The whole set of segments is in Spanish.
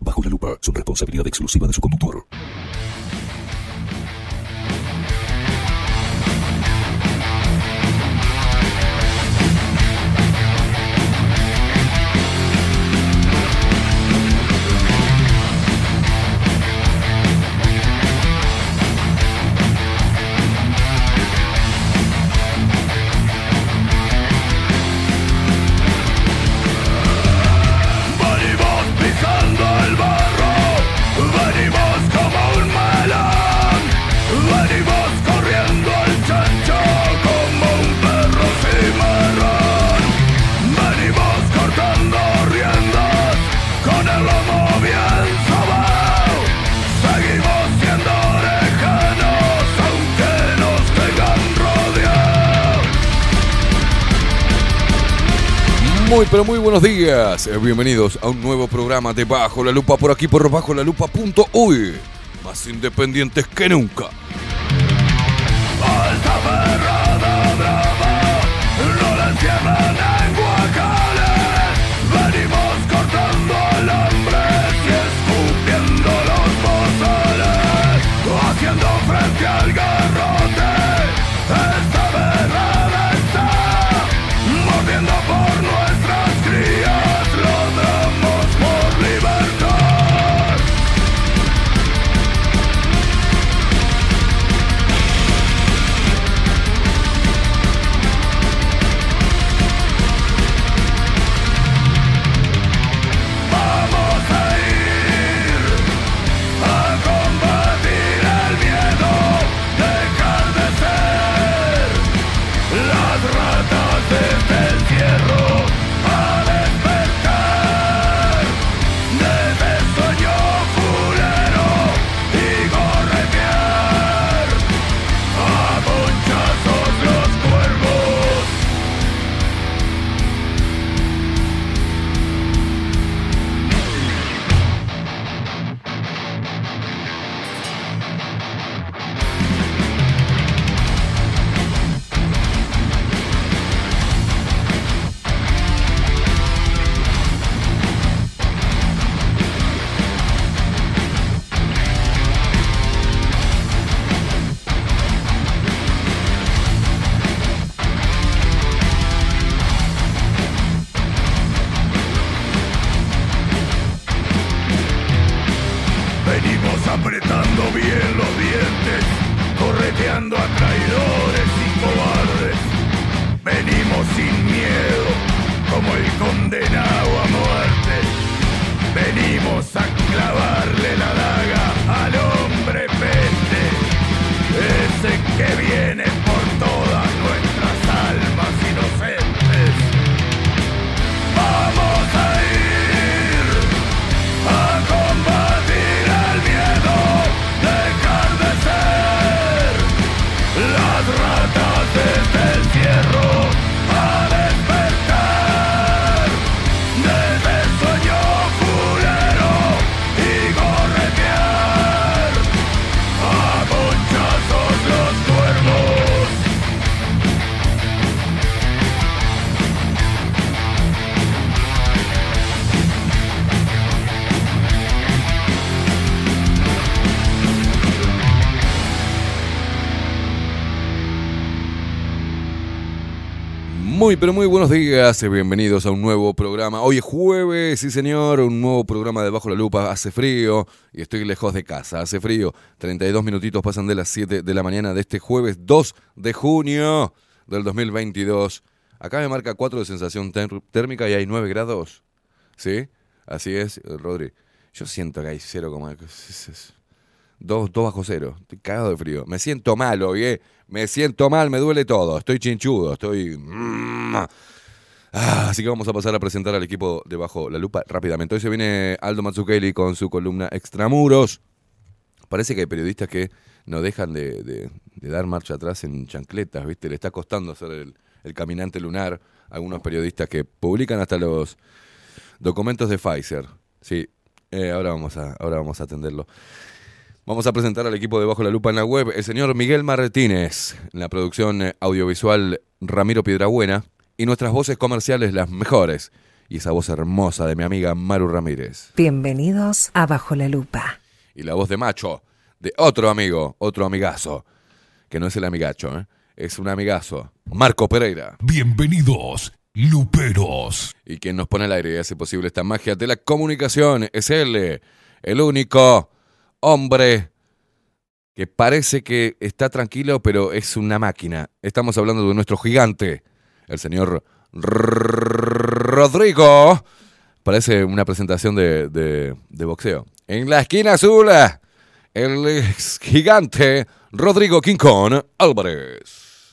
Bajo la lupa son responsabilidad exclusiva de su conductor. Muy buenos días, Eh, bienvenidos a un nuevo programa de Bajo la Lupa por aquí por Bajo la Lupa.uy. Más independientes que nunca. muy buenos días, y bienvenidos a un nuevo programa. Hoy es jueves, sí señor, un nuevo programa de Bajo la Lupa. Hace frío y estoy lejos de casa, hace frío. 32 minutitos pasan de las 7 de la mañana de este jueves 2 de junio del 2022. Acá me marca 4 de sensación térmica y hay 9 grados. ¿Sí? Así es, eh, Rodri. Yo siento que hay 0,6. 2, 2 bajo cero. Estoy cagado de frío. Me siento mal, oye. Eh. Me siento mal, me duele todo. Estoy chinchudo, estoy... Mm, ah. Ah, así que vamos a pasar a presentar al equipo de Bajo la Lupa rápidamente. Hoy se viene Aldo Mazzucchelli con su columna Extramuros. Parece que hay periodistas que no dejan de, de, de dar marcha atrás en chancletas, ¿viste? Le está costando hacer el, caminante lunar a algunos periodistas que publican hasta los documentos de Pfizer. Sí, eh, ahora, vamos a, ahora vamos a atenderlo. Vamos a presentar al equipo de Bajo la Lupa en la web, el señor Miguel Martínez, en la producción audiovisual Ramiro Piedrabuena y nuestras voces comerciales las mejores. Y esa voz hermosa de mi amiga Maru Ramírez. Bienvenidos a Bajo la Lupa. Y la voz de macho de otro amigo, otro amigazo, que no es el amigacho, ¿eh? es un amigazo, Marco Pereira. Bienvenidos, Luperos. Y quien nos pone al aire y hace posible esta magia de la comunicación es él, el único hombre que parece que está tranquilo, pero es una máquina. Estamos hablando de nuestro gigante, el señor Rodrigo. Parece una presentación de, de- boxeo. En la esquina azul, el ex gigante Rodrigo Kong Álvarez.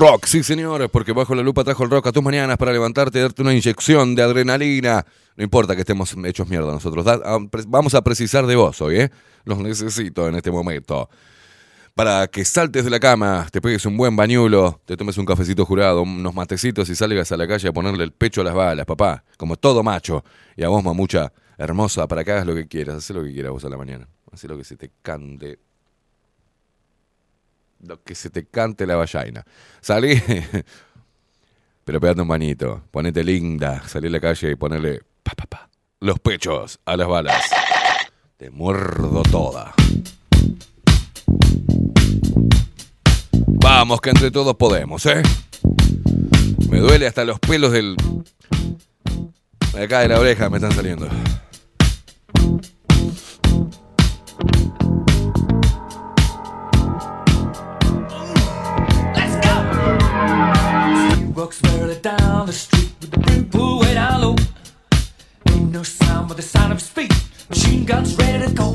Rock, sí señores, porque Bajo la Lupa trajo el rock a tus mañanas para levantarte y darte una inyección de adrenalina. No importa que estemos hechos mierda nosotros. vamos a precisar de vos hoy, ¿eh? Los necesito en este momento. Para que saltes de la cama, te pegues un buen bañulo, te tomes un cafecito jurado, unos matecitos y salgas a la calle a ponerle el pecho a las balas, papá. Como todo macho. Y a vos, mamucha hermosa, para que hagas lo que quieras. Haz lo que quieras vos a la mañana. Haz lo que se te cante. Lo que se te cante la vallaina. Salí. Pero pegate un bañito. Ponete linda. Salí a la calle y ponerle pa, pa, pa, los pechos a las balas. Te muerdo toda. Vamos, que entre todos podemos, ¿eh? Me duele hasta los pelos del. De acá de la oreja me están saliendo. Barely down the street with the brim pulled way down low. Ain't no sound but the sound of his feet. Machine guns ready to go.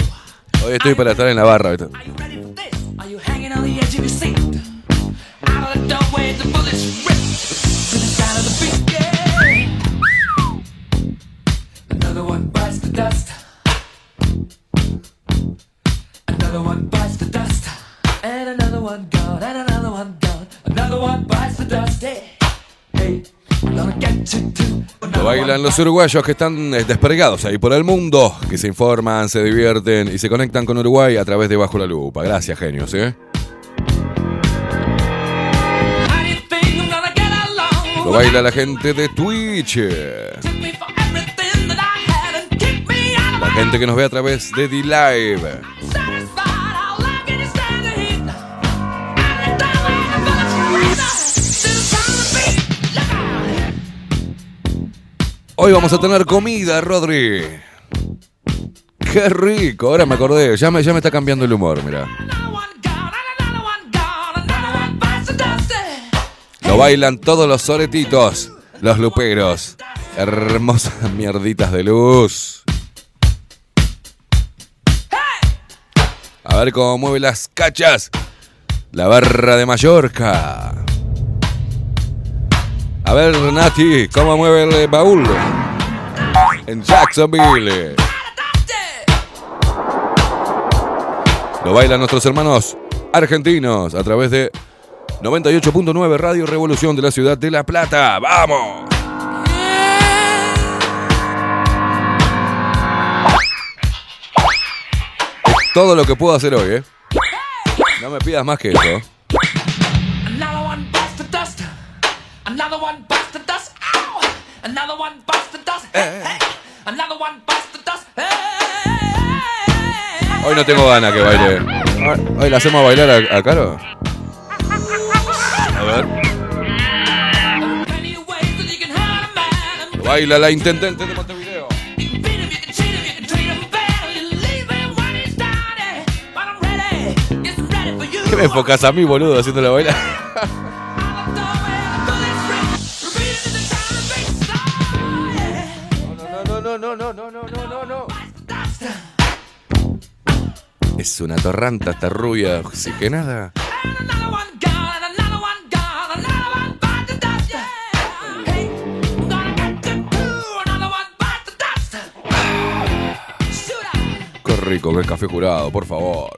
Hoy estoy para estar en la barra. ¿viste? Are you ready for this? Are you hanging on the edge of your seat? Out of the doorway, the bullets rip to the sound of the beat. Yeah. Another one bites the dust. Another one bites the dust. And another one gone. And another one gone. Another one bites the dust. Hey, Lo bailan los uruguayos que están eh, despergados ahí por el mundo, que se informan, se divierten y se conectan con Uruguay a través de Bajo la Lupa. Gracias, genios, ¿eh? Lo baila la gente de Twitch. La gente que nos ve a través de D-Live. Hoy vamos a tener comida, Rodri. Qué rico, ahora me acordé, ya me, ya me está cambiando el humor, mira. Lo bailan todos los soretitos, los luperos. Hermosas mierditas de luz. A ver cómo mueve las cachas. La barra de Mallorca. A ver, Nati, cómo mueve el baúl. En Jacksonville. Lo bailan nuestros hermanos argentinos a través de 98.9 Radio Revolución de la ciudad de La Plata. ¡Vamos! Todo lo que puedo hacer hoy, ¿eh? No me pidas más que eso. Another one bites the dust. Ow! Another one bites the dust. Hey, hey. Another one bites the dust. Hey, hey, Hoy no tengo ganas que baile. Hoy la hacemos bailar a, a Caro. A ver. A Baila la intendente de Montevideo. you can beat him, you can cheat him, no, no, no, no, no, no, no. Es una torranta esta rubia oxigenada. Qué rico que el café jurado, por favor.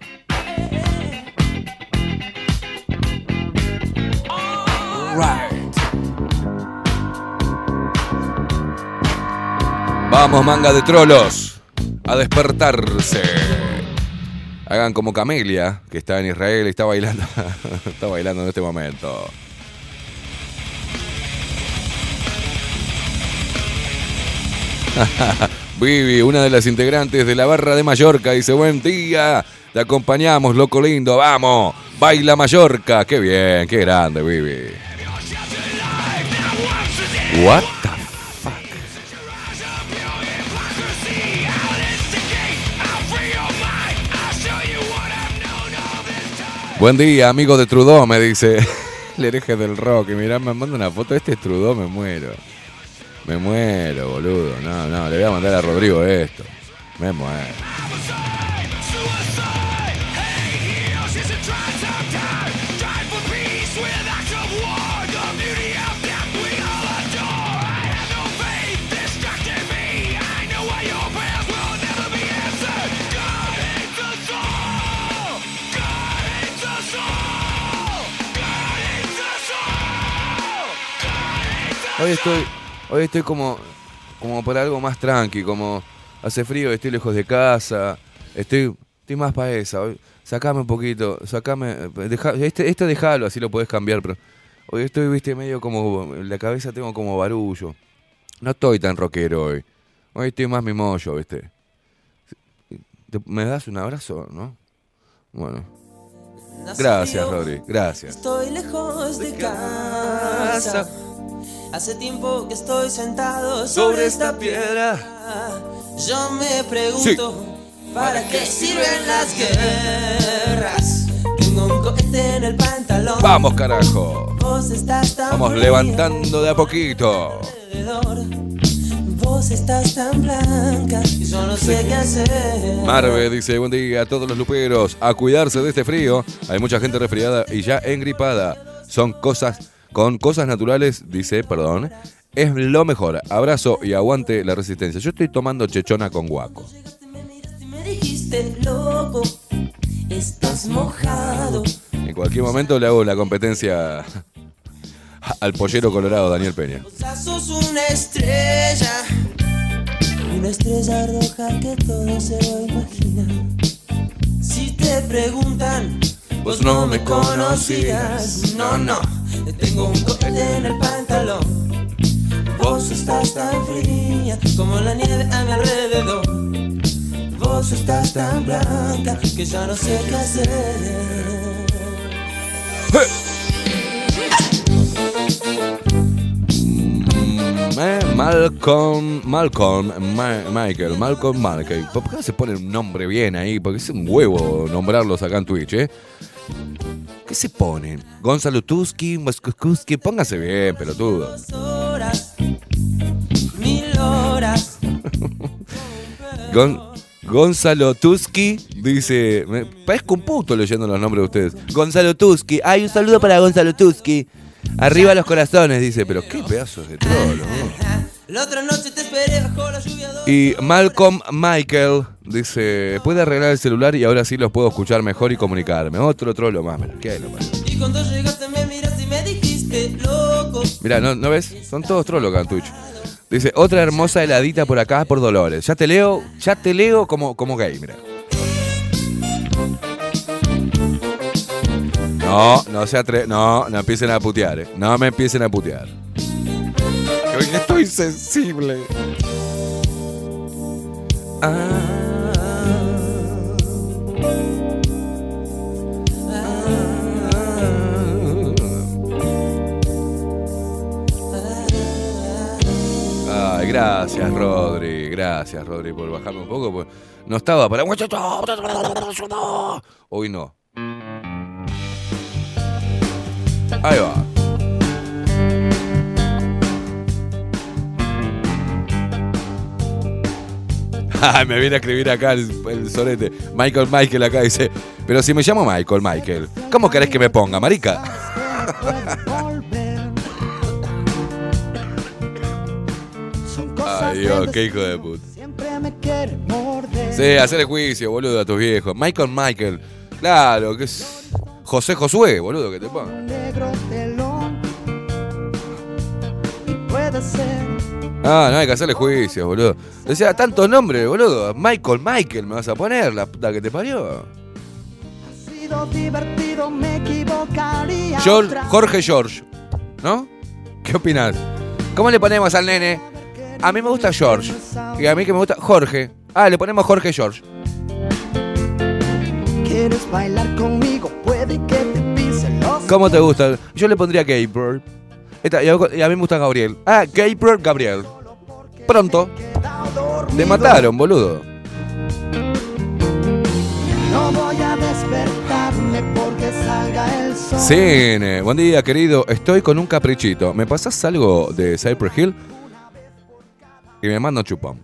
Right. Vamos, manga de trolos, a despertarse. Hagan como Camelia, que está en Israel y está bailando, está bailando en este momento. Vivi, una de las integrantes de la barra de Mallorca, dice, buen día, te acompañamos, loco lindo, vamos, baila Mallorca, qué bien, qué grande, Vivi. What Buen día, amigo de Trudeau, me dice el hereje del rock. Y mirá, me manda una foto, este es Trudeau, me muero. Me muero, boludo. No, no, le voy a mandar a Rodrigo esto. Me muero. Hoy estoy, hoy estoy como, como por algo más tranqui, como hace frío, estoy lejos de casa, estoy, estoy más para esa. Hoy, sacame un poquito, sacame, deja, este, este dejalo, así lo podés cambiar, pero hoy estoy, viste, medio como, la cabeza tengo como barullo. No estoy tan rockero hoy. Hoy estoy más mimollo, viste. ¿Te- ¿Me das un abrazo, no? Bueno. Gracias, Rodri, gracias. Estoy lejos de casa. Hace tiempo que estoy sentado sobre esta piedra. Yo me pregunto, ¿para qué sirven las guerras? Tengo un cohete en el pantalón. Vamos, carajo. Vos estás tan Vamos fría levantando de a poquito. Vos estás tan blanca y yo no sé qué hacer. Marve dice, buen día a todos los luperos, a cuidarse de este frío. Hay mucha gente resfriada y ya engripada. Son cosas, con cosas naturales, dice, perdón, es lo mejor. Abrazo y aguante la resistencia. Yo estoy tomando chechona con guaco. En cualquier momento le hago la competencia al pollero colorado Daniel Peña. Sos una estrella, una estrella roja que todo se lo imagina. Si te preguntan, Vos no me conocías, no, no, Tengo un cohete en el pantalón. Vos estás tan fría como la nieve a mi alrededor. Vos estás tan blanca que ya no sé qué hacer. Mm, eh, Malcolm, Malcolm, Ma- Michael, Malcolm, Michael. ¿Por qué no se pone un nombre bien ahí? Porque es un huevo nombrarlos acá en Twitch, ¿eh? ¿Qué se ponen? Gonzalo Tuski, Moskuski, póngase bien, pelotudo. Horas, mil horas. Gon- Gonzalo Tuski dice, me parezco un puto leyendo los nombres de ustedes. Gonzalo Tuski, hay un saludo para Gonzalo Tuski. Arriba los corazones, dice, pero qué pedazos de trolo. ¿no? La otra noche te esperé bajo la lluvia. dos Y Malcolm Michael dice, puede arreglar el celular y ahora sí los puedo escuchar mejor y comunicarme. Otro trolo más, mira, ¿qué hay, lo parió? Y cuando llegaste me miraste y me dijiste, loco. Mirá, ¿no, ¿no ves? Son todos trolos acá en Twitch. Dice, otra hermosa heladita por acá por Dolores. Ya te leo, ya te leo como, como gay, mira. No, no se atre... No, no empiecen a putear, eh. No me empiecen a putear. Que hoy estoy sensible. Ay, gracias, Rodri. Gracias, Rodri, por bajarme un poco. Pues no estaba para. Hoy no. Ahí va. Me viene a escribir acá el, el sorete. Michael Michael acá dice. Pero si me llamo Michael Michael, ¿cómo querés que me ponga, marica? Ay, Dios, qué hijo de puta. Sí, hacer el juicio, boludo, a tus viejos. Michael Michael. Claro, que es. José Josué, boludo, que te ser Ah, no hay que hacerle juicio, boludo. Decía, tantos nombres, boludo. Michael Michael me vas a poner, la puta que te parió. ha sido divertido, me equivocaría. George, Jorge George, ¿no? ¿Qué opinas? ¿Cómo le ponemos al nene? A mí me gusta George. Y a mí que me gusta Jorge. Ah, le ponemos Jorge George. ¿Quieres bailar conmigo? ¿Cómo te gusta? Yo le pondría Gabriel. Esta- y, a, y a mí me gusta Gabriel. Ah, Gabriel Gabriel. Pronto. Te mataron, boludo. No voy a despertarme porque salga el sol. Cine. Buen día, querido. Estoy con un caprichito. ¿Me pasás algo de Cypress Hill? Y me manda un chupón.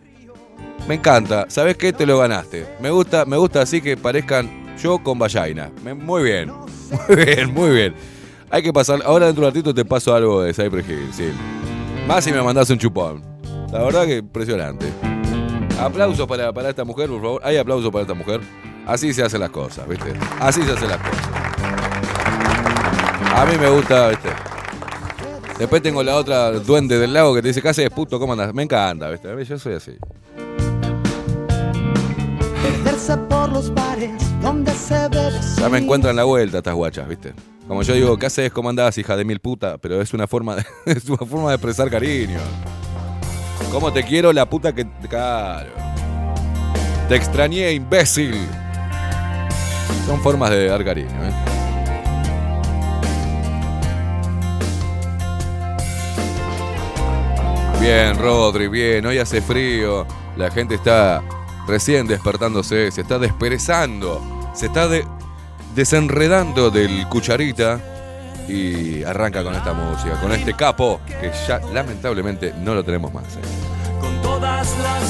Me encanta. ¿Sabes qué? Te lo ganaste. Me gusta, me gusta así que parezcan yo con vallaina. Muy bien. Muy bien, muy bien. Hay que pasar. Ahora dentro de un ratito te paso algo de Cypress Hill, sí. Más si me mandás un chupón. La verdad que impresionante. Aplausos para, para esta mujer, por favor. Hay aplausos para esta mujer. Así se hacen las cosas, ¿viste? Así se hacen las cosas. A mí me gusta, ¿viste? Después tengo la otra duende del lago que te dice, ¿qué haces, puto? ¿Cómo andas? Me encanta, ¿viste? Yo soy así. Por los bares donde se bebe. Ya me encuentran la vuelta estas guachas, ¿viste? Como yo digo, ¿qué haces? ¿Cómo andás, hija de mil puta? Pero es una forma de, es una forma de expresar cariño. ¿Cómo te quiero la puta que... Claro. Te extrañé, imbécil. Son formas de dar cariño, ¿eh? Bien, Rodri, bien. Hoy hace frío. La gente está recién despertándose, se está desperezando, se está de- desenredando del cucharita y arranca con esta música, con este capo que ya lamentablemente no lo tenemos más. ¿eh? con todas las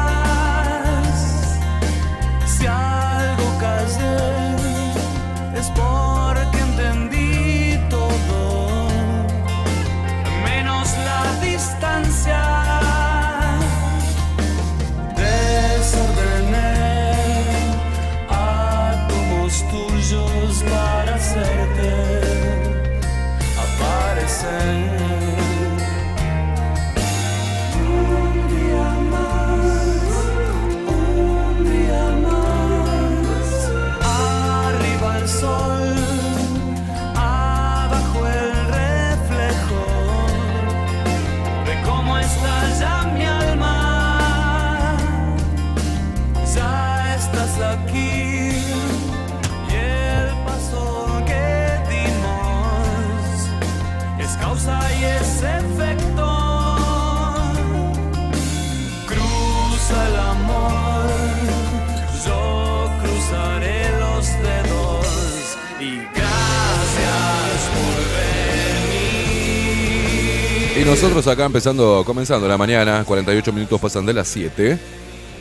palabras. Si algo callé, es porque entendí todo, menos la distancia. Nosotros acá empezando, comenzando la mañana, 48 minutos pasan de las 7.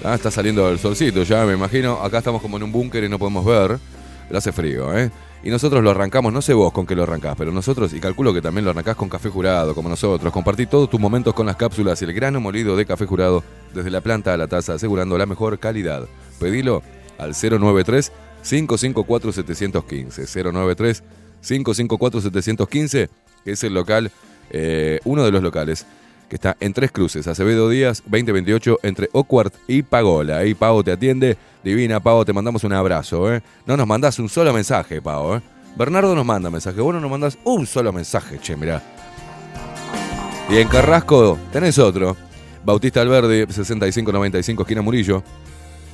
Ah, está saliendo el solcito ya, me imagino. Acá estamos como en un búnker y no podemos ver. Pero hace frío, ¿eh? Y nosotros lo arrancamos, no sé vos con qué lo arrancás, pero nosotros, y calculo que también lo arrancás con café jurado, como nosotros. Compartí todos tus momentos con las cápsulas y el grano molido de café jurado desde la planta a la taza, asegurando la mejor calidad. Pedilo al 093 554 715. 093 554 715, que es el local, eh, uno de los locales que está en Tres Cruces, Acevedo Díaz, 2028, entre Ocuart y Pagola. Ahí Pavo te atiende. Divina, Pavo, te mandamos un abrazo, ¿eh? No nos mandás un solo mensaje, Pavo, ¿eh? Bernardo nos manda mensaje, vos no nos mandás un solo mensaje, che, mirá. Y en Carrasco tenés otro. Bautista Alberdi, 6595, esquina Murillo.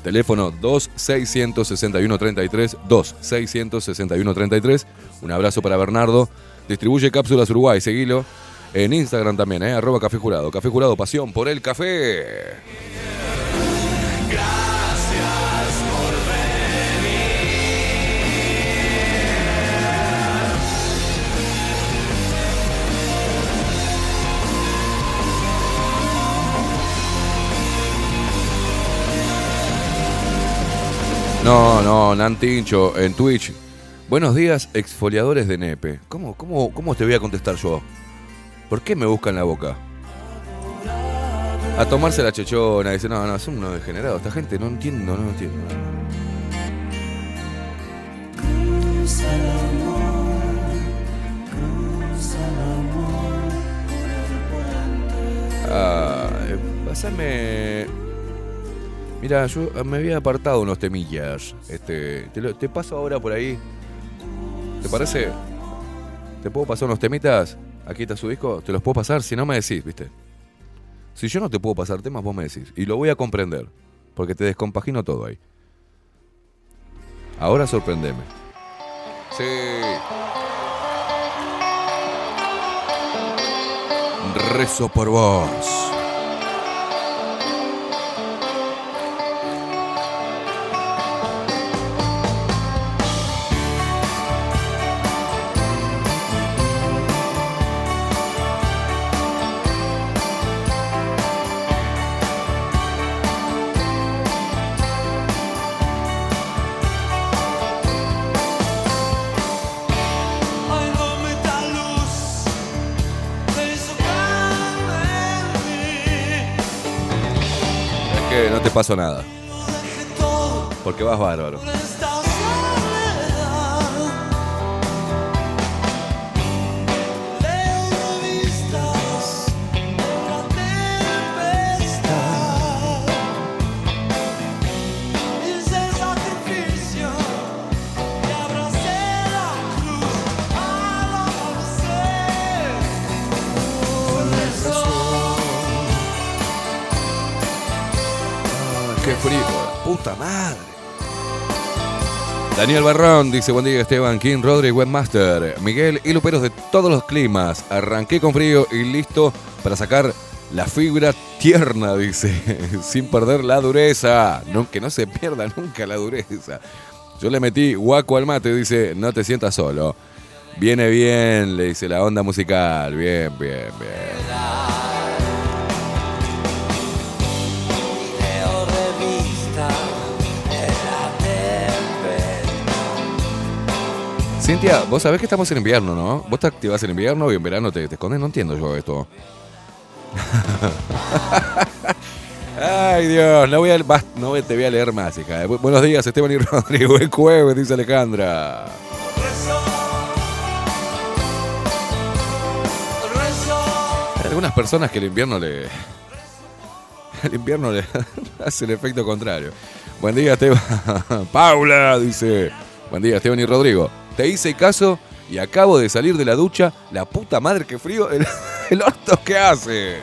Teléfono 2661-33, 2661-33. Un abrazo para Bernardo. Distribuye cápsulas Uruguay, seguilo. En Instagram también, ¿eh? arroba Café Jurado. Café Jurado, pasión por el café. No, no, Nantincho, en Twitch. Buenos días, exfoliadores de nepe. ¿Cómo, cómo, ¿Cómo te voy a contestar yo? ¿Por qué me buscan la boca? A tomarse la chechona. Dice, no, no, son unos degenerados. Esta gente no entiendo, no entiendo. Ah, eh, pásame. Mira, yo me había apartado unos temillas. Este, te paso ahora por ahí. ¿Te parece? ¿Te puedo pasar unos temitas? Aquí está su disco. ¿Te los puedo pasar? Si no me decís, ¿viste? Si yo no te puedo pasar temas, vos me decís. Y lo voy a comprender. Porque te descompagino todo ahí. Ahora sorprendeme. Sí. Rezo por vos. Pasó nada. Porque vas bárbaro. Madre. Daniel Barrón dice, buen día Esteban, King, Rodri, Webmaster, Miguel y Luperos de todos los climas. Arranqué con frío y listo para sacar la fibra tierna, dice, sin perder la dureza. No, que no se pierda nunca la dureza. Yo le metí guaco al mate, dice, no te sientas solo. Viene bien, le dice la onda musical. Bien, bien, bien. Cintia, vos sabés que estamos en invierno, ¿no? Vos te activás en invierno y en verano te, te escondes. No entiendo yo esto. Ay, Dios, no, voy a, no te voy a leer más, hija. Bu- Buenos días, Esteban y Rodrigo. Buen jueves, dice Alejandra. Hay algunas personas que el invierno le. El invierno le hace el efecto contrario. Buen día, Esteban. Paula, dice. Buen día, Esteban y Rodrigo. Te hice caso y acabo de salir de la ducha. La puta madre, que frío. El, el orto que hace.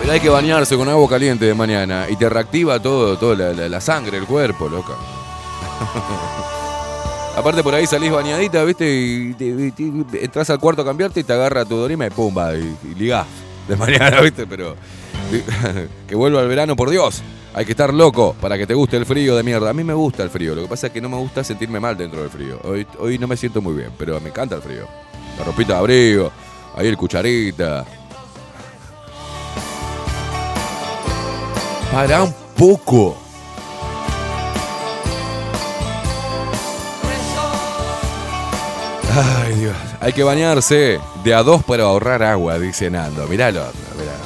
Pero hay que bañarse con agua caliente de mañana y te reactiva todo, todo la, la- sangre, el cuerpo, loca. Aparte por ahí salís bañadita, ¿viste? Y, entras al cuarto a cambiarte y te agarra tu dorima y pumba, y, y ligás de mañana, ¿viste? Pero que vuelva el verano, por Dios. Hay que estar loco para que te guste el frío de mierda. A mí me gusta el frío, lo que pasa es que no me gusta sentirme mal dentro del frío. Hoy, hoy no me siento muy bien, pero me encanta el frío. La ropita de abrigo, ahí el cucharita. Para un poco. Ay, Dios. Hay que bañarse de a dos para ahorrar agua, dice Nando. Miralo, mirá.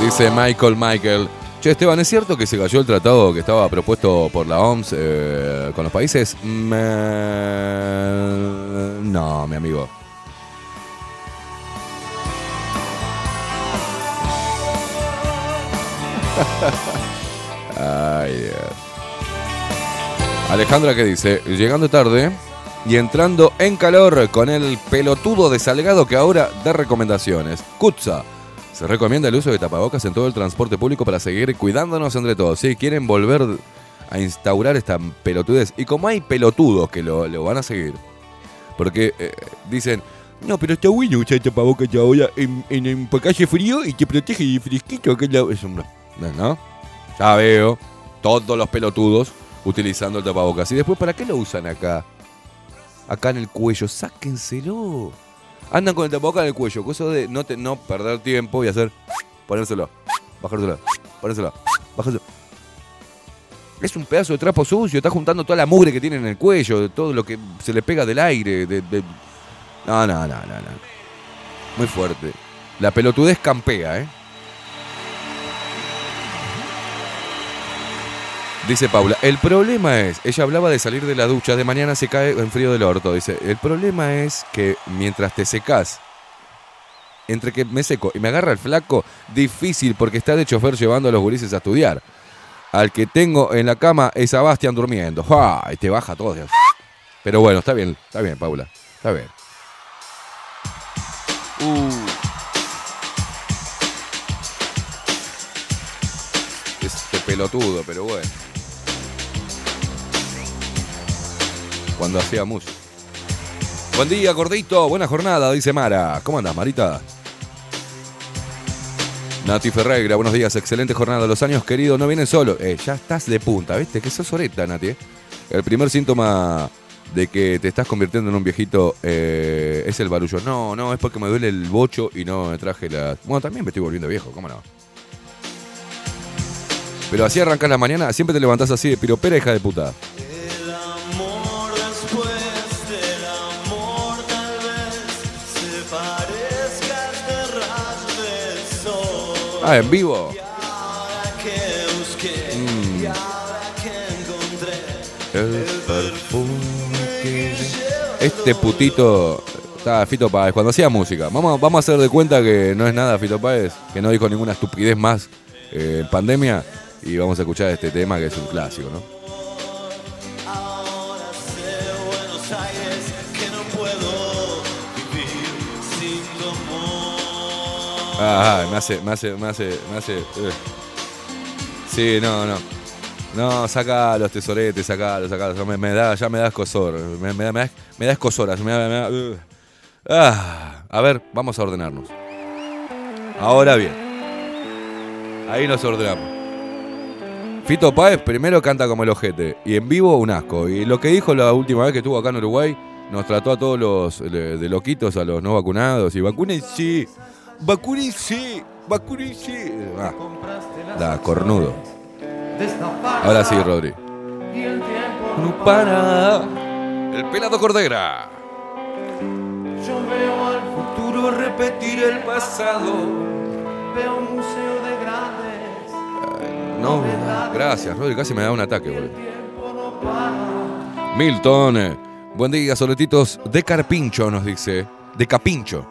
Dice Michael Michael. Che, Esteban, ¿es cierto que se cayó el tratado que estaba propuesto por la OMS eh, con los países? Mm, eh, no, mi amigo. Alejandra que dice, llegando tarde y entrando en calor con el pelotudo de Salgado que ahora da recomendaciones. Kutza. Se recomienda el uso de tapabocas en todo el transporte público para seguir cuidándonos entre todos. Si quieren volver a instaurar esta pelotudez. Y como hay pelotudos que lo, lo van a seguir. Porque eh, dicen, no, pero está bueno usar tapabocas ahora en, en, en frío y te protege de fresquito. Que la- es un- ¿No? Ya veo todos los pelotudos utilizando el tapabocas. ¿Y después para qué lo usan acá? Acá en el cuello, sáquenselo. Andan con el tapabocas en el cuello, cosa de no, te- no perder tiempo y hacer ponérselo, bajárselo, ponérselo, bajárselo. Es un pedazo de trapo sucio, está juntando toda la mugre que tiene en el cuello, de todo lo que se le pega del aire. de- de- No, no, no, no, no. Muy fuerte. La pelotudez campea, ¿eh? Dice Paula, el problema es, ella hablaba de salir de la ducha, de mañana se cae en frío del orto. Dice, el problema es que mientras te secas, entre que me seco y me agarra el flaco, difícil porque está de chofer llevando a los gurises a estudiar. Al que tengo en la cama es a Bastian durmiendo. ¡Ah! Y te baja todo. Pero bueno, está bien, está bien, Paula. Está bien. Uh. Este pelotudo, pero bueno. Cuando hacía música. Buen día, gordito. Buena jornada, dice Mara. ¿Cómo andas, Marita? Nati Ferreira, buenos días. Excelente jornada. Los años queridos no vienen solo. Eh, ya estás de punta, ¿viste? Que sos oreta, Nati. eh. El primer síntoma de que te estás convirtiendo en un viejito eh, es el barullo. No, no, es porque me duele el bocho y no me traje la. Bueno, también me estoy volviendo viejo, ¿cómo no? Pero así arrancás la mañana, siempre te levantás así de piropera, hija de puta. Ah, en vivo. Mm. Este putito. Está Fito Páez, cuando hacía música. Vamos, vamos a hacer de cuenta que no es nada Fito Páez, que no dijo ninguna estupidez más eh, en pandemia. Y vamos a escuchar este tema que es un clásico, ¿no? Ah, me hace, me hace, me hace, me hace. eh. Sí, no, no. No, saca los tesoretes, saca, saca, me, da, ya me da escosor. Me, me da, me da, me da escosoras. Me me da, uh. Ah, a ver, vamos a ordenarnos. Ahora bien. Ahí nos ordenamos. Fito Páez primero canta como el ojete y en vivo un asco. Y lo que dijo la última vez que estuvo acá en Uruguay, nos trató a todos los de loquitos, a los no vacunados. Y vacúnense, vacúnense, vacúnense. Ah, da, cornudo. Ahora sí, Rodri. No para. El pelado Cordera. yo veo al futuro repetir el pasado. Veo un museo de grandes. No, gracias, Rodri. Casi me da un ataque, boludo. Milton. eh, Buen día, soletitos de Carpincho, nos dice. De Capincho.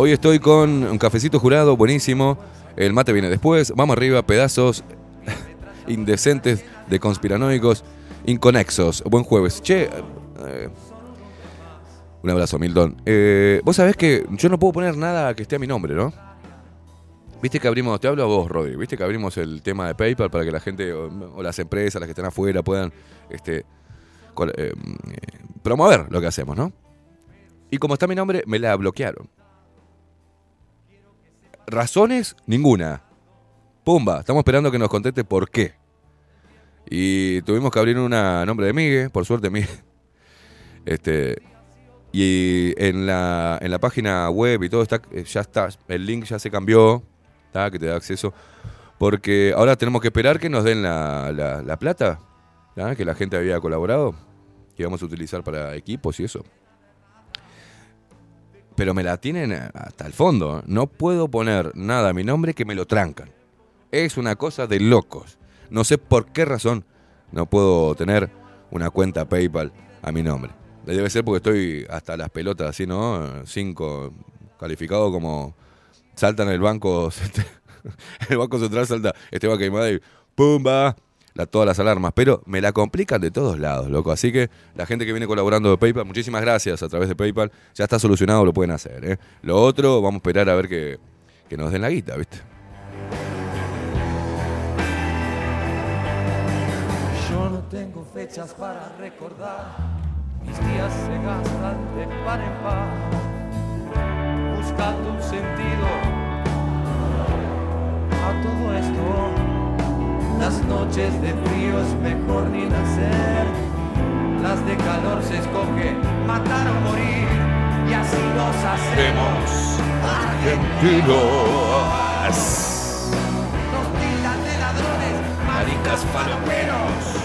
Hoy estoy con un cafecito jurado, buenísimo. El mate viene después. Vamos arriba, pedazos indecentes de conspiranoicos inconexos. Buen jueves. Che, eh, un abrazo, Milton. Eh, Vos sabés que yo no puedo poner nada que esté a mi nombre, ¿no? Viste que abrimos, te hablo a vos, Rodri, viste que abrimos el tema de PayPal para que la gente o, las empresas, las que están afuera, puedan este, eh, promover lo que hacemos, ¿no? Y como está mi nombre, me la bloquearon. Razones, ninguna. Pumba, estamos esperando que nos conteste por qué. Y tuvimos que abrir una nombre de Migue, por suerte Migue. Este, y en la, en la página web y todo está, eh, ya está, el link ya se cambió, ¿tá? que te da acceso. Porque ahora tenemos que esperar que nos den la, la- la plata, que la gente había colaborado, que íbamos a utilizar para equipos y eso. Pero me la tienen hasta el fondo. ¿eh? No puedo poner nada a mi nombre que me lo trancan. Es una cosa de locos. No sé por qué razón no puedo tener una cuenta PayPal a mi nombre. Debe ser porque estoy hasta las pelotas, así, ¿no? Cinco, calificado como salta en el banco, el banco central salta Esteban Queimada y ¡pumba! La, todas las alarmas, pero me la complican de todos lados, loco. Así que la gente que viene colaborando de PayPal, muchísimas gracias a través de PayPal. Ya está solucionado, lo pueden hacer. ¿eh? Lo otro, vamos a esperar a ver que, que nos den la guita, ¿viste? Yo no tengo fechas para recordar, mis días se gastan de par en par, buscando un sentido a todo esto. Las noches de frío es mejor ni nacer, las de calor se escoge matar o morir, y así nos hacemos Argentinos. Nos tildan de ladrones, maricas palomeros.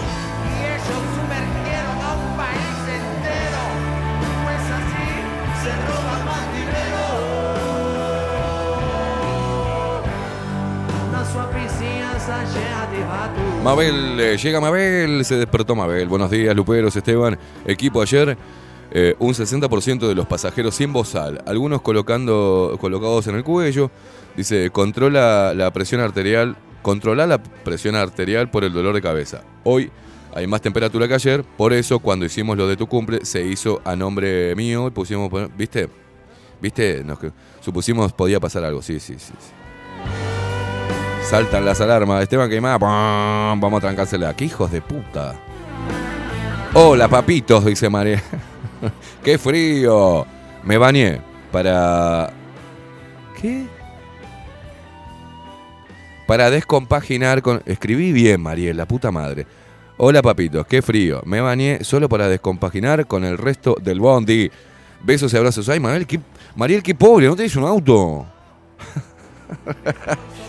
Mabel, eh, llega Mabel, se despertó Mabel. Buenos días, Luperos, Esteban. Equipo ayer, eh, un 60% de los pasajeros sin bozal, algunos colocando, colocados en el cuello. Dice, controla la presión arterial, controla la presión arterial por el dolor de cabeza. Hoy hay más temperatura que ayer, por eso cuando hicimos lo de tu cumple se hizo a nombre mío pusimos, ¿viste? ¿Viste? Nos, supusimos podía pasar algo, sí, sí. sí. Saltan las alarmas. Esteban quemada. ¡pam! Vamos a trancársela. ¡Qué hijos de puta! Hola, papitos, dice María. ¡Qué frío! Me bañé para. ¿Qué? Para descompaginar con. Escribí bien, Mariel, la puta madre. Hola, papitos, qué frío. Me bañé solo para descompaginar con el resto del bondi. Besos y abrazos. Ay, Mariel, qué, Mariel, qué pobre, no tenés un auto.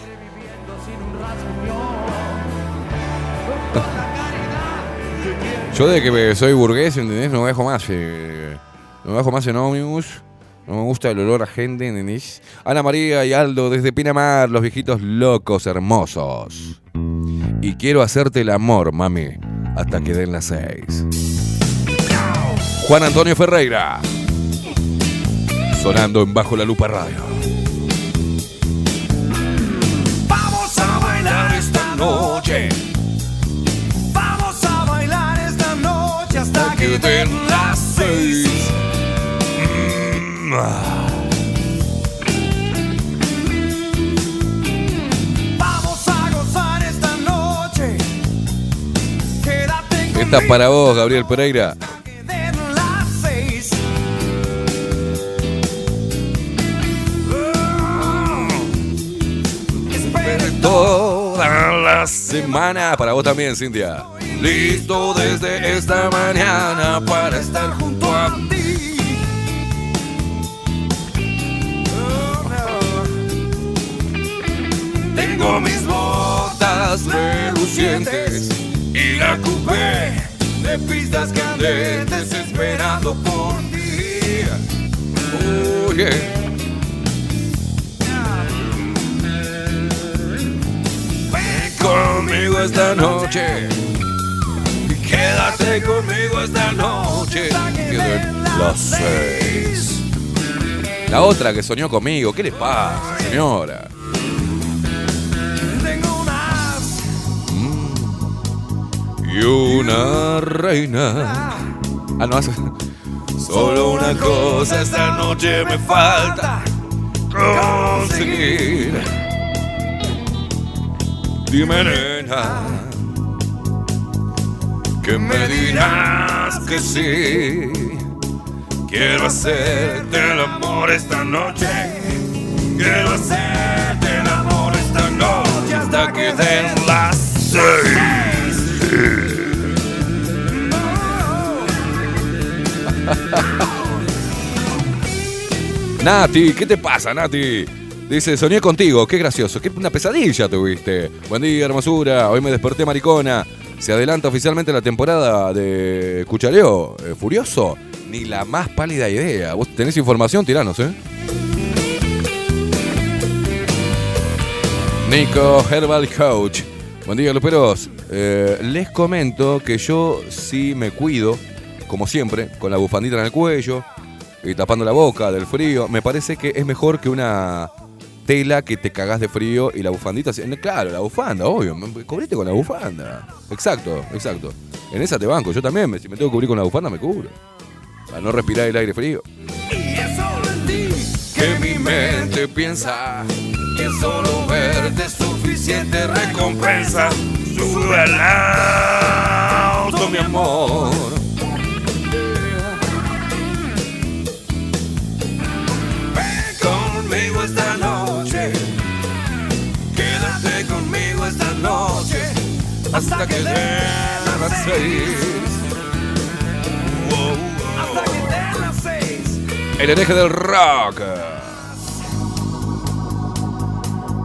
Yo de que soy burgués, ¿entendés? No dejo más. eh, no dejo más en ómnibus. No me gusta el olor a gente, ¿entendés? Ana María y Aldo desde Pinamar, los viejitos locos hermosos. Y quiero hacerte el amor, mami, hasta que den las seis. Juan Antonio Ferreira. Sonando en Bajo la Lupa Radio. Vamos a bailar esta noche. Hasta que den las seis. Vamos a gozar esta noche. Quédate Esta es para vos, Gabriel Pereira. Toda la semana. Para vos también, Cintia. Listo desde esta mañana para estar junto a ti. Tengo mis botas relucientes y la coupé de pistas candentes esperando por ti. Oye. Ven conmigo esta noche. Quédate conmigo esta noche. Las seis. La otra que soñó conmigo, ¿qué le pasa, señora? Tengo unas y una reina. Ah, no, hace. Solo una cosa esta noche me falta conseguir. Dime, nena, que me dirás que sí. Quiero hacerte el amor esta noche. Quiero hacerte el amor esta noche hasta que den las seis. Nati, ¿qué te pasa, Nati? Dice, soñé contigo, qué gracioso, qué una pesadilla tuviste. Buen día, hermosura, hoy me desperté maricona. Se adelanta oficialmente la temporada de Cuchareo eh, Furioso. Ni la más pálida idea. Vos tenés información, tiranos, ¿eh? Nico Herbal Coach. Buen día, Luperos. Eh, les comento que yo sí me cuido, como siempre, con la bufandita en el cuello y tapando la boca del frío. Me parece que es mejor que una tela que te cagás de frío y la bufandita. se- Claro, la bufanda, obvio. Cubrite con la bufanda. Exacto, exacto. En esa te banco. Yo también, si me tengo que cubrir con la bufanda, me cubro. Para no respirar el aire frío. Que mi mente piensa que solo verte es suficiente recompensa. Sube al auto, mi amor. Hasta que den las seis. Hasta que den las seis. El hereje del rock.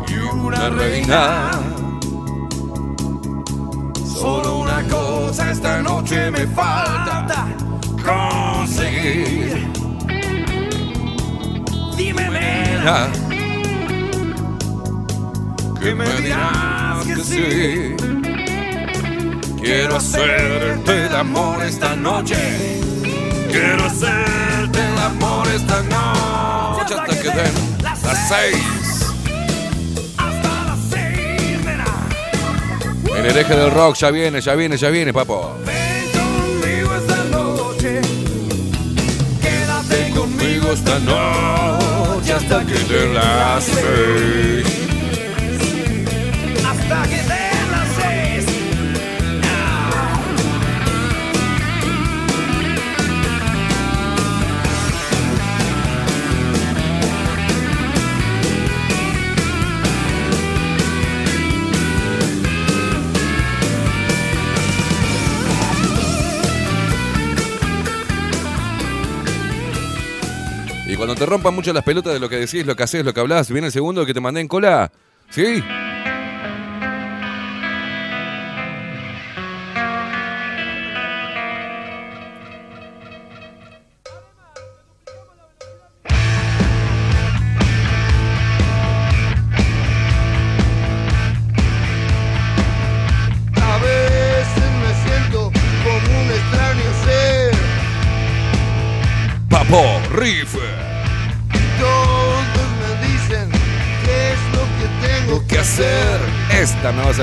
Y una reina. Solo una cosa esta noche me falta conseguir. Dime, nena, que me dirás que sí. Quiero hacerte el amor esta noche. Quiero hacerte el amor esta noche hasta que den las seis. Hasta las seis, nena. El hereje del rock ya viene, ya viene, ya viene, papo. Ven conmigo esta noche. Quédate conmigo esta noche hasta que las seis. Cuando te rompan mucho las pelotas de lo que decís, lo que haces, lo que hablas, viene el segundo que te mandé en cola. ¿Sí?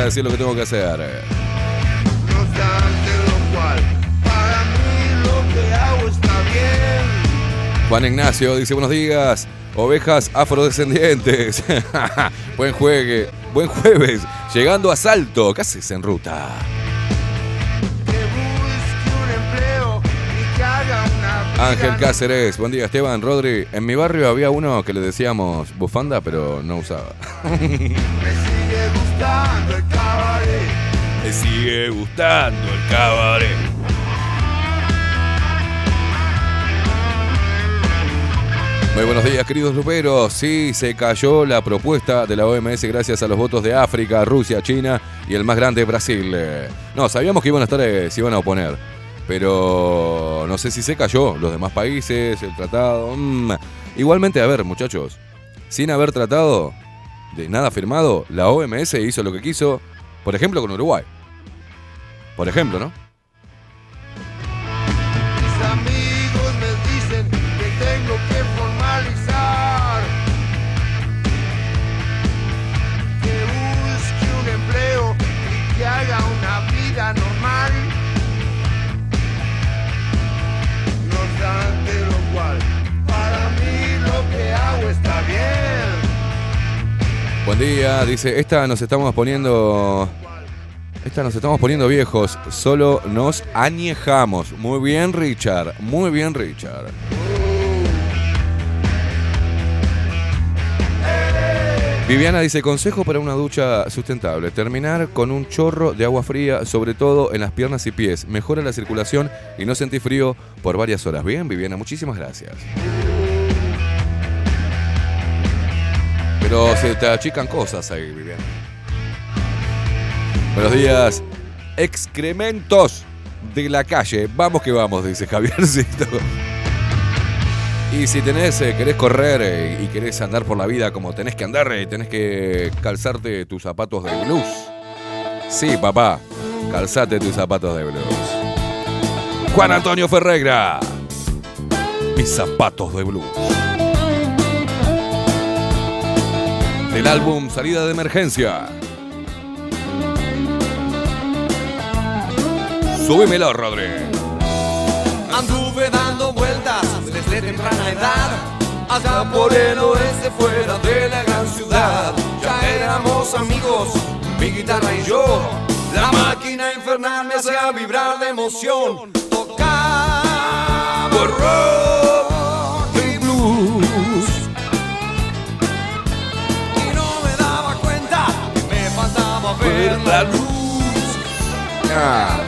Decir lo que tengo que hacer. Juan Ignacio dice buenos días. Ovejas afrodescendientes. buen juegue. Buen jueves. Llegando a Salto. ¿Qué haces en ruta? Ángel Cáceres. Buen día, Esteban, Rodri. En mi barrio había uno que le decíamos bufanda, pero no usaba. Me sigue gustando. Me sigue gustando el cabaret. Muy buenos días, queridos luperos. Sí, se cayó la propuesta de la OMS gracias a los votos de África, Rusia, China y el más grande Brasil. No, sabíamos que iban a estar, eh, se iban a oponer. Pero no sé si se cayó. Los demás países, el tratado. mm. Igualmente, a ver, muchachos. Sin haber tratado de nada firmado, la OMS hizo lo que quiso, por ejemplo, con Uruguay. Por ejemplo, ¿no? Mis amigos me dicen que tengo que formalizar. Que busque un empleo y que haga una vida normal. No obstante lo cual, para mí lo que hago está bien. Buen día, dice, esta nos estamos poniendo... Esta nos estamos poniendo viejos, solo nos añejamos. Muy bien, Richard, muy bien, Richard. Viviana dice, consejo para una ducha sustentable, terminar con un chorro de agua fría, sobre todo en las piernas y pies. Mejora la circulación y no sentís frío por varias horas. Bien, Viviana, muchísimas gracias. Pero se te achican cosas ahí, Viviana. Buenos días. Excrementos de la calle. Vamos que vamos, dice Javiercito. Y si tenés, eh, querés correr eh, y querés andar por la vida como tenés que andar, eh, tenés que calzarte tus zapatos de blues. Sí, papá, calzate tus zapatos de blues. Juan Antonio Ferreira. Mis zapatos de blues. Del álbum Salida de Emergencia. Súbemelo, Rodri. Anduve dando vueltas desde temprana edad Allá por el oeste fuera de la gran ciudad. Ya éramos amigos, mi guitarra y yo. La máquina infernal me hacía vibrar de emoción. Tocaba rock y blues. Y no me daba cuenta que me faltaba ver la luz. Ah,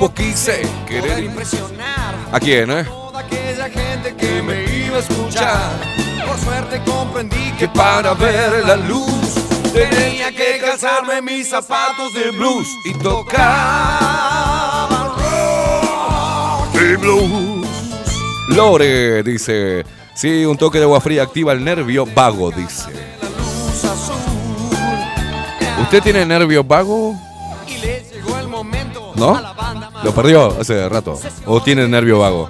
tiempo quise querer impresionar ¿A quién, eh? toda aquella gente que me iba a escuchar. Por suerte comprendí que para ver la luz tenía que calzarme mis zapatos de blues y tocaba rock y blues. Lore dice, sí, un toque de agua fría activa el nervio vago, dice. ¿Usted tiene nervio vago? Y le llegó el momento ¿No? ¿Lo perdió hace rato? ¿O tiene nervio vago?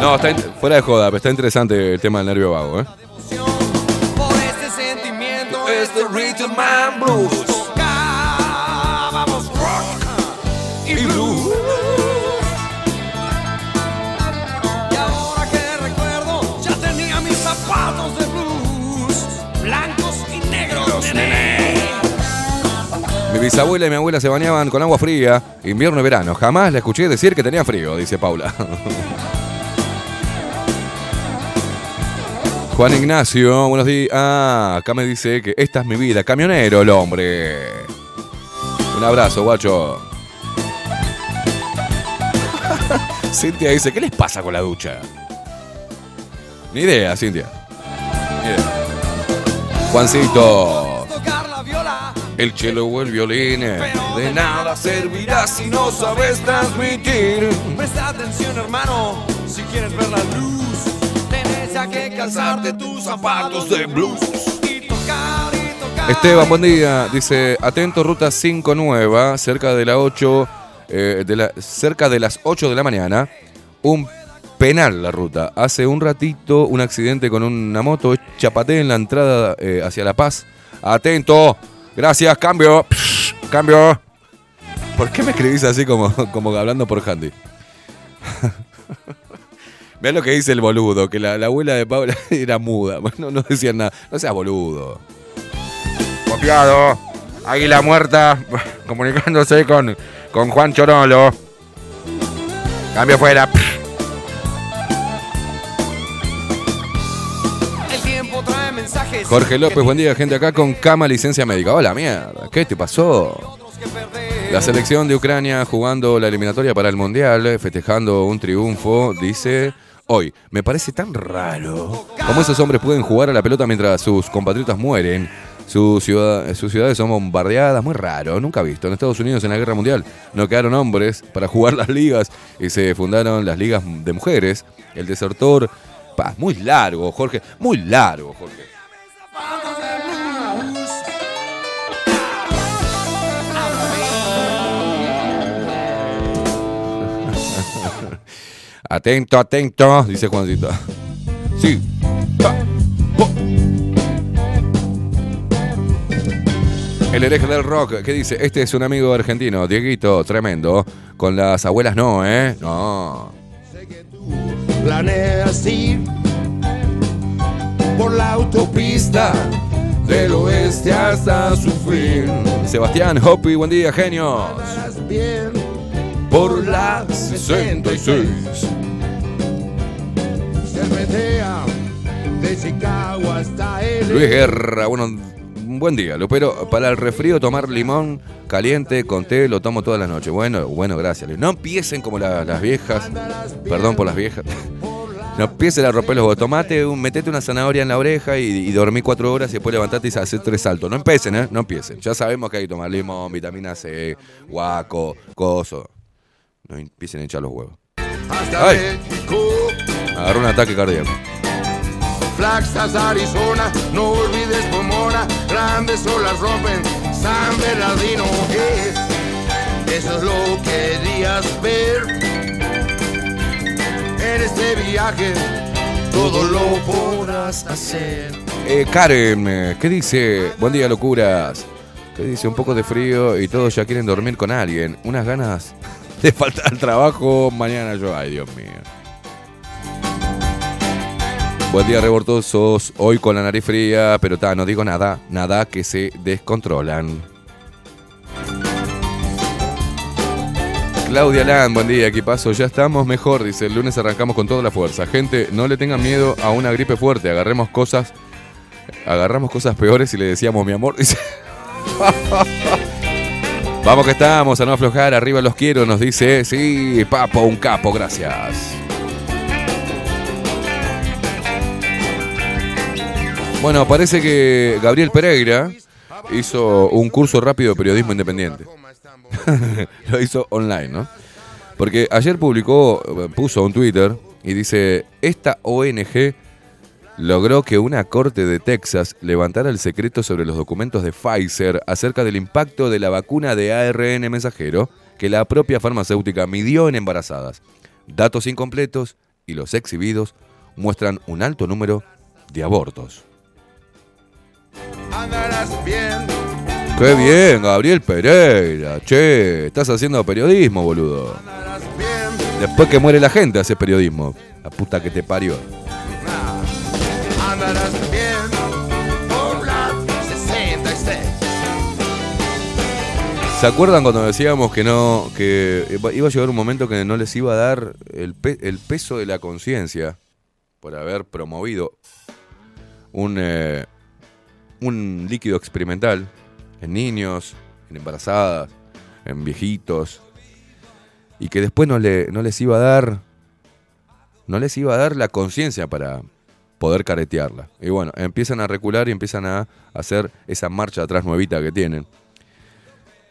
No, está fuera de joda, pero está interesante el tema del nervio vago, ¿eh? Mi bisabuela y mi abuela se bañaban con agua fría, invierno y verano. Jamás la escuché decir que tenía frío, dice Paula. Juan Ignacio, buenos días. Ah, acá me dice que esta es mi vida. Camionero el hombre. Un abrazo, guacho. Cintia dice, ¿qué les pasa con la ducha? Ni idea, Cintia. Ni idea. Juancito. El cello o el violín de nada servirá si no sabes transmitir. presta atención, hermano, si quieres ver la luz. Tenés ya que calzarte tus zapatos de blues. Esteban, buen día. Dice, atento, ruta 5 nueva, cerca de la 8, eh, de la, cerca de las 8 de la mañana. Un penal la ruta. Hace un ratito un accidente con una moto, chapate en la entrada eh, hacia La Paz. Atento. Gracias, cambio. Cambio. ¿Por qué me escribís así como, como hablando por Handy? Mirá lo que dice el boludo, que la, la abuela de Paula era muda. Bueno, no decían nada. No seas boludo. Copiado. Águila muerta. Comunicándose con, con Juan Chorolo. Cambio fuera. Jorge López, buen día, gente acá con cama licencia médica. Hola, mierda. ¿Qué te pasó? La selección de Ucrania jugando la eliminatoria para el Mundial, festejando un triunfo, dice hoy. Me parece tan raro cómo esos hombres pueden jugar a la pelota mientras sus compatriotas mueren. Sus, ciudad- sus ciudades son bombardeadas, muy raro, nunca visto. En Estados Unidos en la Guerra Mundial no quedaron hombres para jugar las ligas y se fundaron las ligas de mujeres. El desertor, pa, muy largo, Jorge, muy largo, Jorge. Atento, atento, dice Juancito. Sí. El hereje del rock, ¿qué dice? Este es un amigo argentino, Dieguito, tremendo. Con las abuelas no, ¿eh? No. Planeas ir por la autopista del oeste hasta su fin. Sebastián Hopi, buen día, genios. Bien Por la 66. se metea de Chicago hasta el Luis Guerra, bueno, buen día. Lo pero para el resfrío tomar limón caliente con té lo tomo toda la noche. Bueno, bueno, gracias. No empiecen como la- las viejas. Perdón por las viejas. No empiecen a romper los huevos. Tomate, un, metete una zanahoria en la oreja y, y dormí cuatro horas y después levantate y hacer tres saltos. No empiecen, ¿eh? No empiecen. Ya sabemos que hay que tomar limón, vitamina C, guaco, coso. No empiecen a hinchar los huevos. hasta Ay. México. Agarró un ataque cardíaco. Flaxas, Arizona, no olvides Pomona, grandes olas rompen San Bernardino. eh, Eso es lo que querías ver. En este viaje todo lo podrás hacer. Eh, Karen, eh, ¿qué dice? Buen día, locuras. ¿Qué dice? Un poco de frío y todos ya quieren dormir con alguien. Unas ganas de faltar al trabajo mañana yo. Ay, Dios mío. Buen día, revoltosos. Hoy con la nariz fría, pero ta, no digo nada. Nada que se descontrolan. Claudia Lan, buen día, ¿qué pasó? Ya estamos mejor, dice. El lunes arrancamos con toda la fuerza. Gente, no le tengan miedo a una gripe fuerte. Agarremos cosas agarramos cosas peores y le decíamos mi amor. Vamos que estamos, a no aflojar, arriba los quiero, nos dice, sí, papo, un capo, gracias. Bueno, parece que Gabriel Pereira hizo un curso rápido de periodismo independiente. Lo hizo online, ¿no? Porque ayer publicó, puso un Twitter y dice, esta ONG logró que una corte de Texas levantara el secreto sobre los documentos de Pfizer acerca del impacto de la vacuna de ARN mensajero que la propia farmacéutica midió en embarazadas. Datos incompletos y los exhibidos muestran un alto número de abortos. Andarás bien. ¡Qué bien, Gabriel Pereira! Che, estás haciendo periodismo, boludo. Andarás bien. Después que muere la gente, haces periodismo. La puta que te parió. Andarás bien. Por la 66. ¿Se acuerdan cuando decíamos que no, que iba a llegar un momento que no les iba a dar el peso de la conciencia por haber promovido un, eh, un líquido experimental en niños, en embarazadas, en viejitos, y que después no, le, no les iba a dar, no les iba a dar la conciencia para poder caretearla. Y bueno, empiezan a recular y empiezan a hacer esa marcha atrás nuevita que tienen.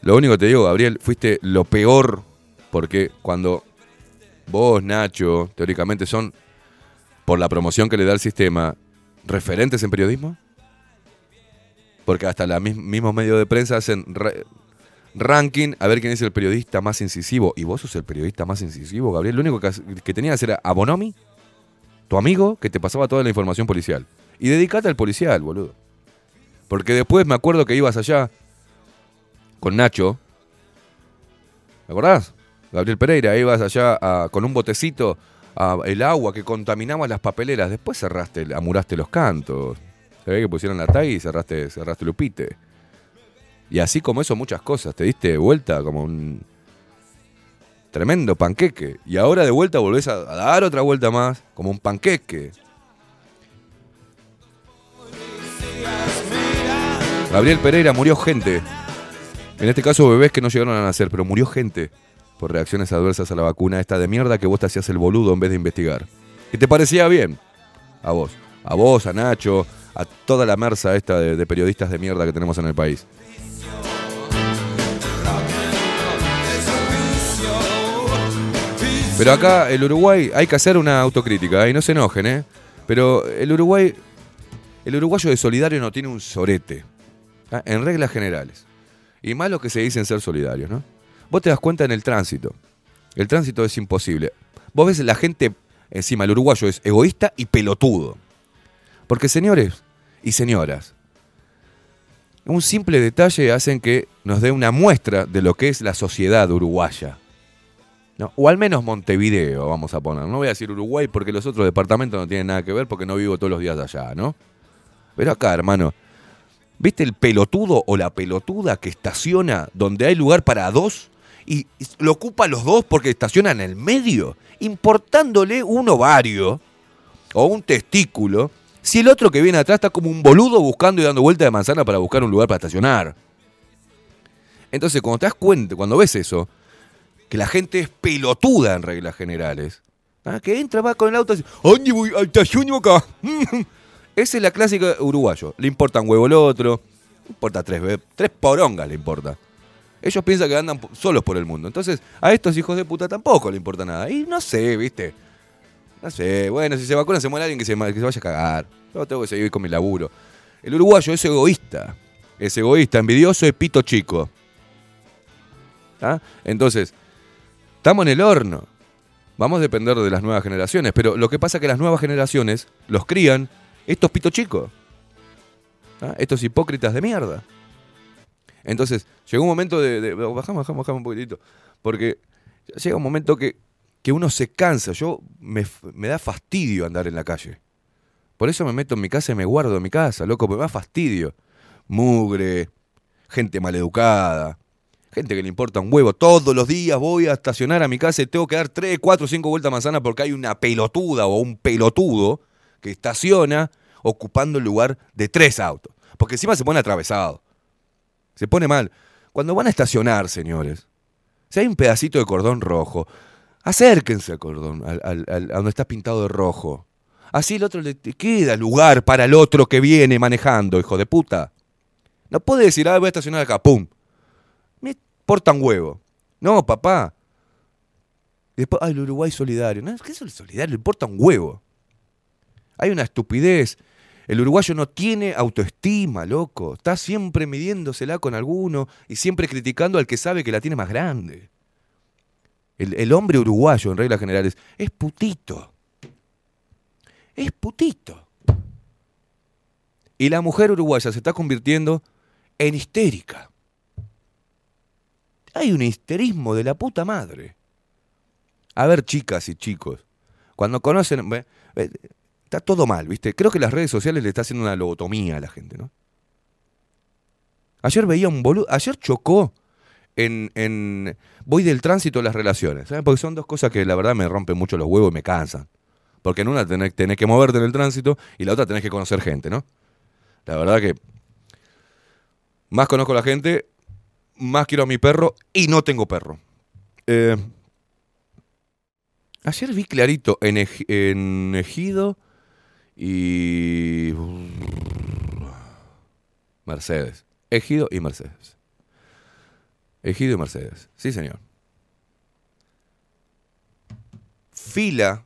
Lo único que te digo, Gabriel, fuiste lo peor porque cuando vos, Nacho, teóricamente son, por la promoción que le da el sistema, referentes en periodismo. Porque hasta los mismos medios de prensa hacen ra- ranking a ver quién es el periodista más incisivo. Y vos sos el periodista más incisivo, Gabriel. Lo único que, que tenías era a tu amigo, que te pasaba toda la información policial. Y dedicate al policial, boludo. Porque después me acuerdo que ibas allá con Nacho. ¿Me acordás? Gabriel Pereira, ibas allá con un botecito a el agua que contaminaba las papeleras. Después cerraste, amuraste los cantos. Se ve que pusieron la talla y cerraste, cerraste el upite. Y así como eso, muchas cosas. Te diste vuelta como un tremendo panqueque. Y ahora de vuelta volvés a, dar otra vuelta más, como un panqueque. Gabriel Pereira murió gente. En este caso, bebés que no llegaron a nacer, pero murió gente por reacciones adversas a la vacuna esta de mierda que vos te hacías el boludo en vez de investigar. ¿Y te parecía bien? A vos. A vos, a Nacho, a toda la merza esta de periodistas de mierda que tenemos en el país. Pero acá, el Uruguay, hay que hacer una autocrítica, y no se enojen, ¿eh? Pero el Uruguay, el uruguayo de solidario no tiene un sorete, ¿ah? en reglas generales. Y más lo que se dicen ser solidarios, ¿no? Vos te das cuenta en el tránsito. El tránsito es imposible. Vos ves la gente, encima, el uruguayo es egoísta y pelotudo. Porque señores y señoras, un simple detalle hacen que nos dé una muestra de lo que es la sociedad uruguaya. O al menos Montevideo, vamos a poner. No voy a decir Uruguay porque los otros departamentos no tienen nada que ver porque no vivo todos los días allá, ¿no? Pero acá, hermano, ¿viste el pelotudo o la pelotuda que estaciona donde hay lugar para dos y lo ocupa los dos porque estaciona en el medio, importándole un ovario o un testículo, si el otro que viene atrás está como un boludo buscando y dando vuelta de manzana para buscar un lugar para estacionar? Entonces, cuando te das cuenta, cuando ves eso, que la gente es pelotuda en reglas generales, ¿ah? que entra, va con el auto y dice, ¿dónde voy? Estaciono acá. Esa es la clásica uruguayo. Le importa un huevo el otro, le importa tres, tres porongas le importa. Ellos piensan que andan solos por el mundo. Entonces, a estos hijos de puta tampoco le importa nada. Y no sé, ¿viste? No sé, bueno, si se vacuna se muere alguien que se, que se vaya a cagar. Yo tengo que seguir con mi laburo. El uruguayo es egoísta. Es egoísta, envidioso, es pito chico. ¿Ah? Entonces, estamos en el horno. Vamos a depender de las nuevas generaciones. Pero lo que pasa es que las nuevas generaciones los crían estos pito chicos. ¿Ah? Estos hipócritas de mierda. Entonces, llegó un momento de. de- bajamos, bajamos, bajamos un poquitito. Porque llega un momento que, que uno se cansa. Yo me, me da fastidio andar en la calle. Por eso me meto en mi casa y me guardo en mi casa, loco, me da fastidio. Mugre, gente maleducada, gente que le importa un huevo. Todos los días voy a estacionar a mi casa y tengo que dar 3, 4, 5 vueltas a manzana porque hay una pelotuda o un pelotudo que estaciona ocupando el lugar de tres autos. Porque encima se pone atravesado. Se pone mal. Cuando van a estacionar, señores, si hay un pedacito de cordón rojo, acérquense al cordón, al, a donde está pintado de rojo. Así el otro le queda lugar para el otro que viene manejando, hijo de puta. No puede decir, ah, voy a estacionar acá, pum. Un huevo. No, papá. Y después, ay, el Uruguay solidario. No, ¿qué es el solidario? Le importa un huevo. Hay una estupidez. El uruguayo no tiene autoestima, loco. Está siempre midiéndosela con alguno y siempre criticando al que sabe que la tiene más grande. El hombre uruguayo, en reglas generales, es putito. Es putito. Y la mujer uruguaya se está convirtiendo en histérica. Hay un histerismo de la puta madre. A ver, chicas y chicos, cuando conocen... Está todo mal, ¿viste? Creo que las redes sociales le está haciendo una lobotomía a la gente, ¿no? Ayer veía un boludo... Ayer chocó en, en... Voy del tránsito a las relaciones, ¿sabes? Porque son dos cosas que la verdad me rompen mucho los huevos y me cansan. Porque en una tenés, tenés que moverte en el tránsito y la otra tenés que conocer gente, ¿no? La verdad que más conozco a la gente, más quiero a mi perro y no tengo perro. Eh, ayer vi clarito en, en Ejido y... Mercedes. Ejido y Mercedes. Ejido y Mercedes. Sí, señor. Fila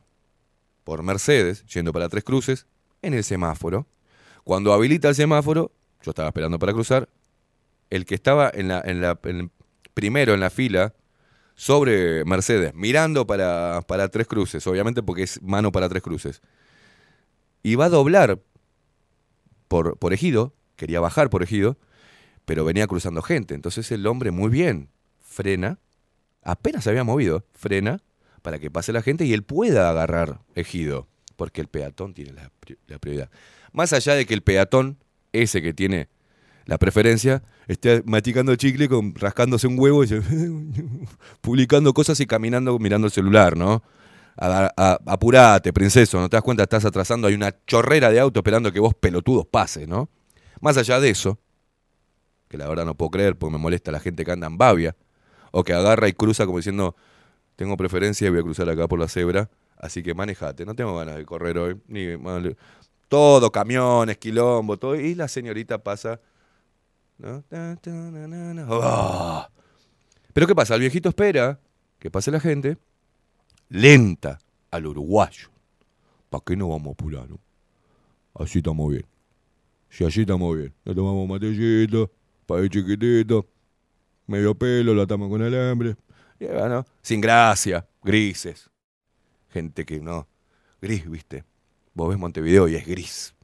por Mercedes, yendo para Tres Cruces, en el semáforo. Cuando habilita el semáforo, yo estaba esperando para cruzar, el que estaba en la, en la, en- primero en la fila sobre Mercedes, mirando para, para Tres Cruces, obviamente porque es mano para Tres Cruces, y va a doblar por, por Ejido, quería bajar por Ejido, pero venía cruzando gente. Entonces el hombre muy bien frena, apenas se había movido, frena para que pase la gente y él pueda agarrar Ejido, porque el peatón tiene la, pri- la prioridad. Más allá de que el peatón, ese que tiene la preferencia, esté maticando chicle, con, rascándose un huevo, y publicando cosas y caminando mirando el celular, ¿no? Apurate, princeso, no te das cuenta, estás atrasando, hay una chorrera de auto esperando que vos pelotudos pases, ¿no? Más allá de eso, que la verdad no puedo creer porque me molesta la gente que anda en babia, o que agarra y cruza como diciendo, tengo preferencia y voy a cruzar acá por la cebra, así que manejate, no tengo ganas de correr hoy, ni todo, camiones, quilombo, todo, y la señorita pasa, ¡Ah! Pero ¿qué pasa? El viejito espera que pase la gente, lenta al uruguayo. ¿Para qué no vamos a apurar? no? Así estamos bien. Si así estamos bien. Le tomamos matellito, para chiquitito, medio pelo, lo atamos con alambre. Y bueno, sin gracia, grises. Gente que no. Gris, ¿viste? Vos ves Montevideo y es gris.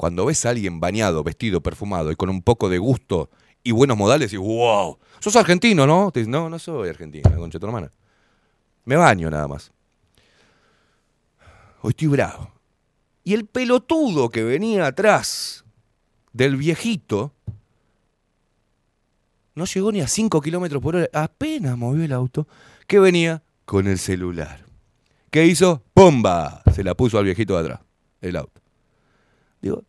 Cuando ves a alguien bañado, vestido, perfumado y con un poco de gusto y buenos modales, y wow, sos argentino, ¿no? Te no, no soy argentino, concha tu hermana. Me baño nada más. Hoy estoy bravo. Y el pelotudo que venía atrás del viejito no llegó ni a 5 kilómetros por hora, apenas movió el auto, que venía con el celular. ¿Qué hizo? ¡Pumba! Se la puso al viejito de atrás, el auto. Digo,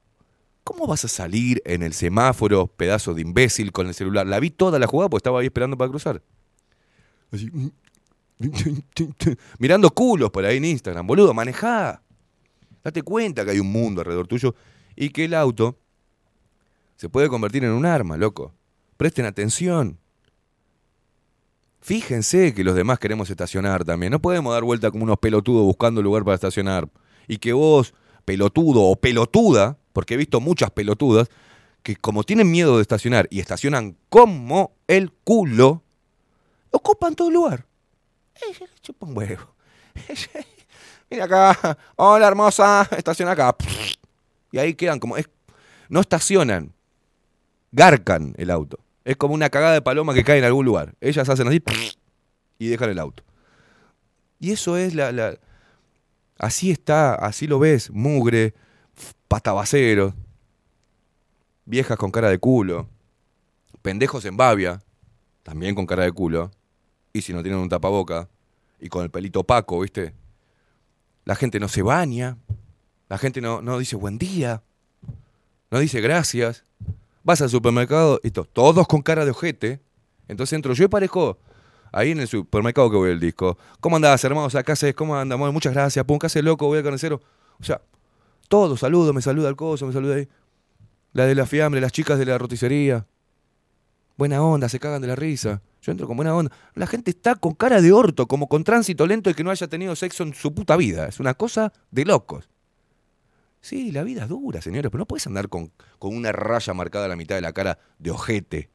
¿cómo vas a salir en el semáforo, pedazo de imbécil, con el celular? La vi toda la jugada porque estaba ahí esperando para cruzar. Así, mirando culos por ahí en Instagram, boludo, manejá. Date cuenta que hay un mundo alrededor tuyo y que el auto se puede convertir en un arma, loco. Presten atención. Fíjense que los demás queremos estacionar también. No podemos dar vuelta como unos pelotudos buscando lugar para estacionar. Y que vos, pelotudo o pelotuda, porque he visto muchas pelotudas, que como tienen miedo de estacionar y estacionan como el culo, ocupan todo el lugar. Chupa un huevo. Mira acá, hola hermosa, estaciona acá. Y ahí quedan como, no estacionan, garcan el auto. Es como una cagada de paloma que cae en algún lugar. Ellas hacen así y dejan el auto. Y eso es la, la- así está, así lo ves, mugre, patabaceros, viejas con cara de culo, pendejos en babia, también con cara de culo, y si no tienen un tapaboca, y con el pelito opaco, ¿viste? La gente no se baña, la gente no, no dice buen día, no dice gracias. Vas al supermercado y to- todos con cara de ojete. Entonces entro yo y parejo ahí en el supermercado que voy el disco. ¿Cómo andás, hermanos? Acá haces, ¿cómo andamos? Muchas gracias. Pum, ¿qué haces, loco? Voy al carnicero. O sea, todos saludo, me saluda el coso, me saluda ahí. La de la fiambre, las chicas de la roticería. Buena onda, se cagan de la risa. Yo entro con buena onda. La gente está con cara de orto, como con tránsito lento y que no haya tenido sexo en su puta vida. Es una cosa de locos. Sí, la vida es dura, señores, pero no puedes andar con, con una raya marcada a la mitad de la cara de ojete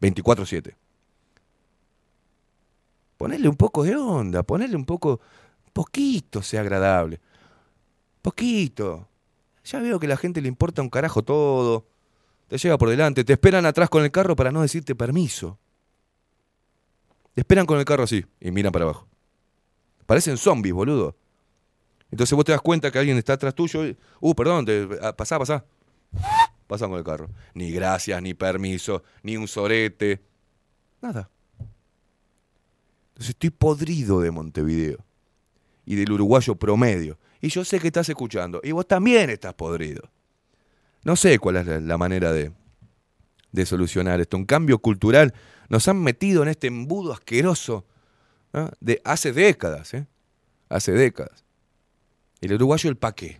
24-7. Ponerle un poco de onda, ponerle un poco, poquito sea agradable. Poquito. Ya veo que a la gente le importa un carajo todo. Te llega por delante, te esperan atrás con el carro para no decirte permiso. Te esperan con el carro así y miran para abajo. Parecen zombies, boludo. Entonces vos te das cuenta que alguien está atrás tuyo. y, uh, perdón, te, ah, pasá, pasá. Pasan con el carro. Ni gracias, ni permiso, ni un sorete. Nada. Entonces estoy podrido de Montevideo. Y del uruguayo promedio. Y yo sé que estás escuchando. Y vos también estás podrido. No sé cuál es la, manera de, de solucionar esto. Un cambio cultural. Nos han metido en este embudo asqueroso de hace décadas. ¿eh? Hace décadas. El uruguayo el pa' qué.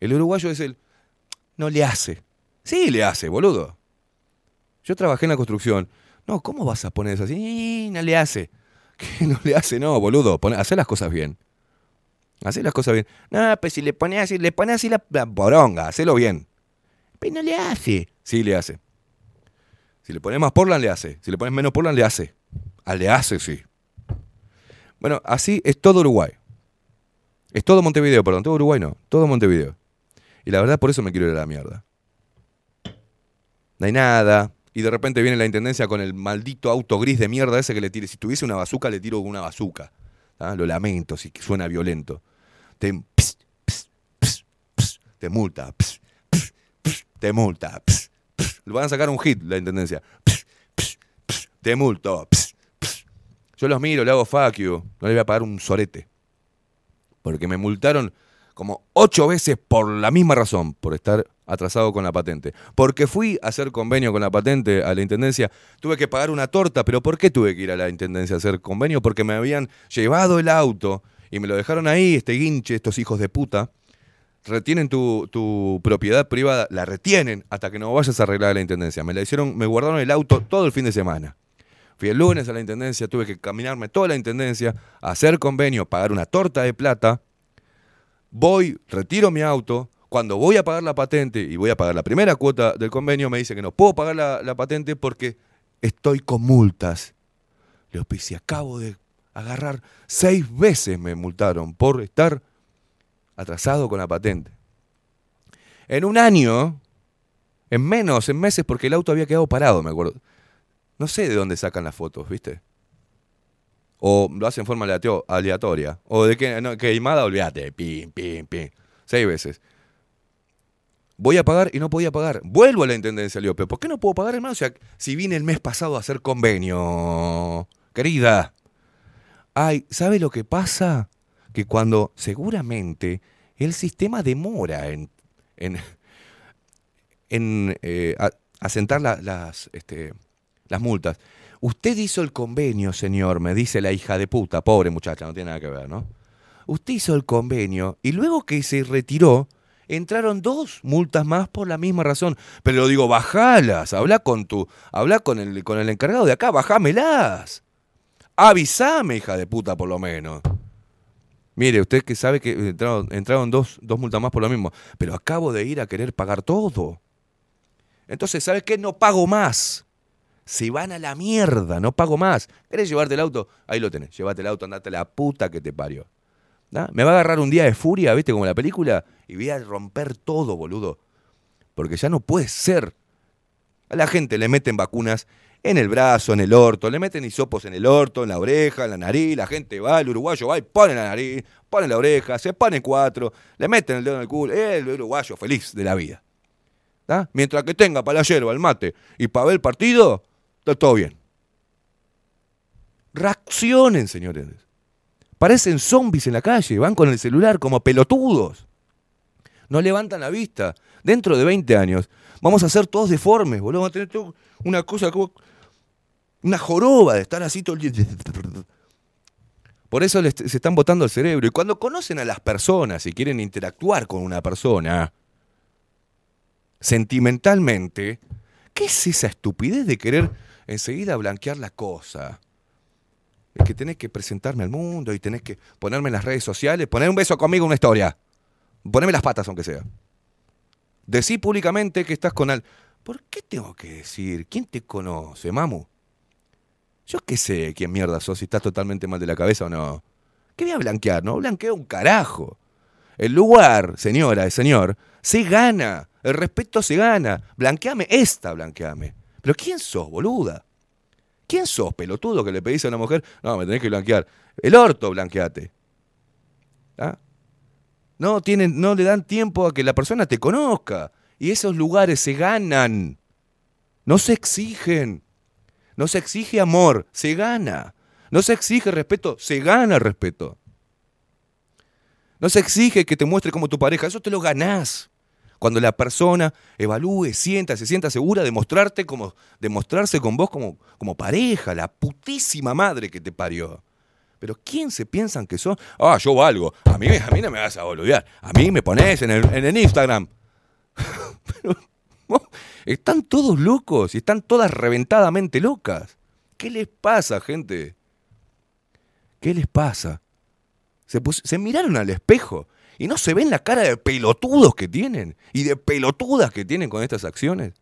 El uruguayo es el... No le hace. Sí le hace, boludo. Yo trabajé en la construcción. No, ¿cómo vas a poner eso así? No le hace. ¿Qué no le hace? No, boludo. Pone, hacé las cosas bien. Hacé las cosas bien. No, pues si le pones así, le pones así la, la poronga, hacelo bien. Pero no le hace. Sí le hace. Si le pones más Portland, le hace. Si le pones menos Portland, le hace. Ah, le hace, sí. Bueno, así es todo Uruguay. Es todo Montevideo, perdón, todo Uruguay no, todo Montevideo. Y la verdad por eso me quiero ir a la mierda. No hay nada. Y de repente viene la intendencia con el maldito auto gris de mierda ese que le tire. Si tuviese una bazuca, le tiro una bazuca. ¿Ah? Lo lamento, si suena violento. Te, ps, ps, ps, ps, te multa. te multa. Le van a sacar un hit la intendencia. te multo. Yo los miro, le hago fuck you. No le voy a pagar un sorete porque me multaron como ocho veces por la misma razón, por estar atrasado con la patente. Porque fui a hacer convenio con la patente a la intendencia, tuve que pagar una torta, pero ¿por qué tuve que ir a la intendencia a hacer convenio? Porque me habían llevado el auto y me lo dejaron ahí, este guinche, estos hijos de puta. Retienen tu, tu propiedad privada, la retienen hasta que no vayas a arreglar la intendencia. Me la hicieron, me guardaron el auto todo el fin de semana. Fui el lunes a la intendencia, tuve que caminarme toda la intendencia, hacer convenio, pagar una torta de plata. Voy, retiro mi auto. Cuando voy a pagar la patente y voy a pagar la primera cuota del convenio, me dice que no puedo pagar la, la patente porque estoy con multas. Le auspicia, acabo de agarrar seis veces me multaron por estar atrasado con la patente. En un año, en menos, en meses, porque el auto había quedado parado, me acuerdo. No sé de dónde sacan las fotos, ¿viste? O lo hacen en forma aleatoria. O de que, no, queimada, olvídate. Pim, pim, pim. Seis veces. Voy a pagar y no podía pagar. Vuelvo a la intendencia, pero ¿por qué no puedo pagar, hermano? O sea, si vine el mes pasado a hacer convenio, querida. Ay, ¿sabe lo que pasa? Que cuando seguramente el sistema demora en, en, en eh, asentar la- las, este, las multas. Usted hizo el convenio, señor, me dice la hija de puta, pobre muchacha, no tiene nada que ver, ¿no? Usted hizo el convenio y luego que se retiró, entraron dos multas más por la misma razón. Pero digo, bajalas, habla con tu, habla con el, con el encargado de acá, bajámelas. Avísame, hija de puta, por lo menos. Mire, usted que sabe que entraron, dos, dos multas más por lo mismo, pero acabo de ir a querer pagar todo. Entonces, ¿sabes qué? No pago más. Se van a la mierda, no pago más. ¿Querés llevarte el auto? Ahí lo tenés. Llévate el auto, andate a la puta que te parió. ¿Da? Me va a agarrar un día de furia, ¿viste? Como la película, y voy a romper todo, boludo. Porque ya no puede ser. A la gente le meten vacunas en el brazo, en el orto, le meten hisopos en el orto, en la oreja, en la nariz, la gente va, el uruguayo va y pone la nariz, pone la oreja, se pone cuatro, le meten el dedo en el culo, el uruguayo feliz de la vida. ¿Da? Mientras que tenga para la yerba, el mate y para ver el partido, está todo bien. Reaccionen, señores. Parecen zombies en la calle, van con el celular como pelotudos. No levantan la vista. Dentro de 20 años vamos a ser todos deformes, boludo. Vamos a tener una cosa como. Una joroba de estar así todo el día. Por eso se están botando el cerebro. Y cuando conocen a las personas y quieren interactuar con una persona sentimentalmente, ¿qué es esa estupidez de querer enseguida blanquear la cosa? Es que tenés que presentarme al mundo y tenés que ponerme en las redes sociales, poner un beso conmigo una historia. Ponerme las patas, aunque sea. Decí públicamente que estás con al. ¿Por qué tengo que decir? ¿Quién te conoce, mamu? Yo qué sé quién mierda sos, si estás totalmente mal de la cabeza o no. ¿Qué voy a blanquear? No blanqueo un carajo. El lugar, señora, el señor, se gana. El respeto se gana. Blanqueame esta, blanqueame. Pero ¿quién sos, boluda? ¿Quién sos, pelotudo, que le pedís a una mujer? No, me tenés que blanquear. El orto, blanqueate. ¿Ah? No, tienen, no le dan tiempo a que la persona te conozca. Y esos lugares se ganan. No se exigen. No se exige amor, se gana. No se exige respeto, se gana respeto. No se exige que te muestre como tu pareja, eso te lo ganás. Cuando la persona evalúe, sienta, se sienta segura de mostrarte como, de mostrarse con vos como, como pareja, la putísima madre que te parió. Pero ¿quién se piensan que son? Ah, yo valgo. A mí, a mí no me vas a boludear. A mí me pones en el, Instagram. Pero están todos locos y están todas reventadamente locas. ¿Qué les pasa, gente? ¿Qué les pasa? Se miraron al espejo y no se ven la cara de pelotudos que tienen y de pelotudas que tienen con estas acciones.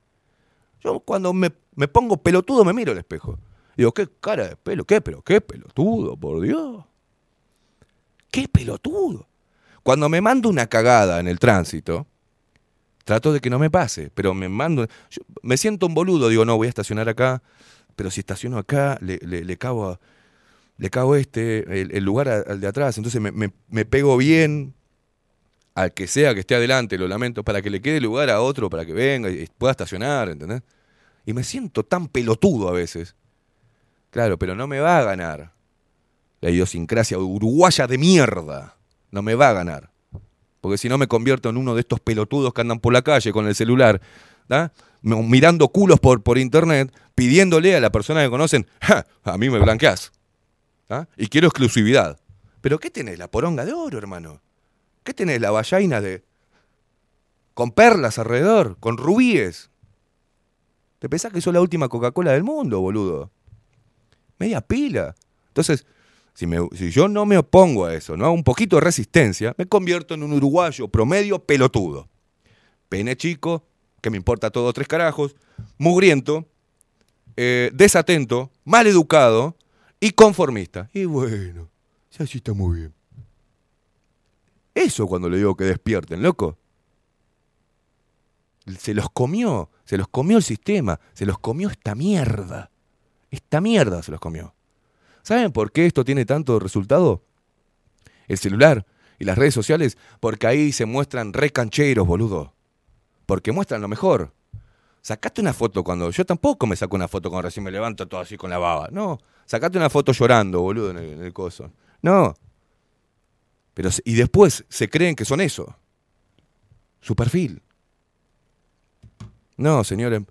Yo cuando me, me pongo pelotudo me miro al espejo. Digo, qué cara de pelo, qué, pero qué pelotudo, por Dios. Qué pelotudo. Cuando me mando una cagada en el tránsito, trato de que no me pase, pero me mando. me siento un boludo, digo, no, voy a estacionar acá, pero si estaciono acá, le, le, cago a- le cago este, el, lugar al de atrás, entonces me, me- me pego bien al que sea que esté adelante, lo lamento, para que le quede lugar a otro, para que venga y pueda estacionar, ¿entendés? Y me siento tan pelotudo a veces. Claro, pero no me va a ganar la idiosincrasia uruguaya de mierda. No me va a ganar. Porque si no me convierto en uno de estos pelotudos que andan por la calle con el celular, mirando culos por, internet, pidiéndole a la persona que conocen, "Ja, a mí me blanqueás. Y quiero exclusividad. ¿Pero qué tenés? La poronga de oro, hermano. ¿Qué tenés? La vallaina de... con perlas alrededor, con rubíes. ¿Te pensás que sos la última Coca-Cola del mundo, boludo? Media pila. Entonces, si, me- si yo no me opongo a eso, no hago un poquito de resistencia, me convierto en un uruguayo promedio pelotudo. Pene chico, que me importa todo tres carajos, mugriento, eh, desatento, mal educado y conformista. Y bueno, ya sí está muy bien. Eso cuando le digo que despierten, loco. Se los comió, se los comió el sistema, se los comió esta mierda. Esta mierda se los comió. ¿Saben por qué esto tiene tanto resultado? El celular y las redes sociales porque ahí se muestran re cancheros, boludo. Porque muestran lo mejor. Sacate una foto cuando. Yo tampoco me saco una foto cuando recién me levanto todo así con la baba. No. Sacate una foto llorando, boludo, en el, coso. No. Pero, y después se creen que son eso. Su perfil. No, señores.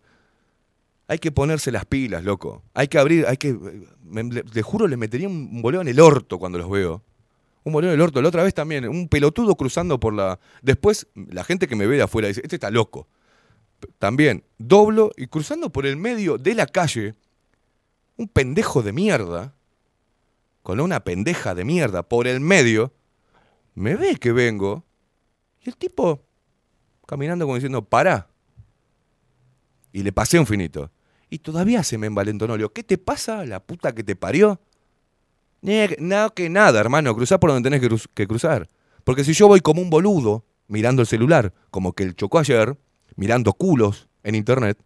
Hay que ponerse las pilas, loco. Hay que abrir, hay que. le juro, le metería un boleo en el orto cuando los veo. Un boleo en el orto. La otra vez también, un pelotudo cruzando por la. Después, la gente que me ve de afuera dice: Este está loco. También, doblo y cruzando por el medio de la calle, un pendejo de mierda, con una pendeja de mierda por el medio, me ve que vengo, y el tipo caminando como diciendo, pará. Y le pasé un finito. Y todavía se me envalentonó. Le digo, ¿qué te pasa, la puta que te parió? "Nie, No, que nada, hermano, cruzá por donde tenés que, cruz- que cruzar. Porque si yo voy como un boludo, mirando el celular, como que el chocó ayer, mirando culos en internet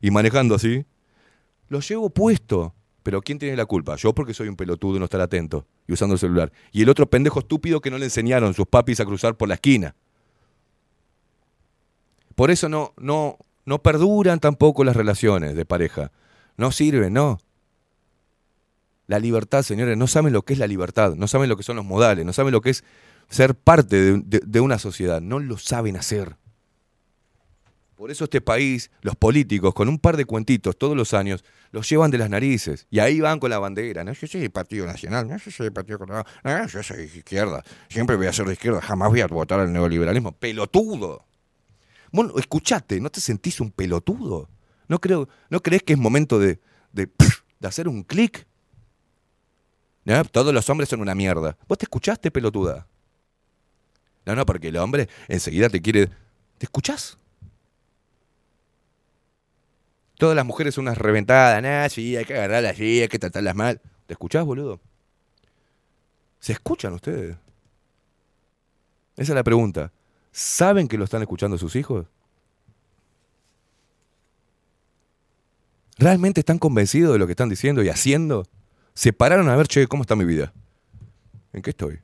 y manejando así, lo llevo puesto. Pero ¿quién tiene la culpa? Yo porque soy un pelotudo y no estar atento y usando el celular. Y el otro pendejo estúpido que no le enseñaron sus papis a cruzar por la esquina. Por eso no, no, no perduran tampoco las relaciones de pareja. No sirven, no. La libertad, señores, no saben lo que es la libertad, no saben lo que son los modales, no saben lo que es ser parte de, una sociedad, no lo saben hacer. Por eso este país, los políticos, con un par de cuentitos todos los años, los llevan de las narices. Y ahí van con la bandera. No, yo soy Partido Nacional, no, yo soy Partido Colorado, no, yo soy izquierda. Siempre voy a ser de izquierda, jamás voy a votar al neoliberalismo. ¡Pelotudo! Bueno, escuchate, ¿no te sentís un pelotudo? ¿No, creo, ¿no crees que es momento de, de, de hacer un clic? No, todos los hombres son una mierda. ¿Vos te escuchaste, pelotuda? No, no, porque el hombre enseguida te quiere... ¿Te escuchás? Todas las mujeres son unas reventadas. Nah, sí, hay que agarrarlas así, hay que tratarlas mal. ¿Te escuchás, boludo? ¿Se escuchan ustedes? Esa es la pregunta. ¿Saben que lo están escuchando sus hijos? ¿Realmente están convencidos de lo que están diciendo y haciendo? ¿Se pararon a ver, che, cómo está mi vida? ¿En qué estoy?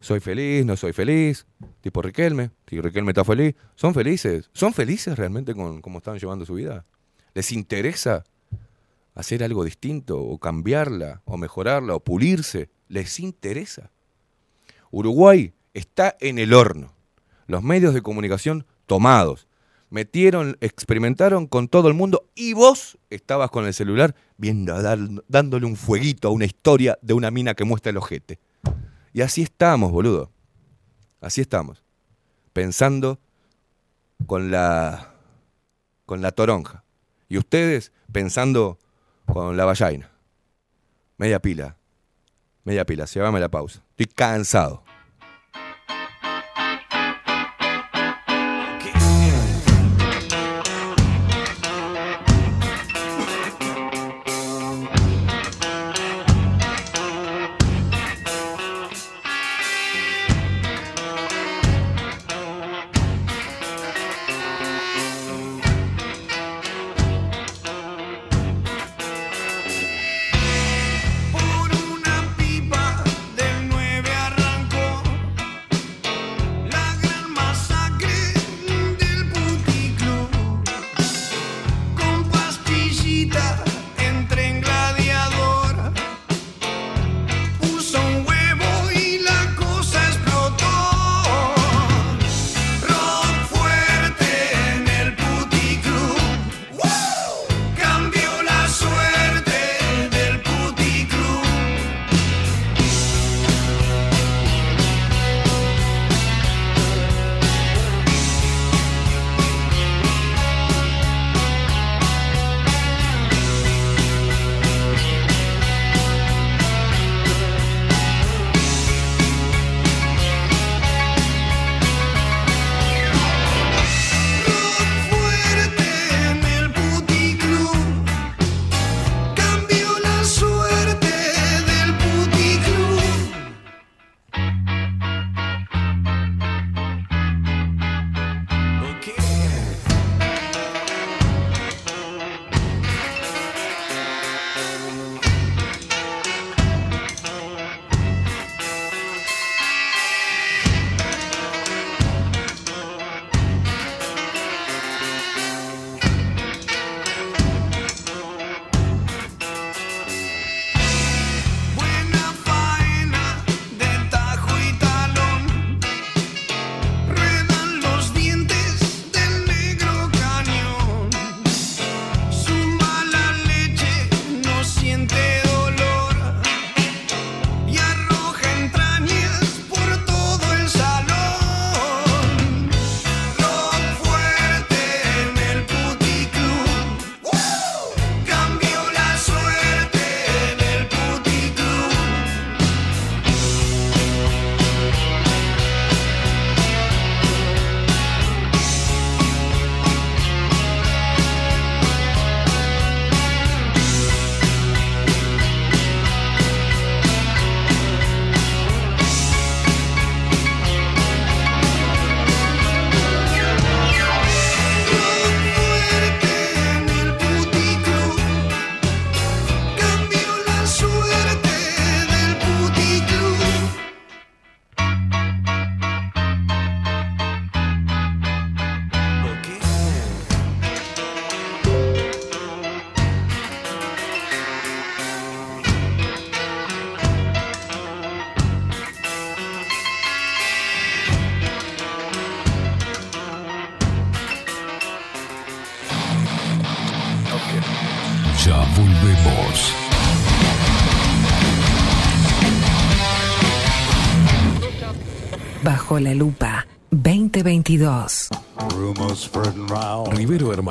¿Soy feliz? ¿No soy feliz? Tipo Riquelme. Si Riquelme está feliz. ¿Son felices? ¿Son felices realmente con cómo están llevando su vida? ¿Les interesa hacer algo distinto o cambiarla o mejorarla o pulirse? ¿Les interesa? Uruguay está en el horno. Los medios de comunicación tomados. Metieron, experimentaron con todo el mundo y vos estabas con el celular viendo, dándole un fueguito a una historia de una mina que muestra el ojete. Y así estamos, boludo. Así estamos. Pensando con la con la toronja. Y ustedes pensando con la vallaina. Media pila. Media pila. Llévame la pausa. Estoy cansado.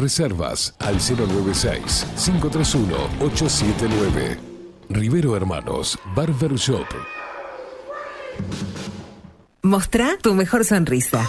Reservas al 096-531-879. Rivero Hermanos, Barber Shop. Mostrá tu mejor sonrisa.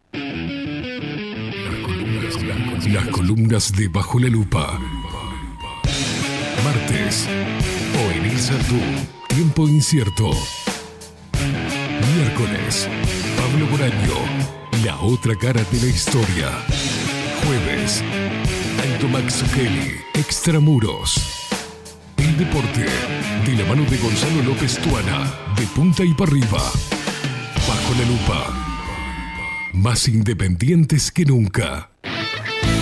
Las columnas de Bajo la Lupa. Martes. O en Tú. Tiempo incierto. Miércoles. Pablo Boraño. La otra cara de la historia. Jueves. Alto Max. Extramuros. El deporte. De la mano de Gonzalo López Tuana. De punta y para arriba. Bajo la lupa. Más independientes que nunca.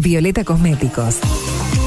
Violeta Cosméticos.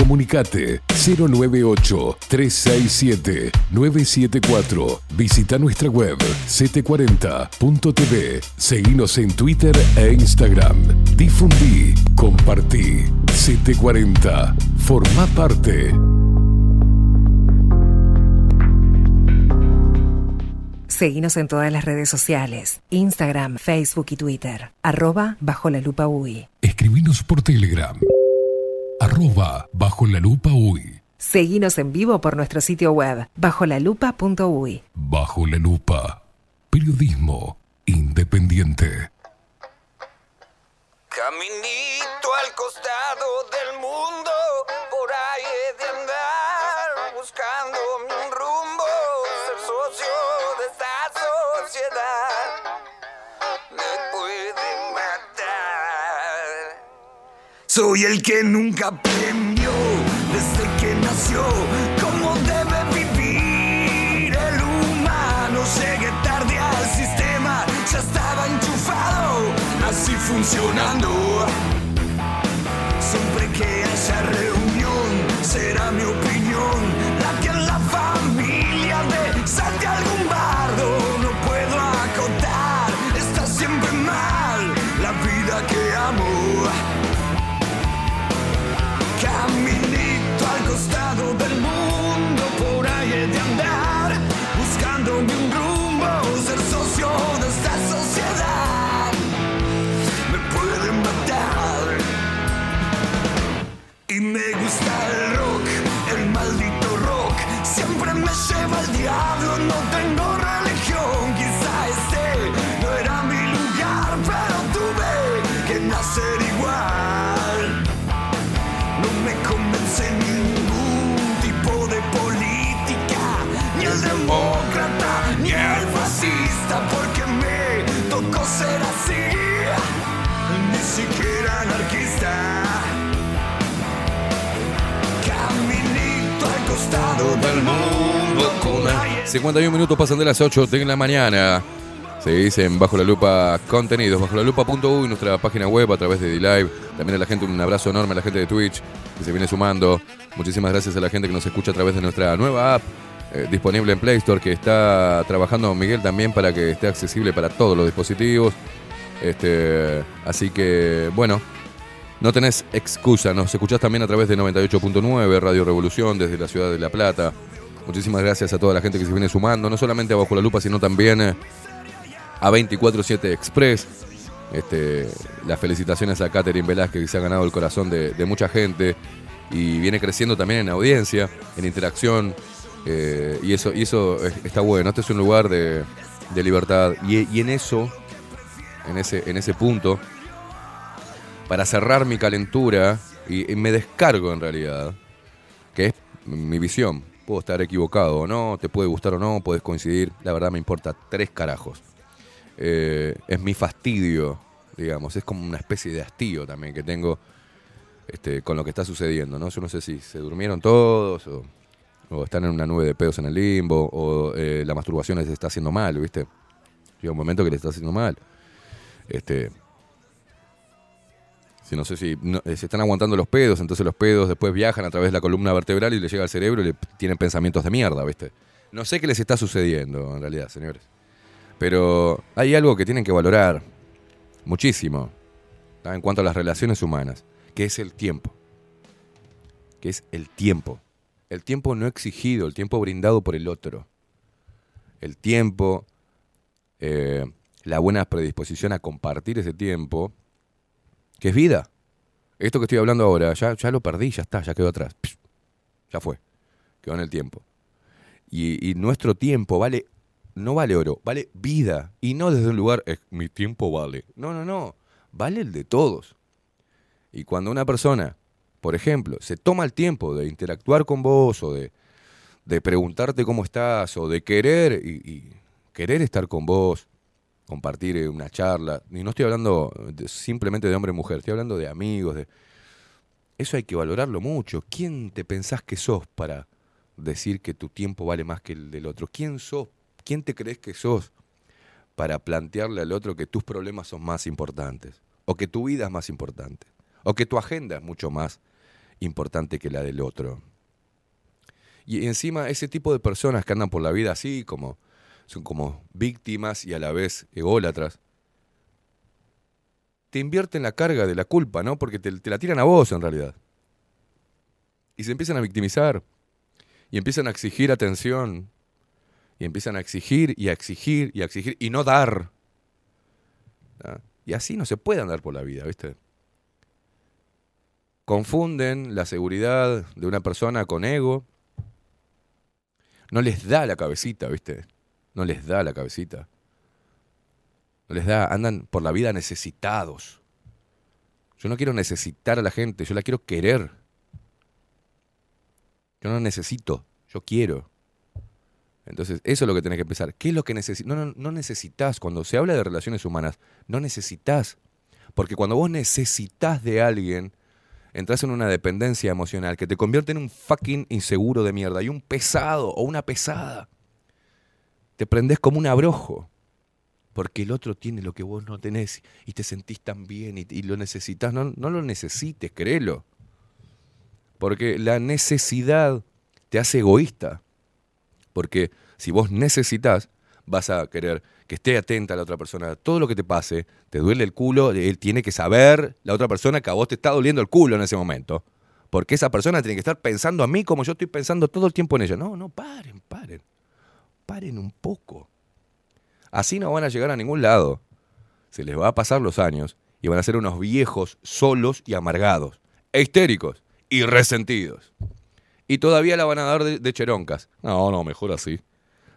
Comunicate 098-367-974. Visita nuestra web ct40.tv. Seguinos en Twitter e Instagram. Difundí, compartí. CT40. Forma parte. Seguinos en todas las redes sociales, Instagram, Facebook y Twitter, arroba bajo la lupa UI. Escribinos por Telegram. Arroba bajo la lupa UI. Seguinos en vivo por nuestro sitio web, bajolalupa.uy. Bajo la lupa. Periodismo in independiente. Caminito al costado del mundo, Soy el que nunca aprendió desde que nació cómo debe vivir el humano. Llegué tarde al sistema, ya estaba enchufado, así funcionando. Siempre que haya reunión, será mi opinión Y costado del mundo con aire 51 minutos pasan de las 8 de la mañana. Se dicen Bajo la Lupa contenidos, bajo la lupa.uy, nuestra página web a través de D-Live. También a la gente, un abrazo enorme a la gente de Twitch que se viene sumando. Muchísimas gracias a la gente que nos escucha a través de nuestra nueva app eh, disponible en Play Store que está trabajando Miguel también para que esté accesible para todos los dispositivos. Este, así que, bueno, no tenés excusa. Nos escuchás también a través de 98.9 Radio Revolución desde la ciudad de La Plata. Muchísimas gracias a toda la gente que se viene sumando, no solamente a Bajo la Lupa, sino también eh, a 24-7 Express. Este, las felicitaciones a Catherine Velázquez que se ha ganado el corazón de, mucha gente y viene creciendo también en audiencia, en interacción. eh, y eso, y eso es- está bueno. Este es un lugar de, de libertad. Y, y en eso, en ese, en ese punto, para cerrar mi calentura, y, me descargo en realidad, que es mi visión. Puedo estar equivocado o no, te puede gustar o no, puedes coincidir. La verdad me importa tres carajos. Eh, es mi fastidio, digamos. Es como una especie de hastío también que tengo este, con lo que está sucediendo, ¿no? Yo no sé si se durmieron todos o, están en una nube de pedos en el limbo o eh, la masturbación les está haciendo mal, ¿viste? Llega un momento que le está haciendo mal. Este, no sé si eh, se están aguantando los pedos, entonces los pedos después viajan a través de la columna vertebral y le llega al cerebro y le tienen pensamientos de mierda, ¿viste? No sé qué les está sucediendo en realidad, señores. Pero hay algo que tienen que valorar muchísimo ¿tá? en cuanto a las relaciones humanas, que es el tiempo. Que es el tiempo. El tiempo no exigido, el tiempo brindado por el otro. El tiempo, eh, la buena predisposición a compartir ese tiempo, que es vida. Esto que estoy hablando ahora, ya, ya lo perdí, ya está, ya quedó atrás. Ya fue. Quedó en el tiempo. Y, y nuestro tiempo vale, no vale oro, vale vida. Y no desde un lugar, "Es- mi tiempo vale. No, no, no. Vale el de todos. Y cuando una persona, por ejemplo, se toma el tiempo de interactuar con vos o de, de preguntarte cómo estás o de querer y, y querer estar con vos, compartir eh, una charla, y no estoy hablando simplemente de hombre y mujer, estoy hablando de amigos, de... Eso hay que valorarlo mucho. ¿Quién te pensás que sos para decir que tu tiempo vale más que el del otro? ¿Quién sos? ¿Quién te crees que sos para plantearle al otro que tus problemas son más importantes? O que tu vida es más importante? O que tu agenda es mucho más importante que la del otro? Y encima ese tipo de personas que andan por la vida así, como son como víctimas y a la vez ególatras, te invierten la carga de la culpa, ¿no? Porque te, la tiran a vos en realidad. Y se empiezan a victimizar. Y empiezan a exigir atención. Y empiezan a exigir y a exigir y a exigir y no dar. ¿Ah? Y así no se puede andar por la vida, ¿viste? Confunden la seguridad de una persona con ego. No les da la cabecita, ¿viste? No les da la cabecita. No les da, andan por la vida necesitados. Yo no quiero necesitar a la gente, yo la quiero querer. Yo no necesito, yo quiero. Entonces, eso es lo que tenés que pensar. ¿Qué es lo que necesitas? No, no, no necesitas. Cuando se habla de relaciones humanas, no necesitas. Porque cuando vos necesitas de alguien, entras en una dependencia emocional que te convierte en un fucking inseguro de mierda y un pesado o una pesada. Te prendés como un abrojo. Porque el otro tiene lo que vos no tenés y te sentís tan bien y, lo necesitas. No, no lo necesites, créelo. Porque la necesidad te hace egoísta. Porque si vos necesitas, vas a querer que esté atenta la otra persona. Todo lo que te pase, te duele el culo, él tiene que saber, la otra persona, que a vos te está doliendo el culo en ese momento. Porque esa persona tiene que estar pensando a mí como yo estoy pensando todo el tiempo en ella. No, no, paren, paren. Paren un poco. Así no van a llegar a ningún lado. Se les va a pasar los años y van a ser unos viejos solos y amargados, histéricos y resentidos. Y todavía la van a dar de, cheroncas. No, no, mejor así.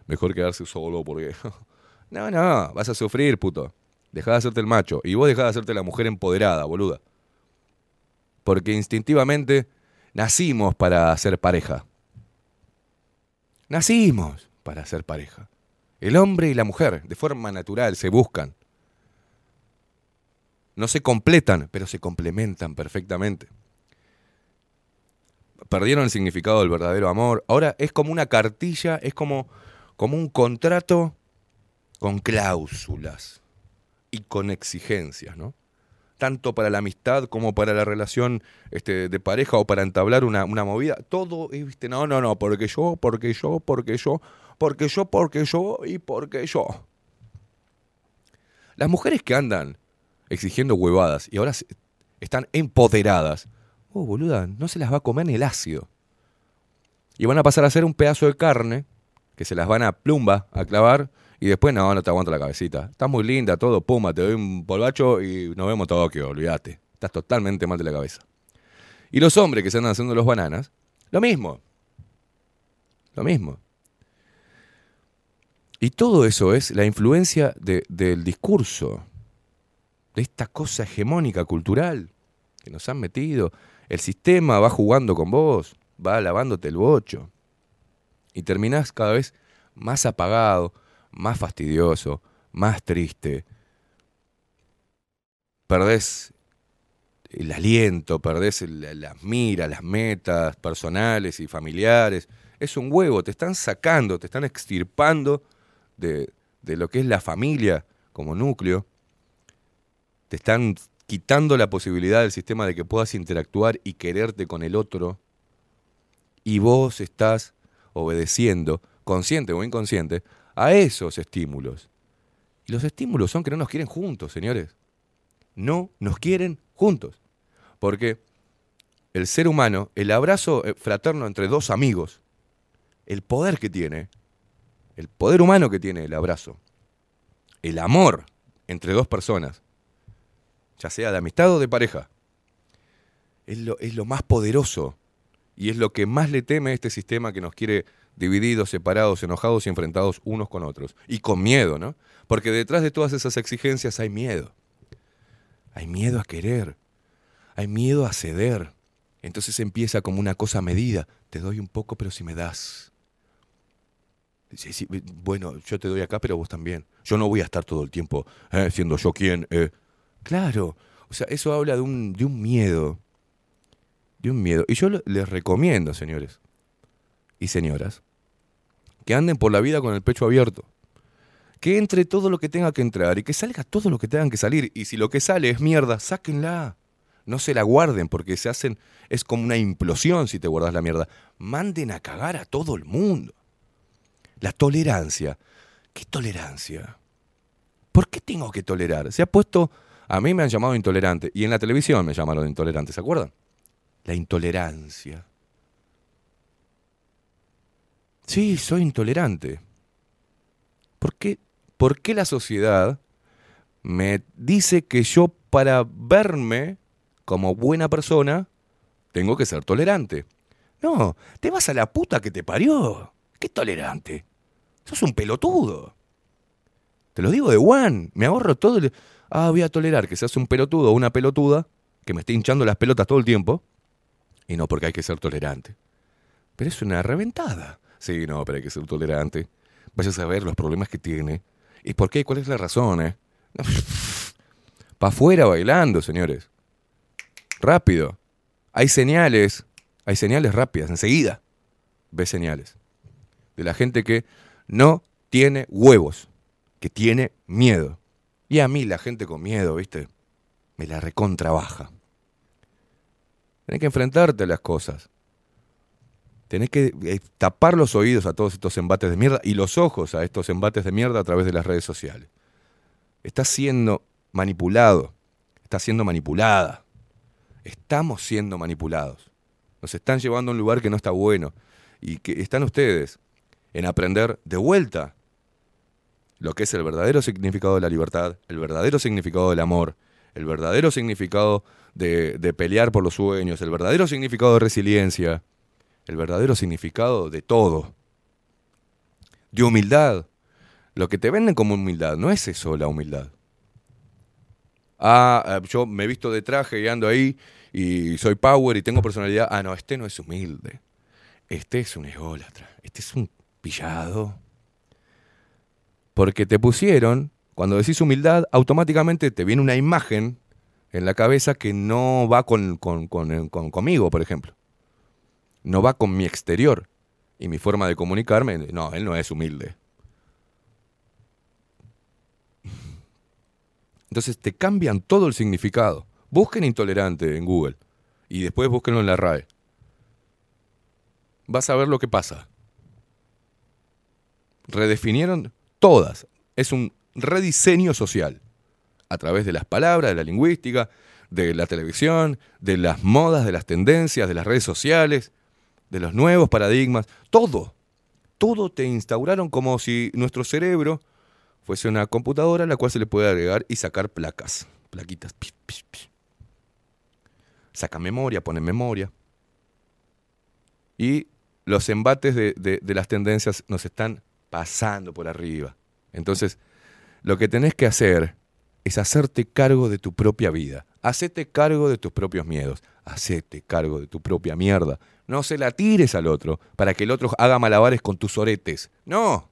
Mejor quedarse solo porque... No, no, vas a sufrir, puto. Dejá de hacerte el macho. Y vos dejá de hacerte la mujer empoderada, boluda. Porque instintivamente nacimos para ser pareja. Nacimos para ser pareja. El hombre y la mujer, de forma natural, se buscan. No se completan, pero se complementan perfectamente. Perdieron el significado del verdadero amor. Ahora es como una cartilla, es como, como un contrato con cláusulas y con exigencias, ¿no? Tanto para la amistad como para la relación este, de pareja o para entablar una, una movida. Todo, eh, ¿viste? No, no, no, porque yo, porque yo, porque yo, porque yo, porque yo y porque yo. Las mujeres que andan exigiendo huevadas y ahora están empoderadas, oh, boluda, no se las va a comer ni el ácido. Y van a pasar a ser un pedazo de carne que se las van a plumba a clavar y después no, no te aguanto la cabecita. Estás muy linda, todo, puma, te doy un polvacho y nos vemos todo que olvídate. Estás totalmente mal de la cabeza. Y los hombres que se andan haciendo los bananas, lo mismo. Lo mismo. Y todo eso es la influencia de- del discurso, de esta cosa hegemónica cultural que nos han metido. El sistema va jugando con vos, va lavándote el bocho. Y terminás cada vez más apagado, más fastidioso, más triste. Perdés el aliento, perdés las miras, las metas personales y familiares. Es un huevo, te están sacando, te están extirpando de, de lo que es la familia como núcleo. Te están quitando la posibilidad del sistema de que puedas interactuar y quererte con el otro. Y vos estás obedeciendo, consciente o inconsciente, a esos estímulos. Y los estímulos son que no nos quieren juntos, señores. No nos quieren juntos. Porque el ser humano, el abrazo eh, fraterno entre dos amigos, el poder que tiene, el poder humano que tiene el abrazo, el amor entre dos personas, ya sea de amistad o de pareja, es lo, es lo más poderoso y es lo que más le teme a este sistema que nos quiere divididos, separados, enojados y enfrentados unos con otros. Y con miedo, ¿no? Porque detrás de todas esas exigencias hay miedo. Hay miedo a querer. Hay miedo a ceder. Entonces empieza como una cosa medida. Te doy un poco, pero si me das. Bueno, yo te doy acá, pero vos también. Yo no voy a estar todo el tiempo eh, siendo yo quien. eh. Claro. O sea, eso habla de un, de un miedo. De un miedo. Y yo les recomiendo, señores y señoras, que anden por la vida con el pecho abierto. Que entre todo lo que tenga que entrar y que salga todo lo que tengan que salir. Y si lo que sale es mierda, sáquenla. No se la guarden porque se hacen. Es como una implosión si te guardas la mierda. Manden a cagar a todo el mundo. La tolerancia. ¿Qué tolerancia? ¿Por qué tengo que tolerar? Se ha puesto. A mí me han llamado intolerante. Y en la televisión me llamaron intolerante, ¿se acuerdan? La intolerancia. Sí, soy intolerante. ¿Por qué, ¿Por qué la sociedad me dice que yo para verme como buena persona tengo que ser tolerante? No, te vas a la puta que te parió. ¿Qué tolerante? Sos un pelotudo. Te lo digo de one. Me ahorro todo. el- Ah, voy a tolerar que seas un pelotudo o una pelotuda que me esté hinchando las pelotas todo el tiempo. Y no porque hay que ser tolerante. Pero es una reventada. Sí, no, pero hay que ser tolerante. Vaya a saber los problemas que tiene. ¿Y por qué? ¿Cuál es la razón, eh? Pa' afuera bailando, señores. Rápido. Hay señales. Hay señales rápidas. Enseguida ves señales. De la gente que no tiene huevos. Que tiene miedo. Y a mí la gente con miedo, ¿viste? Me la recontrabaja. Tenés que enfrentarte a las cosas. Tenés que eh, tapar los oídos a todos estos embates de mierda y los ojos a estos embates de mierda a través de las redes sociales. Estás siendo manipulado. Estás siendo manipulada. Estamos siendo manipulados. Nos están llevando a un lugar que no está bueno. Y que están ustedes en aprender de vuelta lo que es el verdadero significado de la libertad, el verdadero significado del amor, el verdadero significado de, pelear por los sueños, el verdadero significado de resiliencia, el verdadero significado de todo. De humildad. Lo que te venden como humildad, no es eso la humildad. Ah, eh, yo me visto de traje y ando ahí y soy power y tengo personalidad. Ah, no, este no es humilde. Este es un ególatra. Este es un pillado. Porque te pusieron, cuando decís humildad, automáticamente te viene una imagen en la cabeza que no va con, con- con- con- conmigo, por ejemplo. No va con mi exterior y mi forma de comunicarme. No, él no es humilde. Entonces te cambian todo el significado. Busquen intolerante en Google y después búsquenlo en la RAE. Vas a ver lo que pasa. Redefinieron todas. Es un rediseño social. A través de las palabras, de la lingüística, de la televisión, de las modas, de las tendencias, de las redes sociales, de los nuevos paradigmas. Todo. Todo te instauraron como si nuestro cerebro fuese una computadora a la cual se le puede agregar y sacar placas. Plaquitas. Saca memoria, pone memoria. Y los embates de- de las tendencias nos están pasando por arriba. Entonces, lo que tenés que hacer es hacerte cargo de tu propia vida. Hacete cargo de tus propios miedos. Hacete cargo de tu propia mierda. No se la tires al otro para que el otro haga malabares con tus oretes. No.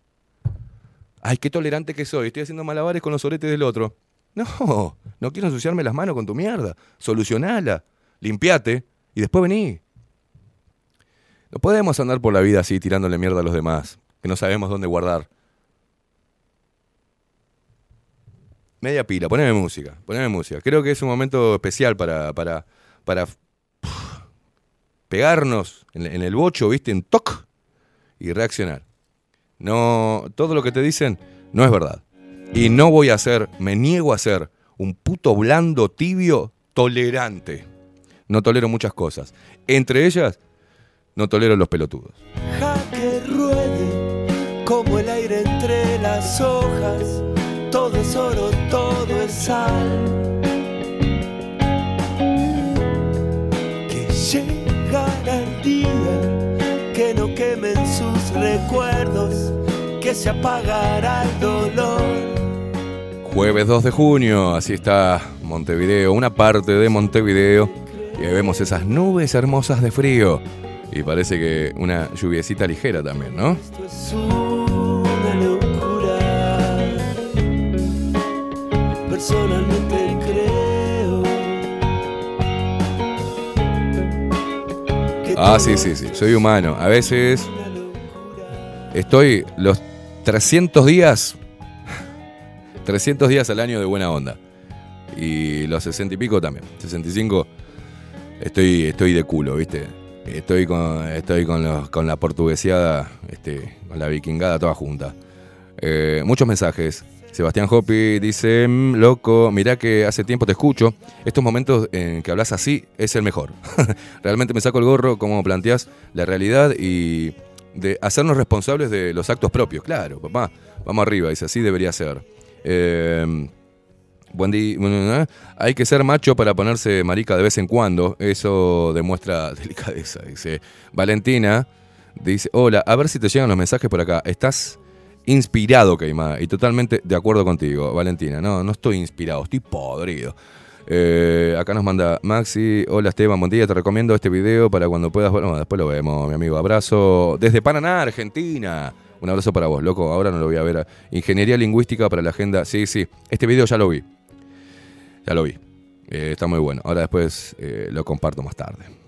Ay, qué tolerante que soy. Estoy haciendo malabares con los oretes del otro. No, no quiero ensuciarme las manos con tu mierda. Solucionala. Limpiate y después vení. No podemos andar por la vida así tirándole mierda a los demás, que no sabemos dónde guardar. Media pila, poneme música, poneme música. Creo que es un momento especial para, para, para pegarnos en, en el bocho, ¿viste? En toc y reaccionar. No, todo lo que te dicen no es verdad. Y no voy a ser, me niego a ser un puto blando, tibio, tolerante. No tolero muchas cosas. Entre ellas, no tolero los pelotudos. Todo es oro, todo es sal. Que llegará el día que no quemen sus recuerdos, que se apagará el dolor. Jueves 2 de junio, así está Montevideo, una parte de Montevideo. Y ahí vemos esas nubes hermosas de frío. Y parece que una lluviecita ligera también, ¿no? Esto es Personalmente creo que Ah, sí, sí, sí, soy humano. A veces estoy los 300 días, 300 días al año de buena onda. Y los 60 y pico también. 65 estoy, estoy de culo, ¿viste? Estoy con, estoy con, los- con la portugueseada, este, con la vikingada toda junta. Eh, muchos mensajes. Sebastián Hopi dice, "Mm, loco, mirá que hace tiempo te escucho. Estos momentos en que hablas así es el mejor. Realmente me saco el gorro como planteás la realidad y de hacernos responsables de los actos propios. Claro, papá, vamos arriba, dice, así debería ser. Día. bueno, ¿eh? Hay que ser macho para ponerse marica de vez en cuando. Eso demuestra delicadeza. Dice Valentina. Dice, hola, a ver si te llegan los mensajes por acá. ¿Estás inspirado, Keima, y totalmente de acuerdo contigo, Valentina. No, no estoy inspirado, estoy podrido. Eh, acá nos manda Maxi. Hola Esteban, buen día. Te recomiendo este video para cuando puedas. Bueno, después lo vemos, mi amigo. Abrazo desde Paraná, Argentina. Un abrazo para vos, loco. Ahora no lo voy a ver. Ingeniería lingüística para la agenda. Sí, sí. Este video ya lo vi. Ya lo vi. Eh, está muy bueno. Ahora después eh, lo comparto más tarde.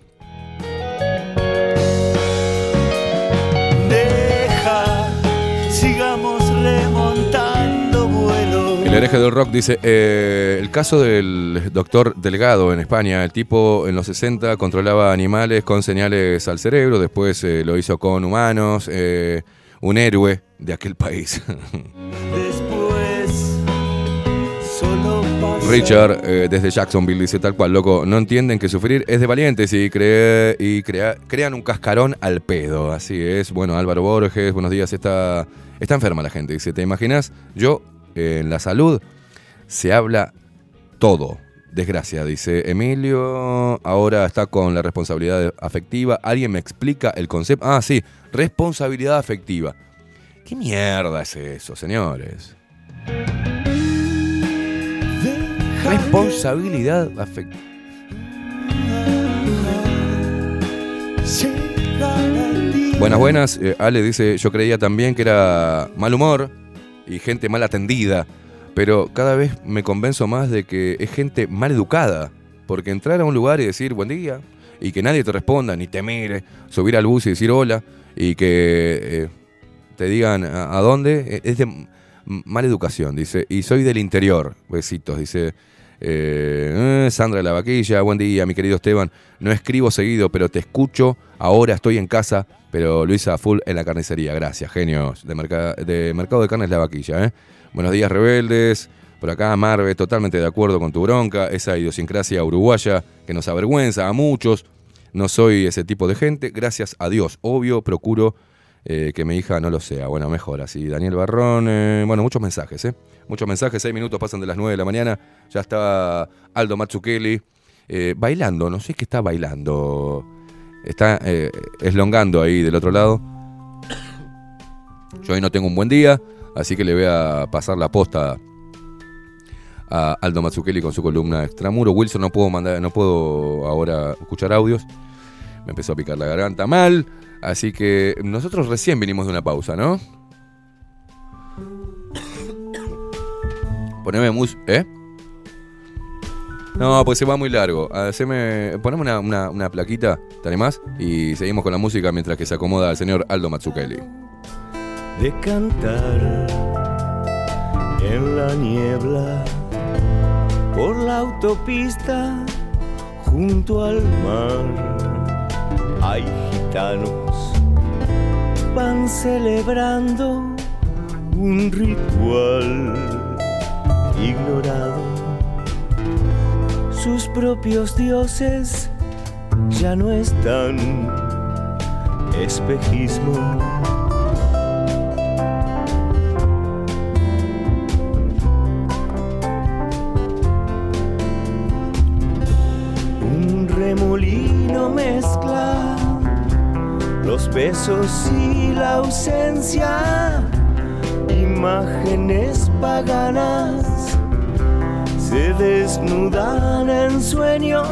El hereje del rock dice, eh, el caso del doctor Delgado en España, el tipo en los 60 controlaba animales con señales al cerebro, después eh, lo hizo con humanos, eh, un héroe de aquel país. Después, solo. Richard desde Jacksonville dice tal cual, loco, no entienden que sufrir es de valientes y, cree- y crea- crean un cascarón al pedo, así es. Bueno, Álvaro Borges, buenos días, está, está enferma la gente, dice, ¿te imaginas? Yo, en la salud, se habla todo. Desgracia, dice Emilio. Ahora está con la responsabilidad afectiva. ¿Alguien me explica el concepto? Ah, sí, responsabilidad afectiva. ¿Qué mierda es eso, señores? Responsabilidad afectiva. Buenas, buenas. Eh, Ale dice, yo creía también que era mal humor y gente mal atendida, pero cada vez me convenzo más de que es gente mal educada, porque entrar a un lugar y decir buen día y que nadie te responda ni te mire, subir al bus y decir hola y que eh, te digan a, a dónde, eh, es de mala educación, dice, y soy del interior, besitos, dice. Eh, eh, Sandra de la Vaquilla, buen día, mi querido Esteban. No escribo seguido, pero te escucho. Ahora estoy en casa, pero Luisa full en la carnicería. Gracias, genios de, de Mercado de Carnes La Vaquilla. ¿eh? Buenos días, rebeldes. Por acá, Marve, totalmente de acuerdo con tu bronca. Esa idiosincrasia uruguaya que nos avergüenza a muchos. No soy ese tipo de gente. Gracias a Dios. Obvio, procuro eh, que mi hija no lo sea. Bueno, mejor así. Daniel Barrón. eh, bueno, muchos mensajes, ¿eh? Muchos mensajes. Seis minutos pasan de las nueve de la mañana. Ya está Aldo eh, bailando. No sé qué está bailando. Está eslongando ahí del otro lado. Yo hoy no tengo un buen día, así que le voy a pasar la posta a Aldo Matsukeli con su columna Extramuro. Wilson no puedo mandar, no puedo ahora escuchar audios. Me empezó a picar la garganta mal. Así que nosotros recién vinimos de una pausa, ¿no? Poneme mus. ¿Eh? No, pues se va muy largo. Haceme, poneme una, una- una plaquita, ¿te animás? Y seguimos con la música mientras que se acomoda el señor Aldo Matsukeli. de cantar en la niebla por la autopista junto al mar. Hay gitanos, van celebrando un ritual ignorado. Sus propios dioses ya no están. Espejismo besos y la ausencia, imágenes paganas se desnudan en sueño.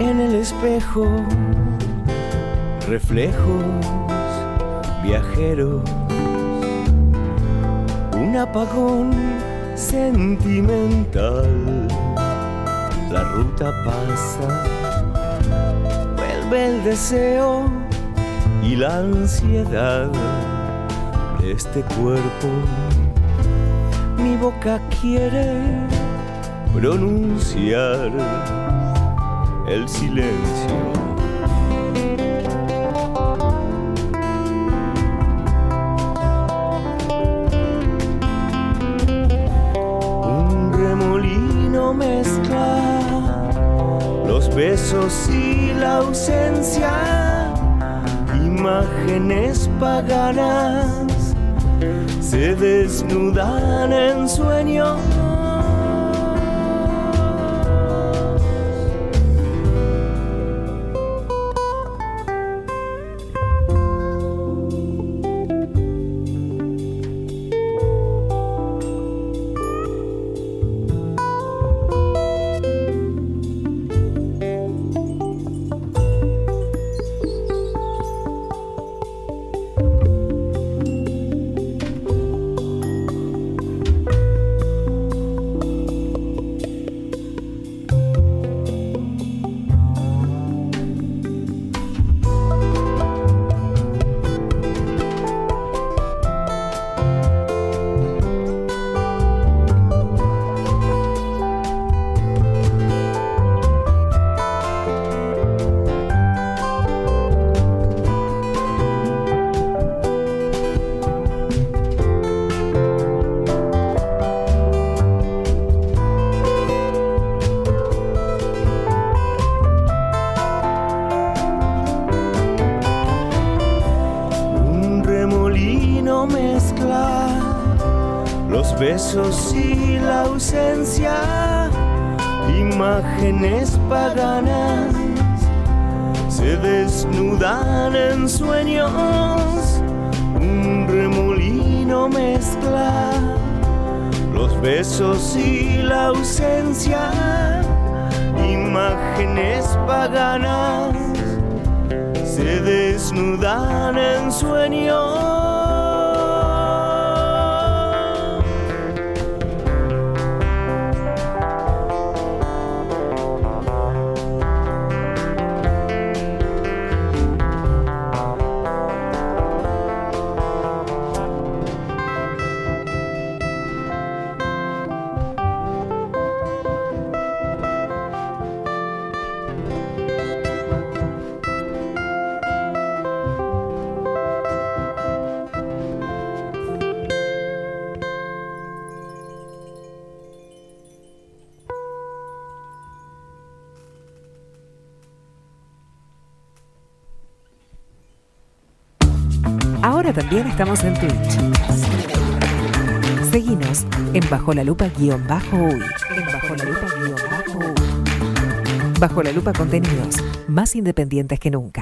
En el espejo, reflejos viajeros, un apagón sentimental. La ruta pasa, vuelve el deseo y la ansiedad de este cuerpo. Mi boca quiere pronunciar el silencio. Paganas se desnudan en sueños. Estamos en Twitch. Seguinos en Bajo la Lupa guion bajo uy. En Bajo la Lupa guion bajo uy. Bajo la Lupa contenidos más independientes que nunca.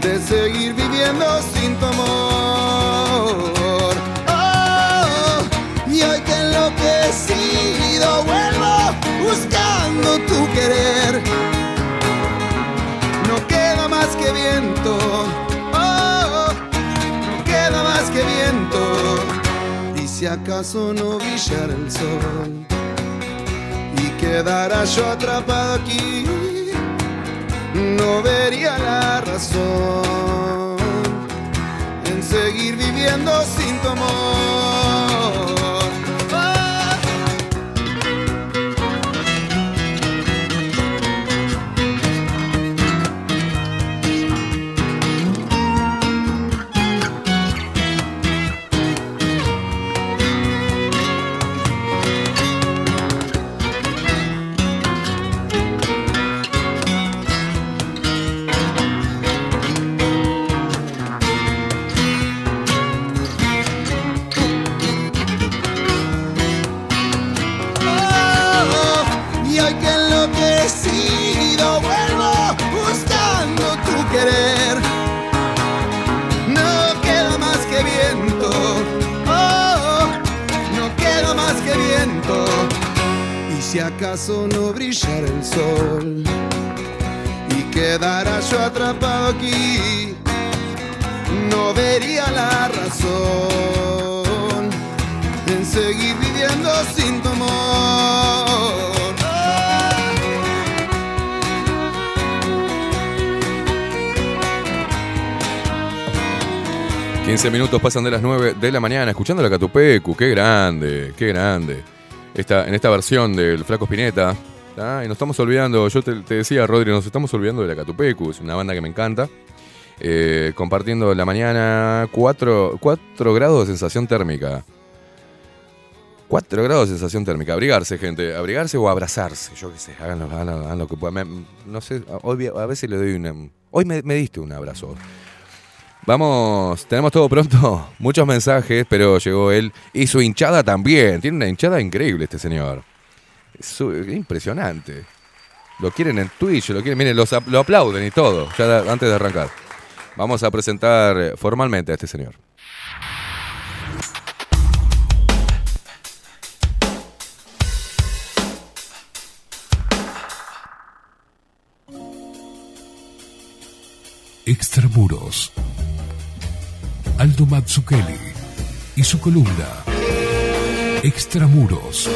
de seguir viviendo sin tu amor. Oh, y hoy que enloquecido vuelvo buscando tu querer. No queda más que viento, oh, no queda más que viento. Y si acaso no brillara el sol y quedara yo atrapado aquí no vería la razón en seguir viviendo sin tu amor. Si acaso no brillara el sol y quedara yo atrapado aquí, no vería la razón en seguir viviendo sin tu amor. 15 minutos pasan de las 9 de la mañana escuchando la Catupecu. Qué grande, qué grande. Esta, en esta versión del Flaco Spinetta. Y nos estamos olvidando, yo te, decía, Rodri, nos estamos olvidando de la Catupecu. Es una banda que me encanta. Eh, compartiendo la mañana 4, 4 grados de sensación térmica. 4 grados de sensación térmica. Abrigarse, gente. Abrigarse o abrazarse. Yo qué sé, hagan lo, hagan que puedan. No sé, hoy, a veces le doy una. Hoy me diste un abrazo. Vamos, tenemos todo pronto. Muchos mensajes, pero llegó él. Y su hinchada también. Tiene una hinchada increíble este señor. Impresionante. Lo quieren en Twitch, lo quieren. Miren, lo aplauden y todo. Ya antes de arrancar. Vamos a presentar eh, formalmente a este señor. Extramuros. Aldo Mazzucchelli y su columna Extramuros.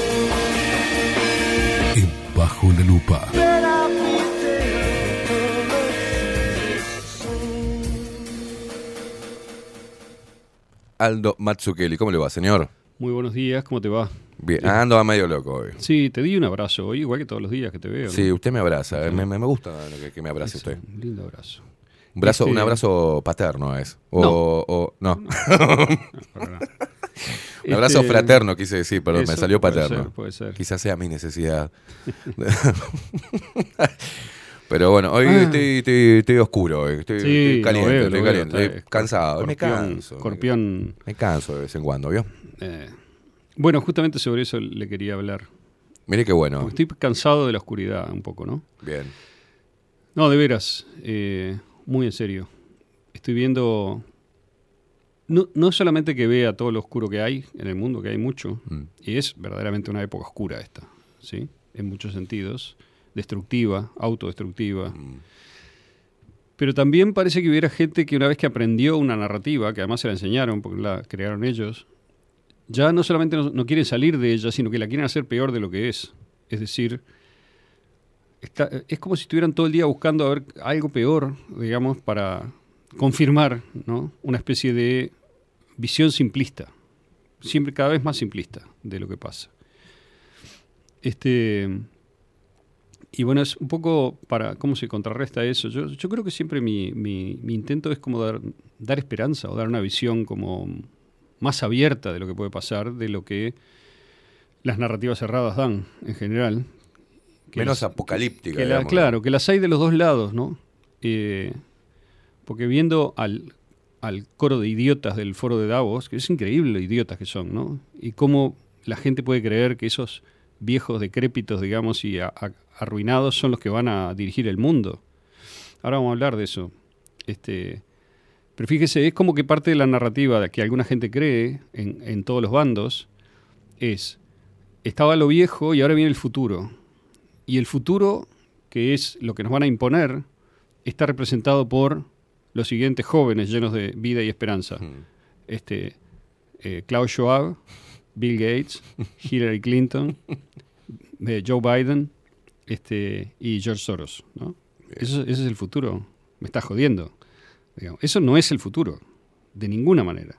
En Bajo la Lupa. Aldo Mazzucchelli, ¿cómo le va, señor? Muy buenos días, ¿cómo te va? Bien, ah, ando a medio loco hoy. Sí, te di un abrazo hoy, igual que todos los días que te veo. ¿no? Sí, usted me abraza. eh, Me, me- me gusta que, que me abrace Eso, usted. Un lindo abrazo. Un, brazo, Este- un abrazo paterno es. O No. o- no. nada. un abrazo Este, fraterno quise decir, perdón, me salió puede paterno. ser, puede ser. Quizás sea mi necesidad. Pero bueno, hoy Ah. estoy, estoy- estoy oscuro, hoy, estoy, Sí, estoy lo caliente, veo, estoy veo, caliente, estoy cansado, me canso. escorpión. Me canso de vez en cuando, ¿vio? Eh, bueno, justamente sobre eso le quería hablar. Mire qué bueno. Porque estoy cansado de la oscuridad un poco, ¿no? Bien. No, de veras, eh, muy en serio. Estoy viendo, no, no solamente que vea todo lo oscuro que hay en el mundo, que hay mucho, Mm. y es verdaderamente una época oscura esta, ¿sí? En muchos sentidos, destructiva, autodestructiva. Mm. Pero también parece que hubiera gente que una vez que aprendió una narrativa, que además se la enseñaron porque la crearon ellos, ya no solamente no, no quieren salir de ella, sino que la quieren hacer peor de lo que es. Es decir, está- es como si estuvieran todo el día buscando a ver algo peor, digamos, para confirmar ¿no? una especie de visión simplista, siempre cada vez más simplista de lo que pasa. Este, y bueno, es un poco para cómo se contrarresta eso. Yo, yo creo que siempre mi, mi- mi intento es como dar, dar esperanza o dar una visión como más abierta de lo que puede pasar, de lo que las narrativas cerradas dan en general. Que Menos las- apocalíptica. que la- digamos, claro, que las hay de los dos lados, ¿no? Eh, porque viendo al, al coro de idiotas del foro de Davos, que es increíble lo idiotas que son, ¿no? Y cómo la gente puede creer que esos viejos decrépitos, digamos, y a- a- arruinados son los que van a dirigir el mundo. Ahora vamos a hablar de eso. Este, pero fíjese, es como que parte de la narrativa que alguna gente cree en, en todos los bandos es, estaba lo viejo y ahora viene el futuro. Y el futuro, que es lo que nos van a imponer, está representado por los siguientes jóvenes llenos de vida y esperanza. Este, eh, Klaus Schwab, Bill Gates, Hillary Clinton, eh, Joe Biden este, y George Soros. ¿no? Eso- ese es el futuro. Me está jodiendo. digamos. Eso no es el futuro, de ninguna manera.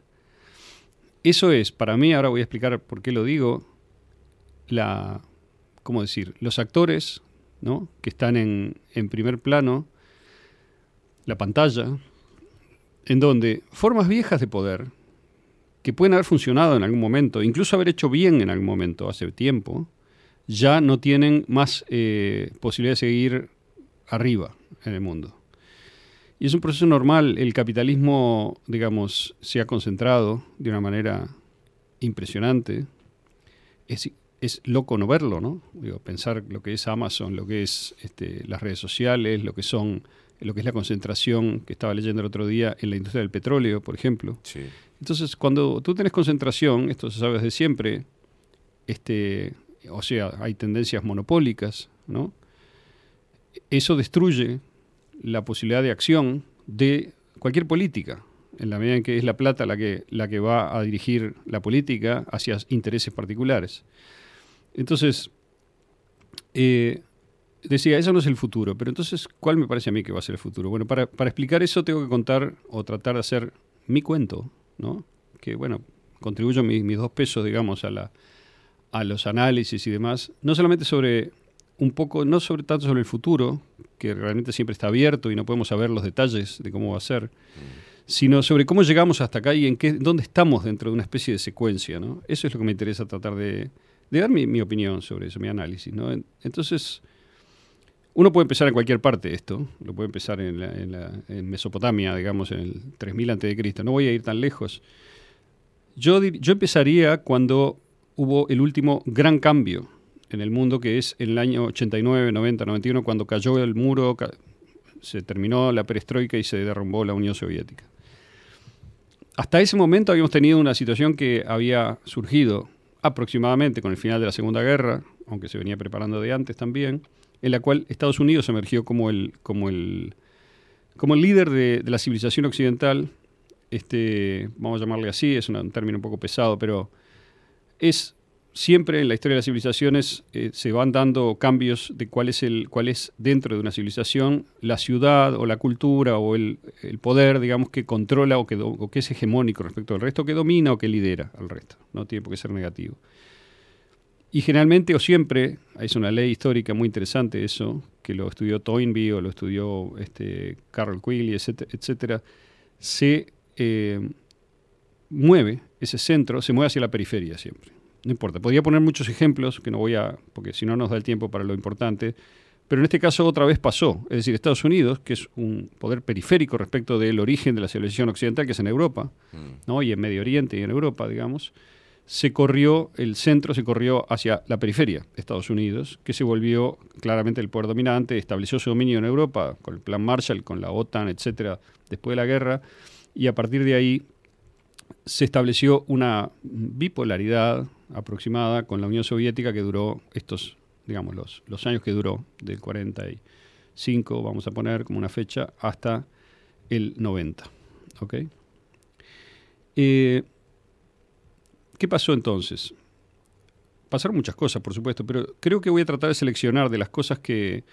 Eso es, para mí, ahora voy a explicar por qué lo digo, la, ¿cómo decir? Los actores, ¿no? Que están en, primer plano, la pantalla, en donde formas viejas de poder, que pueden haber funcionado en algún momento, incluso haber hecho bien en algún momento, hace tiempo, ya no tienen más eh, posibilidad de seguir arriba en el mundo. Y es un proceso normal. El capitalismo, digamos, se ha concentrado de una manera impresionante. Es, es loco no verlo, ¿no? Digo, pensar lo que es Amazon, lo que es este, las redes sociales, lo que son, lo que es la concentración que estaba leyendo el otro día en la industria del petróleo, por ejemplo. Entonces, cuando tú tenés concentración, esto se sabe desde siempre, este, o sea, hay tendencias monopólicas, ¿no? Eso destruye la posibilidad de acción de cualquier política, en la medida en que es la plata la que, la que va a dirigir la política hacia intereses particulares. Entonces, eh, decía, eso no es el futuro, pero entonces, ¿cuál me parece a mí que va a ser el futuro? Bueno, para, para explicar eso tengo que contar o tratar de hacer mi cuento, ¿no? Que, bueno, contribuyo mis, mis dos pesos, digamos, a, la, a los análisis y demás, no solamente sobre un poco, no sobre tanto sobre el futuro, que realmente siempre está abierto y no podemos saber los detalles de cómo va a ser, sino sobre cómo llegamos hasta acá y en qué, dónde estamos dentro de una especie de secuencia. ¿no? Eso es lo que me interesa tratar de, de dar mi, opinión sobre eso, mi análisis. Entonces, uno puede empezar en cualquier parte esto, lo puede empezar en, la- en en Mesopotamia, digamos, en el 3000 a.C., no voy a ir tan lejos. Yo, yo empezaría cuando hubo el último gran cambio en el mundo, que es en el año 89, 90, 91, cuando cayó el muro, se terminó la perestroika y se derrumbó la Unión Soviética. Hasta ese momento habíamos tenido una situación que había surgido aproximadamente con el final de la Segunda Guerra, aunque se venía preparando de antes también, en la cual Estados Unidos emergió como el, como el, como el líder de, de la civilización occidental. Este, vamos a llamarle así, es un término un poco pesado, pero es siempre en la historia de las civilizaciones eh, se van dando cambios de cuál es, el, cuál es dentro de una civilización la ciudad o la cultura o el, poder, digamos, que controla o que, do- o que es hegemónico respecto al resto, que domina o que lidera al resto. No tiene por qué ser negativo. Y generalmente o siempre, es una ley histórica muy interesante eso, que lo estudió Toynbee o lo estudió este, Carol Quigley, etcétera, etcétera, se eh, mueve, ese centro se mueve hacia la periferia siempre. No importa, podría poner muchos ejemplos, que no voy a, porque si no nos da el tiempo para lo importante, pero en este caso otra vez pasó. Es decir, Estados Unidos, que es un poder periférico respecto del origen de la civilización occidental, que es en Europa, ¿no? y en Medio Oriente y en Europa, digamos, se corrió, el centro se corrió hacia la periferia de Estados Unidos, que se volvió claramente el poder dominante, estableció su dominio en Europa con el Plan Marshall, con la OTAN, etcétera, después de la guerra, y a partir de ahí se estableció una bipolaridad aproximada con la Unión Soviética que duró estos, digamos, los, los años que duró, del 45, vamos a poner como una fecha, hasta el 90. ¿ok? Eh, ¿Qué pasó entonces? Pasaron muchas cosas, por supuesto, pero creo que voy a tratar de seleccionar de las cosas que,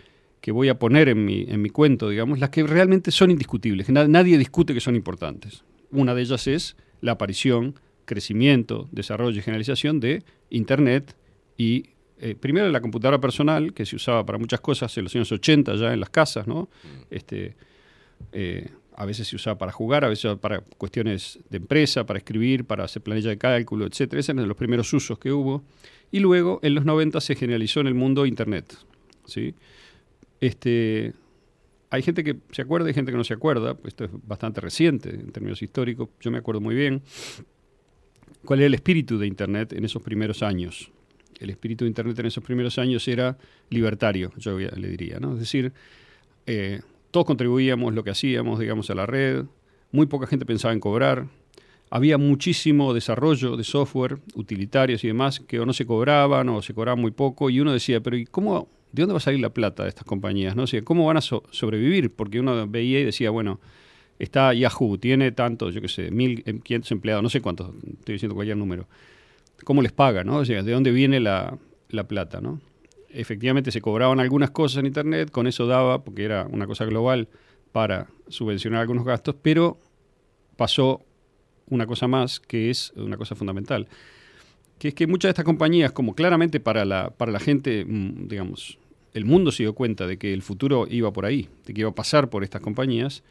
que voy a poner en mi, en mi cuento, digamos, las que realmente son indiscutibles, que na- nadie discute que son importantes. Una de ellas es la aparición, crecimiento, desarrollo y generalización de Internet y eh, primero la computadora personal, que se usaba para muchas cosas en los años 80 ya en las casas, ¿no? Este, eh, a veces se usaba para jugar, a veces para cuestiones de empresa, para escribir, para hacer planilla de cálculo, etc. Esos eran los primeros usos que hubo. Y luego, en los 90, se generalizó en el mundo Internet. ¿sí? Este, hay gente que se acuerda y gente que no se acuerda, pues esto es bastante reciente en términos históricos, yo me acuerdo muy bien cuál era el espíritu de Internet en esos primeros años. El espíritu de Internet en esos primeros años era libertario, yo le diría, ¿no? Es decir, eh, todos contribuíamos lo que hacíamos, digamos, a la red, muy poca gente pensaba en cobrar, había muchísimo desarrollo de software, utilitarios y demás, que o no se cobraban o se cobraban muy poco, y uno decía, pero ¿y cómo, de dónde va a salir la plata de estas compañías? ¿no? ¿Cómo van a so- sobrevivir? Porque uno veía y decía, bueno, está Yahoo, tiene tantos, yo qué sé, 1.500 empleados, no sé cuántos, estoy diciendo cualquier número. ¿Cómo les paga? ¿no? ¿de dónde viene la, la plata? ¿no? Efectivamente se cobraban algunas cosas en Internet, con eso daba, porque era una cosa global, para subvencionar algunos gastos, pero pasó una cosa más, que es una cosa fundamental, que es que muchas de estas compañías, como claramente para la, para la gente, mm, digamos, el mundo se dio cuenta de que el futuro iba por ahí, de que iba a pasar por estas compañías,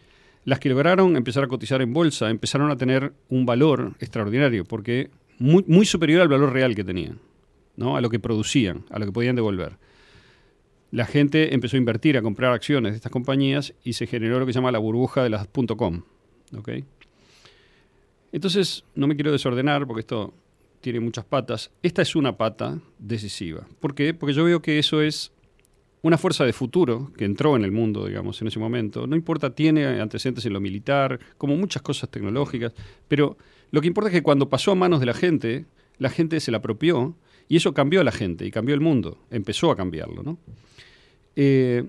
las que lograron empezar a cotizar en bolsa empezaron a tener un valor extraordinario, porque muy, superior al valor real que tenían, ¿no? a lo que producían, a lo que podían devolver. La gente empezó a invertir, a comprar acciones de estas compañías y se generó lo que se llama la burbuja de las .com. Entonces, no me quiero desordenar porque esto tiene muchas patas. Esta es una pata decisiva. ¿Por qué? Porque yo veo que eso es una fuerza de futuro que entró en el mundo, digamos, en ese momento. No importa, tiene antecedentes en lo militar, como muchas cosas tecnológicas, pero lo que importa es que cuando pasó a manos de la gente, la gente se la apropió Y eso cambió a la gente y cambió el mundo, empezó a cambiarlo. ¿no? Eh,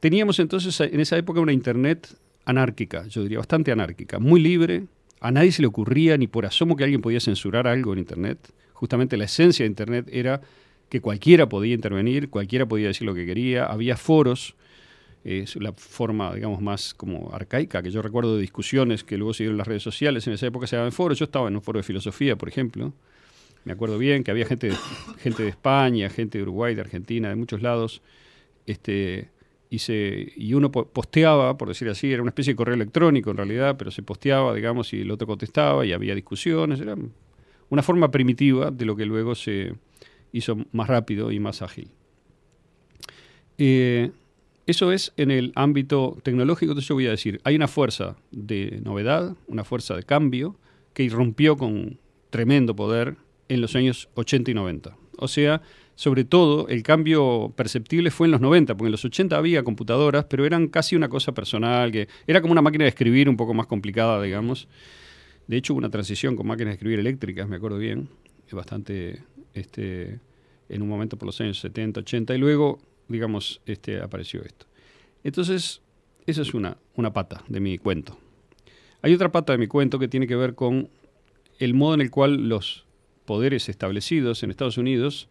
teníamos entonces en esa época una Internet anárquica, yo diría bastante anárquica, muy libre, a nadie se le ocurría ni por asomo que alguien podía censurar algo en Internet. Justamente la esencia de Internet era que cualquiera podía intervenir, cualquiera podía decir lo que quería, había foros, es la forma, digamos, más como arcaica, que yo recuerdo de discusiones que luego siguieron las redes sociales, en esa época se daban foros, yo estaba en un foro de filosofía, por ejemplo, me acuerdo bien que había gente de, gente de España, gente de Uruguay, de Argentina, de muchos lados, este, y, se, y uno po- posteaba, por decir así, era una especie de correo electrónico en realidad, pero se posteaba, digamos, y el otro contestaba y había discusiones, era una forma primitiva de lo que luego se hizo más rápido y más ágil. Eh, eso es en el ámbito tecnológico, entonces yo voy a decir, hay una fuerza de novedad, una fuerza de cambio, que irrumpió con tremendo poder en los años 80 y 90. O sea, sobre todo el cambio perceptible fue en los 90, porque en los 80 había computadoras, pero eran casi una cosa personal, que era como una máquina de escribir un poco más complicada, digamos. De hecho, hubo una transición con máquinas de escribir eléctricas, me acuerdo bien, es bastante, este, en un momento por los años 70, 80, y luego, digamos, este, apareció esto. Entonces, esa es una, una pata de mi cuento. Hay otra pata de mi cuento que tiene que ver con el modo en el cual los poderes establecidos en Estados Unidos,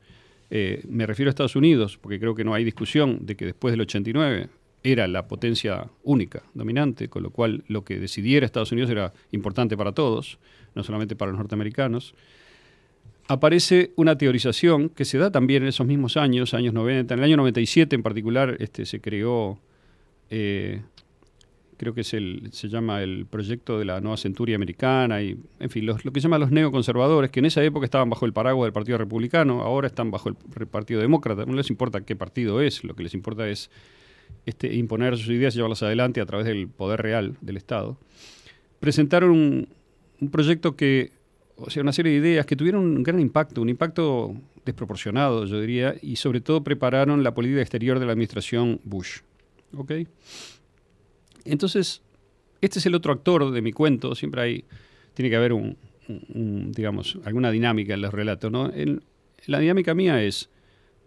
eh, me refiero a Estados Unidos, porque creo que no hay discusión de que después del 89 era la potencia única, dominante, con lo cual lo que decidiera Estados Unidos era importante para todos, no solamente para los norteamericanos. Aparece una teorización que se da también en esos mismos años, años 90, en el año 97 en particular, este, se creó eh, creo que es el, se llama el proyecto de la nueva centuria americana, y en fin, lo que se llama los neoconservadores, que en esa época estaban bajo el paraguas del Partido Republicano, ahora están bajo el Partido Demócrata. No les importa qué partido es, lo que les importa es este, imponer sus ideas y llevarlas adelante a través del poder real del Estado. Presentaron un proyecto que, o sea, una serie de ideas que tuvieron un gran impacto, un impacto desproporcionado, yo diría, y sobre todo prepararon la política exterior de la administración Bush. ¿Ok? Entonces, este es el otro actor de mi cuento. Siempre hay, tiene que haber un, un- un, digamos, alguna dinámica en los relatos. ¿no? La dinámica mía es,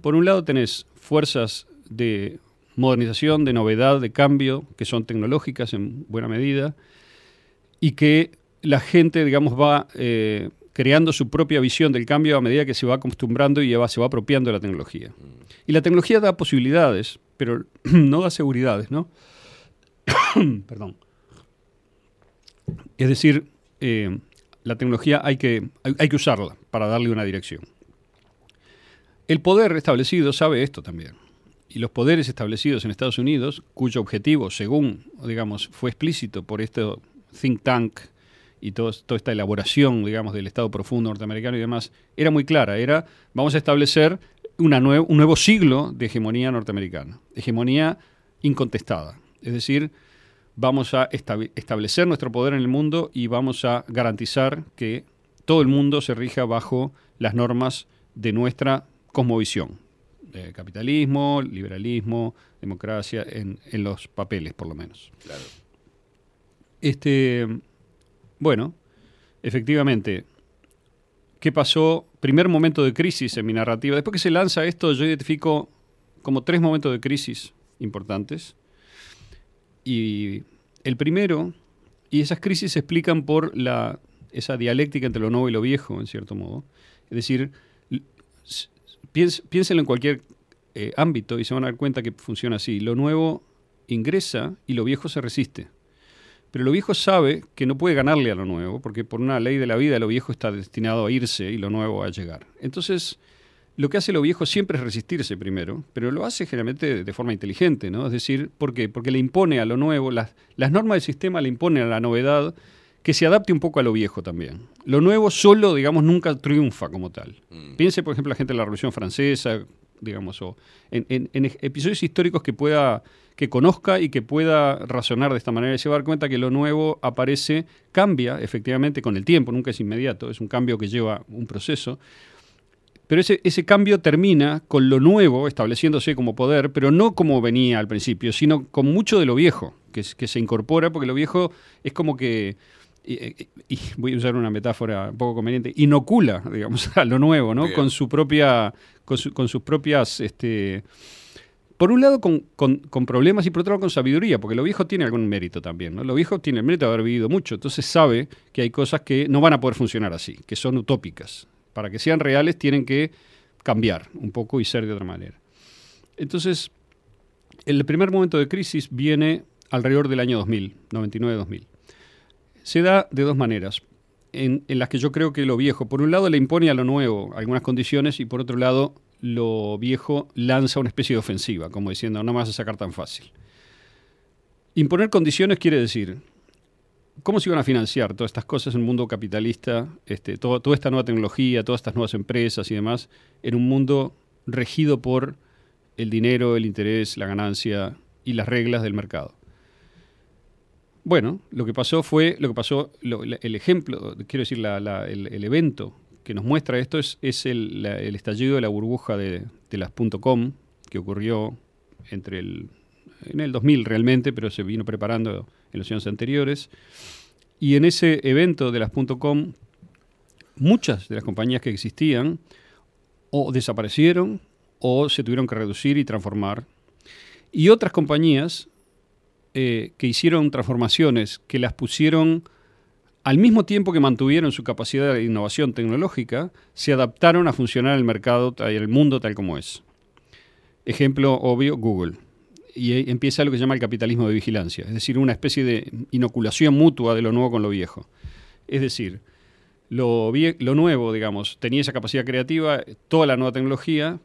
por un lado tenés fuerzas de modernización, de novedad, de cambio, que son tecnológicas en buena medida, y que la gente, digamos, va eh, creando su propia visión del cambio a medida que se va acostumbrando y va- se va apropiando de la tecnología. Y la tecnología da posibilidades, pero no da seguridades, ¿no? Perdón. Es decir, eh, la tecnología hay que, hay, hay que usarla para darle una dirección. El poder establecido sabe esto también. Y los poderes establecidos en Estados Unidos, cuyo objetivo, según, digamos, fue explícito por este think tank y todo- toda esta elaboración, digamos, del Estado profundo norteamericano y demás, era muy clara. Era, vamos a establecer una nue- un nuevo siglo de hegemonía norteamericana. Hegemonía incontestada. Es decir, vamos a establecer nuestro poder en el mundo y vamos a garantizar que todo el mundo se rija bajo las normas de nuestra cosmovisión. Eh, capitalismo, liberalismo, democracia, en, en los papeles por lo menos. Este, bueno, efectivamente, ¿qué pasó? Primer momento de crisis en mi narrativa. Después que se lanza esto, yo identifico como tres momentos de crisis importantes. Y el primero, y esas crisis se explican por la, esa dialéctica entre lo nuevo y lo viejo, en cierto modo. Es decir, piénsenlo en cualquier eh, ámbito y se van a dar cuenta que funciona así. Lo nuevo ingresa y lo viejo se resiste. Pero lo viejo sabe que no puede ganarle a lo nuevo, porque por una ley de la vida lo viejo está destinado a irse y lo nuevo a llegar. Entonces, lo que hace lo viejo siempre es resistirse primero, pero lo hace generalmente de, forma inteligente, ¿no? Es decir, ¿por qué? Porque le impone a lo nuevo, las, las normas del sistema le imponen a la novedad que se adapte un poco a lo viejo también. Lo nuevo solo, digamos, nunca triunfa como tal. Piense, por ejemplo, la gente de la Revolución Francesa, digamos, o en, en- episodios históricos que pueda que conozca y que pueda razonar de esta manera. Y se va a dar cuenta que lo nuevo aparece, cambia efectivamente con el tiempo, nunca es inmediato, es un cambio que lleva un proceso, pero ese, ese cambio termina con lo nuevo estableciéndose como poder, pero no como venía al principio, sino con mucho de lo viejo, que se incorpora, porque lo viejo es como que y, y- voy a usar una metáfora un poco conveniente, inocula, digamos, a lo nuevo, ¿no? Bien. Con su propia, con, su- con sus propias, este, por un lado con, con- con problemas y por otro lado con sabiduría, porque lo viejo tiene algún mérito también, ¿no? Lo viejo tiene el mérito de haber vivido mucho, entonces sabe que hay cosas que no van a poder funcionar así, que son utópicas. Para que sean reales tienen que cambiar un poco y ser de otra manera. Entonces, el primer momento de crisis viene alrededor del año 2000, 99-2000. Se da de dos maneras, en, las que yo creo que lo viejo, por un lado, le impone a lo nuevo algunas condiciones y por otro lado, lo viejo lanza una especie de ofensiva, como diciendo, no me vas a sacar tan fácil. Imponer condiciones quiere decir, ¿cómo se iban a financiar todas estas cosas en un mundo capitalista, este, toda esta nueva tecnología, todas estas nuevas empresas y demás, en un mundo regido por el dinero, el interés, la ganancia y las reglas del mercado? Bueno, lo que pasó fue, lo que pasó, el ejemplo, quiero decir, el, evento que nos muestra esto es, el estallido de la burbuja de, de las .com que ocurrió entre el, en el 2000 realmente, pero se vino preparando en los años anteriores. Y en ese evento de las .com, muchas de las compañías que existían o desaparecieron o se tuvieron que reducir y transformar. Y otras compañías eh, que hicieron transformaciones, que las pusieron al mismo tiempo que mantuvieron su capacidad de innovación tecnológica, se adaptaron a funcionar el mercado, en el mundo tal como es. Ejemplo obvio, Google. Y empieza lo que se llama el capitalismo de vigilancia, es decir, una especie de inoculación mutua de lo nuevo con lo viejo. Es decir, lo, vie- lo nuevo, digamos, tenía esa capacidad creativa, toda la nueva tecnología,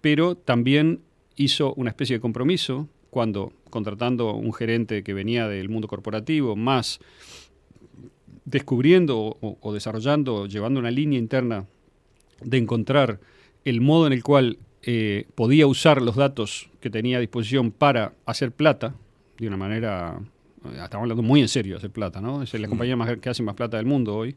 pero también hizo una especie de compromiso cuando contratando un gerente que venía del mundo corporativo, más descubriendo o, o desarrollando, llevando una línea interna de encontrar el modo en el cual eh, podía usar los datos que tenía a disposición para hacer plata, de una manera, eh, estamos hablando muy en serio de hacer plata, ¿no? Es la compañía más, que hace más plata del mundo hoy.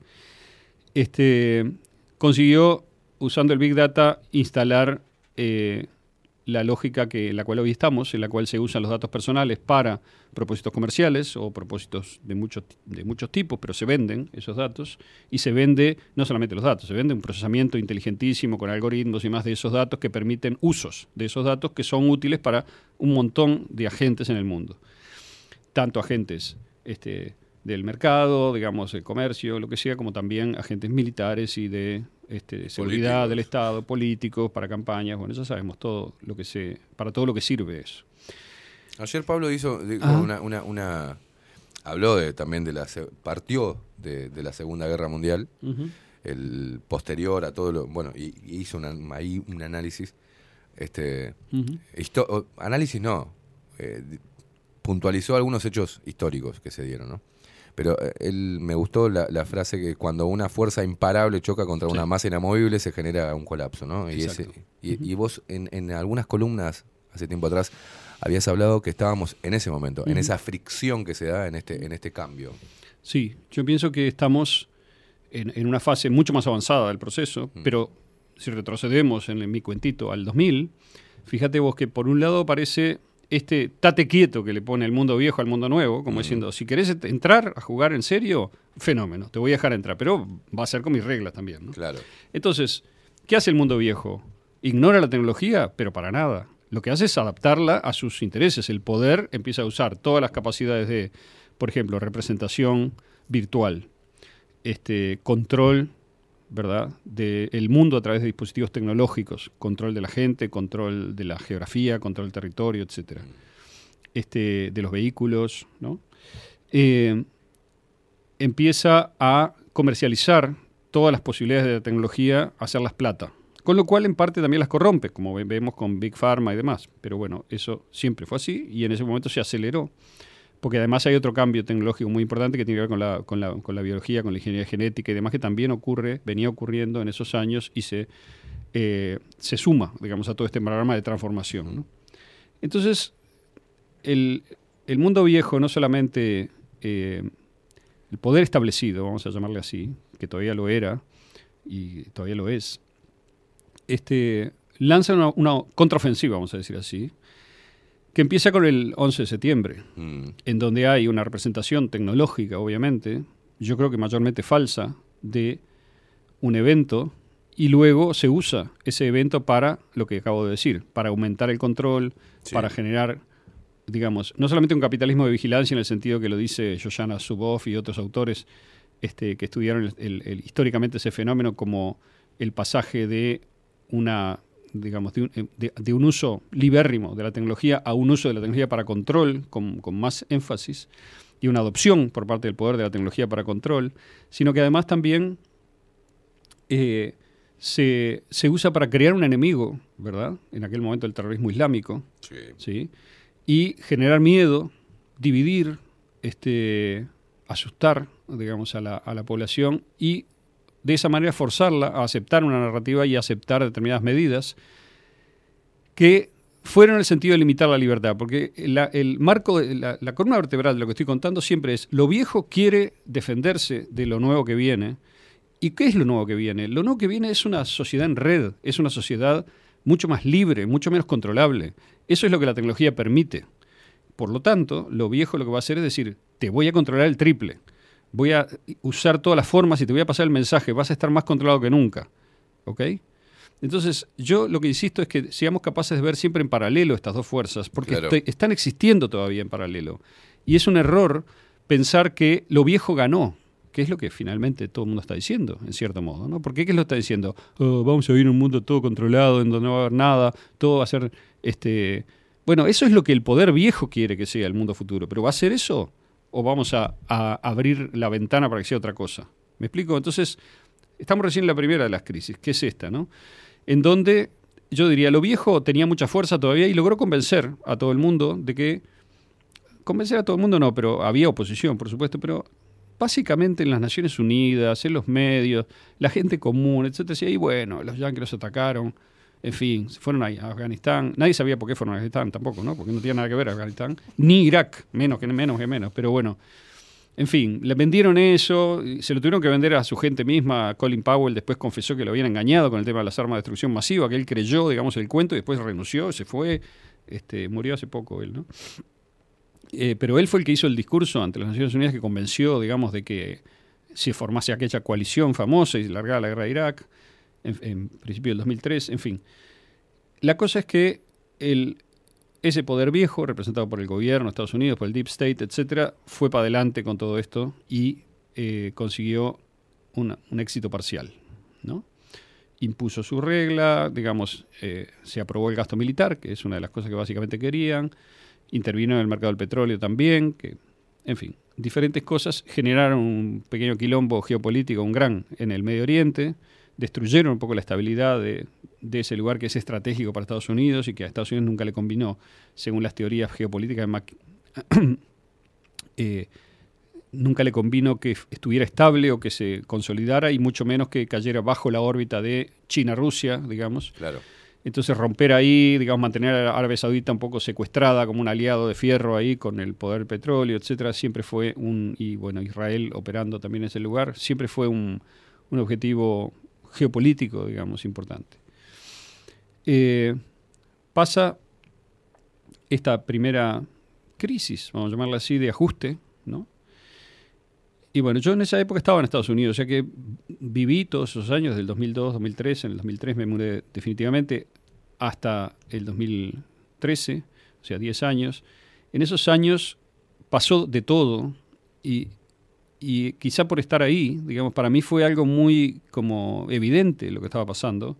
Este, consiguió, usando el Big Data, instalar eh, la lógica que, en la cual hoy estamos, en la cual se usan los datos personales para propósitos comerciales o propósitos de muchos, de muchos tipos, pero se venden esos datos y se vende no solamente los datos, se vende un procesamiento inteligentísimo con algoritmos y más de esos datos que permiten usos de esos datos que son útiles para un montón de agentes en el mundo. Tanto agentes este, del mercado, digamos, el comercio, lo que sea, como también agentes militares y de este, seguridad del Estado, políticos, para campañas, bueno, ya sabemos todo lo que se, para todo lo que sirve eso. Ayer Pablo hizo una, una, una- habló de, también de la se- partió de, de la Segunda Guerra Mundial, el posterior a todo lo, bueno, y, y hizo una- ahí un análisis, este, o- análisis no, eh, puntualizó algunos hechos históricos que se dieron, ¿no? Pero eh, él me gustó la, la frase que cuando una fuerza imparable choca contra una masa inamovible se genera un colapso, ¿no? Y, ese- Exacto. y, y vos en, en algunas columnas hace tiempo atrás habías hablado que estábamos en ese momento, en esa fricción que se da en este, en este cambio. Sí, yo pienso que estamos en, en una fase mucho más avanzada del proceso, pero si retrocedemos en, mi cuentito al 2000, fíjate vos que por un lado parece este tate quieto que le pone el mundo viejo al mundo nuevo, como diciendo, si querés entrar a jugar en serio, fenómeno, te voy a dejar entrar, pero va a ser con mis reglas también. ¿no? Claro. Entonces, ¿qué hace el mundo viejo? Ignora la tecnología, pero para nada. Lo que hace es adaptarla a sus intereses. El poder empieza a usar todas las capacidades de, por ejemplo, representación virtual, este, control, ¿verdad?, del mundo a través de dispositivos tecnológicos, control de la gente, control de la geografía, control del territorio, etcétera. Este, de los vehículos, ¿no? Eh, empieza a comercializar todas las posibilidades de la tecnología, hacerlas plata. Con lo cual, en parte, también las corrompe, como ve- vemos con Big Pharma y demás. Pero bueno, eso siempre fue así y en ese momento se aceleró. Porque además hay otro cambio tecnológico muy importante que tiene que ver con la, biología, con la ingeniería genética y demás, que también ocurre, venía ocurriendo en esos años y se, eh, se suma, digamos, a todo este programa de transformación. Entonces, el, el mundo viejo no solamente eh, el poder establecido, vamos a llamarle así, que todavía lo era y todavía lo es, este, lanza una contraofensiva, vamos a decir así, que empieza con el 11 de septiembre, Mm. en donde hay una representación tecnológica, obviamente, yo creo que mayormente falsa, de un evento y luego se usa ese evento para lo que acabo de decir, para aumentar el control, Sí. para generar, digamos, no solamente un capitalismo de vigilancia en el sentido que lo dice Shoshana Zuboff y otros autores este, que estudiaron el- el- el- históricamente ese fenómeno como el pasaje de una digamos, de un, eh, de- de un uso libérrimo de la tecnología a un uso de la tecnología para control, con, con más énfasis, y una adopción por parte del poder de la tecnología para control, sino que además también eh, se, se usa para crear un enemigo, ¿verdad? En aquel momento el terrorismo islámico, Sí. y generar miedo, dividir, este, asustar, digamos, a la, a la población y de esa manera forzarla a aceptar una narrativa y aceptar determinadas medidas que fueron en el sentido de limitar la libertad, porque la- el marco, de, la, la columna vertebral de lo que estoy contando siempre es, lo viejo quiere defenderse de lo nuevo que viene. ¿Y qué es lo nuevo que viene? Lo nuevo que viene es una sociedad en red, es una sociedad mucho más libre, mucho menos controlable. Eso es lo que la tecnología permite. Por lo tanto, lo viejo lo que va a hacer es decir, te voy a controlar el triple, voy a usar todas las formas y te voy a pasar el mensaje, vas a estar más controlado que nunca. ¿Ok? Entonces, yo lo que insisto es que seamos capaces de ver siempre en paralelo estas dos fuerzas, porque Claro. están existiendo todavía en paralelo. Y es un error pensar que lo viejo ganó, que es lo que finalmente todo el mundo está diciendo, en cierto modo. ¿no? ¿Por qué? ¿Qué es lo que está diciendo? Oh, vamos a vivir en un mundo todo controlado, en donde no va a haber nada, todo va a ser... este Bueno, eso es lo que el poder viejo quiere que sea el mundo futuro, pero ¿va a ser eso? ¿O vamos a, abrir la ventana para que sea otra cosa? ¿Me explico? Entonces, estamos recién en la primera de las crisis, que es esta, ¿no? En donde yo diría, lo viejo tenía mucha fuerza todavía y logró convencer a todo el mundo de que, convencer a todo el mundo no, pero había oposición, por supuesto, pero básicamente en las Naciones Unidas, en los medios, la gente común, decía, y bueno, los yanquis los atacaron, en fin, se fueron a Afganistán. Nadie sabía por qué fueron a Afganistán tampoco, ¿no? Porque no tiene nada que ver Afganistán, ni Irak, menos que menos que menos, pero bueno. En fin, le vendieron eso, se lo tuvieron que vender a su gente misma. Colin Powell después confesó que lo habían engañado con el tema de las armas de destrucción masiva, que él creyó, digamos, el cuento y después renunció, se fue, este, murió hace poco él, ¿no? Eh, pero él fue el que hizo el discurso ante las Naciones Unidas que convenció, digamos, de que se formase aquella coalición famosa y largara la guerra de Irak en, principio del 2003, en fin. La cosa es que ese poder viejo, representado por el gobierno de Estados Unidos, por el Deep State, etcétera, fue para adelante con todo esto y eh, consiguió un éxito parcial, ¿no? Impuso su regla, digamos, eh, se aprobó el gasto militar, que es una de las cosas que básicamente querían, intervino en el mercado del petróleo también, que, en fin, diferentes cosas generaron un pequeño quilombo geopolítico, un gran, en el Medio Oriente, destruyeron un poco la estabilidad de, de ese lugar que es estratégico para Estados Unidos y que a Estados Unidos nunca le combinó, según las teorías geopolíticas de Mac- eh, nunca le convino que estuviera estable o que se consolidara y mucho menos que cayera bajo la órbita de China-Rusia, digamos. Claro. Entonces romper ahí, digamos, mantener a Arabia Saudita un poco secuestrada como un aliado de fierro ahí con el poder del petróleo, etcétera, siempre fue un, y bueno, Israel operando también en ese lugar, siempre fue un, un objetivo geopolítico, digamos, importante. Eh, pasa esta primera crisis, vamos a llamarla así, de ajuste, ¿no? Y bueno, yo en esa época estaba en Estados Unidos, o sea que viví todos esos años, del 2002, 2003, en el 2003 me mudé definitivamente hasta el 2013, o sea, 10 años. En esos años pasó de todo y, y quizá por estar ahí, digamos, para mí fue algo muy como evidente lo que estaba pasando,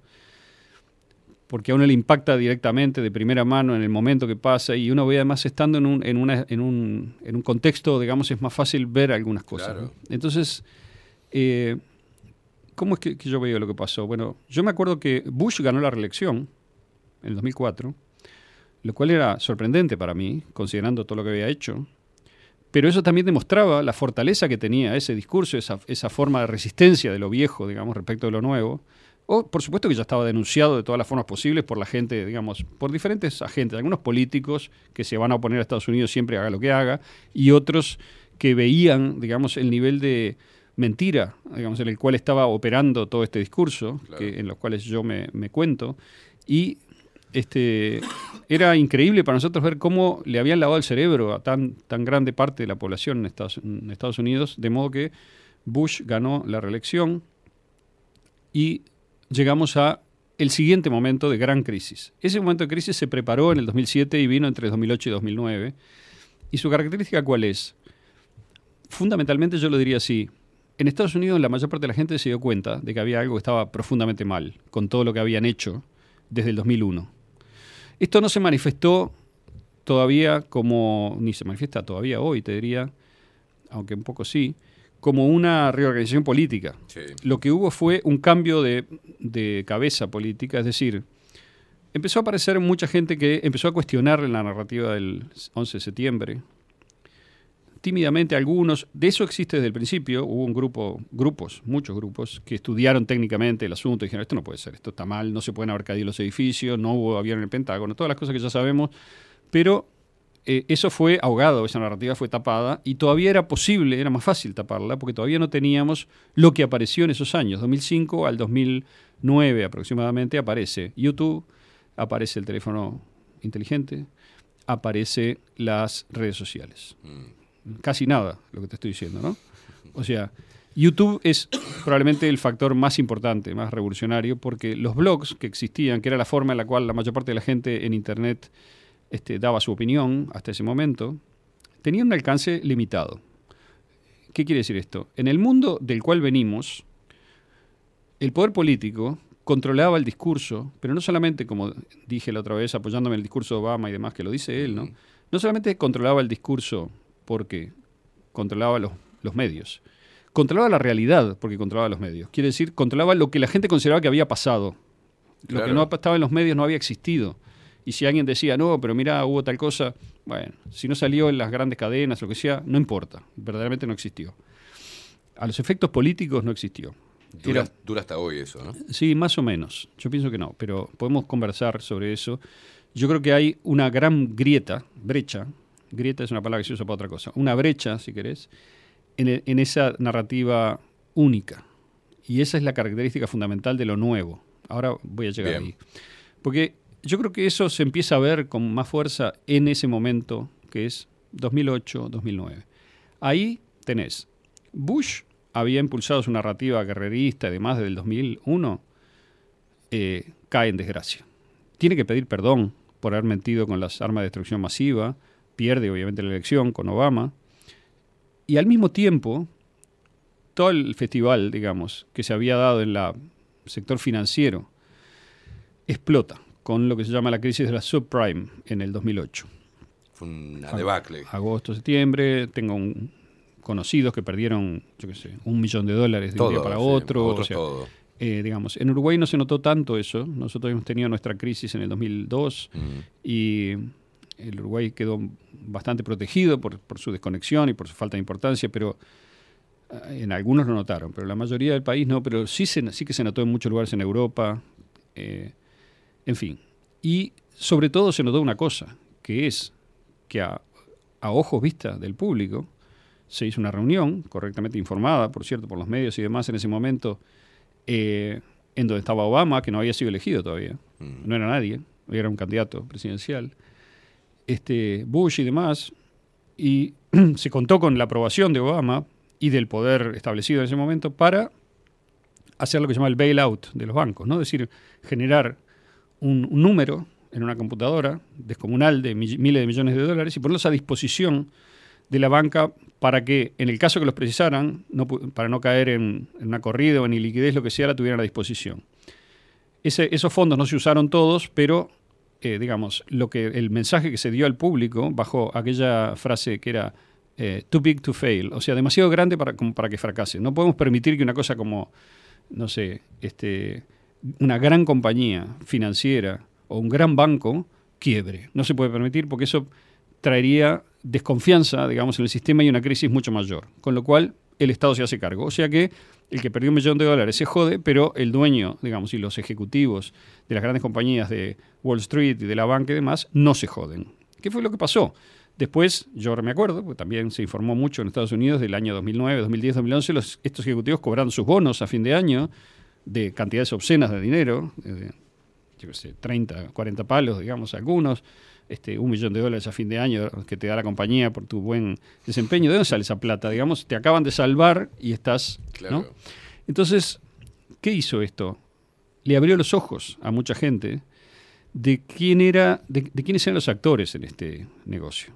porque a uno le impacta directamente de primera mano en el momento que pasa y uno ve además estando en un, en una, en un, en un contexto, digamos, es más fácil ver algunas cosas. Claro. ¿no? Entonces, eh, ¿cómo es que, que yo veo lo que pasó? Bueno, yo me acuerdo que Bush ganó la reelección en el 2004, lo cual era sorprendente para mí, considerando todo lo que había hecho. Pero eso también demostraba la fortaleza que tenía ese discurso, esa, esa forma de resistencia de lo viejo, digamos, respecto de lo nuevo. O, por supuesto, que ya estaba denunciado de todas las formas posibles por la gente, digamos, por diferentes agentes, algunos políticos que se van a oponer a Estados Unidos siempre haga lo que haga, y otros que veían, digamos, el nivel de mentira, digamos, en el cual estaba operando todo este discurso, que, en los cuales yo me, me cuento, y este, era increíble para nosotros ver cómo le habían lavado el cerebro a tan, tan grande parte de la población en Estados, Unidos, de modo que Bush ganó la reelección y llegamos a el siguiente momento de gran crisis. Ese momento de crisis se preparó en el 2007 y vino entre 2008 y 2009. ¿Y su característica cuál es? Fundamentalmente yo lo diría así. En Estados Unidos la mayor parte de la gente se dio cuenta de que había algo que estaba profundamente mal con todo lo que habían hecho desde el 2001. Esto no se manifestó todavía como, ni se manifiesta todavía hoy, te diría, aunque un poco sí, como una reorganización política. Lo que hubo fue un cambio de, de cabeza política, es decir, empezó a aparecer mucha gente que empezó a cuestionar la narrativa del 11 de septiembre. Tímidamente algunos, de eso existe desde el principio, hubo un grupo, grupos, muchos grupos, que estudiaron técnicamente el asunto y dijeron, esto no puede ser, esto está mal, no se pueden abarcadir los edificios, no hubo avión en el Pentágono, todas las cosas que ya sabemos, pero eh, eso fue ahogado, esa narrativa fue tapada y todavía era posible, era más fácil taparla, porque todavía no teníamos lo que apareció en esos años, 2005 al 2009 aproximadamente, aparece YouTube, aparece el teléfono inteligente, aparece las redes sociales. Casi nada, lo que te estoy diciendo, ¿no? O sea, YouTube es probablemente el factor más importante, más revolucionario, porque los blogs que existían, que era la forma en la cual la mayor parte de la gente en Internet este, daba su opinión hasta ese momento, tenían un alcance limitado. ¿Qué quiere decir esto? En el mundo del cual venimos, el poder político controlaba el discurso, pero no solamente, como dije la otra vez, apoyándome en el discurso de Obama y demás, que lo dice él, ¿no? No solamente controlaba el discurso porque controlaba los, los medios, controlaba la realidad porque controlaba los medios. Quiere decir, controlaba lo que la gente consideraba que había pasado. Lo que no estaba en los medios no había existido. Y si alguien decía, no, pero mira, hubo tal cosa, bueno, si no salió en las grandes cadenas, lo que sea, no importa, verdaderamente no existió. A los efectos políticos no existió. Dura, Era- dura hasta hoy eso, ¿no? Sí, más o menos. Yo pienso que no, pero podemos conversar sobre eso. Yo creo que hay una gran grieta, brecha, grieta es una palabra que se usa para otra cosa, una brecha, si querés, en, e- en esa narrativa única. Y esa es la característica fundamental de lo nuevo. Ahora voy a llegar Bien. ahí. Porque yo creo que eso se empieza a ver con más fuerza en ese momento, que es 2008-2009. Ahí tenés, Bush había impulsado su narrativa guerrerista y demás desde el 2001, eh, cae en desgracia. Tiene que pedir perdón por haber mentido con las armas de destrucción masiva, pierde obviamente la elección con Obama, y al mismo tiempo, todo el festival, digamos, que se había dado en el sector financiero, explota con lo que se llama la crisis de la subprime en el 2008 Fue una debacle. agosto, septiembre. Tengo un- conocidos que perdieron, yo qué sé, un millón de dólares de un día para sí, otro. o sea, todo. eh, digamos, en Uruguay no se notó tanto eso. Nosotros hemos tenido nuestra crisis en el 2002 y el Uruguay quedó bastante protegido por, por su desconexión y por su falta de importancia, pero eh, en algunos lo notaron, pero la mayoría del país no, pero sí, se, sí que se notó en muchos lugares en Europa, eh, en fin. Y sobre todo se notó una cosa, que es que a, a ojos vista del público se hizo una reunión, correctamente informada, por cierto, por los medios y demás en ese momento, eh, en donde estaba Obama, que no había sido elegido todavía, no era nadie, era un candidato presidencial, este, Bush y demás, y se contó con la aprobación de Obama y del poder establecido en ese momento para hacer lo que se llama el bailout de los bancos, ¿no? Es decir, generar un, número en una computadora descomunal de mi- miles de millones de dólares y ponerlos a disposición de la banca para que, en el caso que los precisaran, no para no caer en, en una corrida o en iliquidez, lo que sea, la tuvieran a disposición. Esos fondos no se usaron todos, pero, digamos, lo que el mensaje que se dio al público bajo aquella frase que era eh, too big to fail, o sea, demasiado grande para, como para que fracase. No podemos permitir que una cosa como, no sé, este, una gran compañía financiera o un gran banco quiebre. No se puede permitir porque eso traería desconfianza, digamos, en el sistema y una crisis mucho mayor. Con lo cual, el Estado se hace cargo. O sea que el que perdió un millón de dólares se jode, pero el dueño, digamos, y los ejecutivos de las grandes compañías de Wall Street y de la banca y demás, no se joden. ¿Qué fue lo que pasó? Después, yo me acuerdo, porque también se informó mucho en Estados Unidos del año 2009, 2010, 2011, los, estos ejecutivos cobraron sus bonos a fin de año de cantidades obscenas de dinero, de, yo qué sé, 30, 40 palos, digamos, algunos, este, un millón de dólares a fin de año que te da la compañía por tu buen desempeño. ¿De dónde sale esa plata? Digamos, te acaban de salvar y estás... ¿no? Entonces, ¿qué hizo esto? Le abrió los ojos a mucha gente de quién era, de, de quiénes eran los actores en este negocio.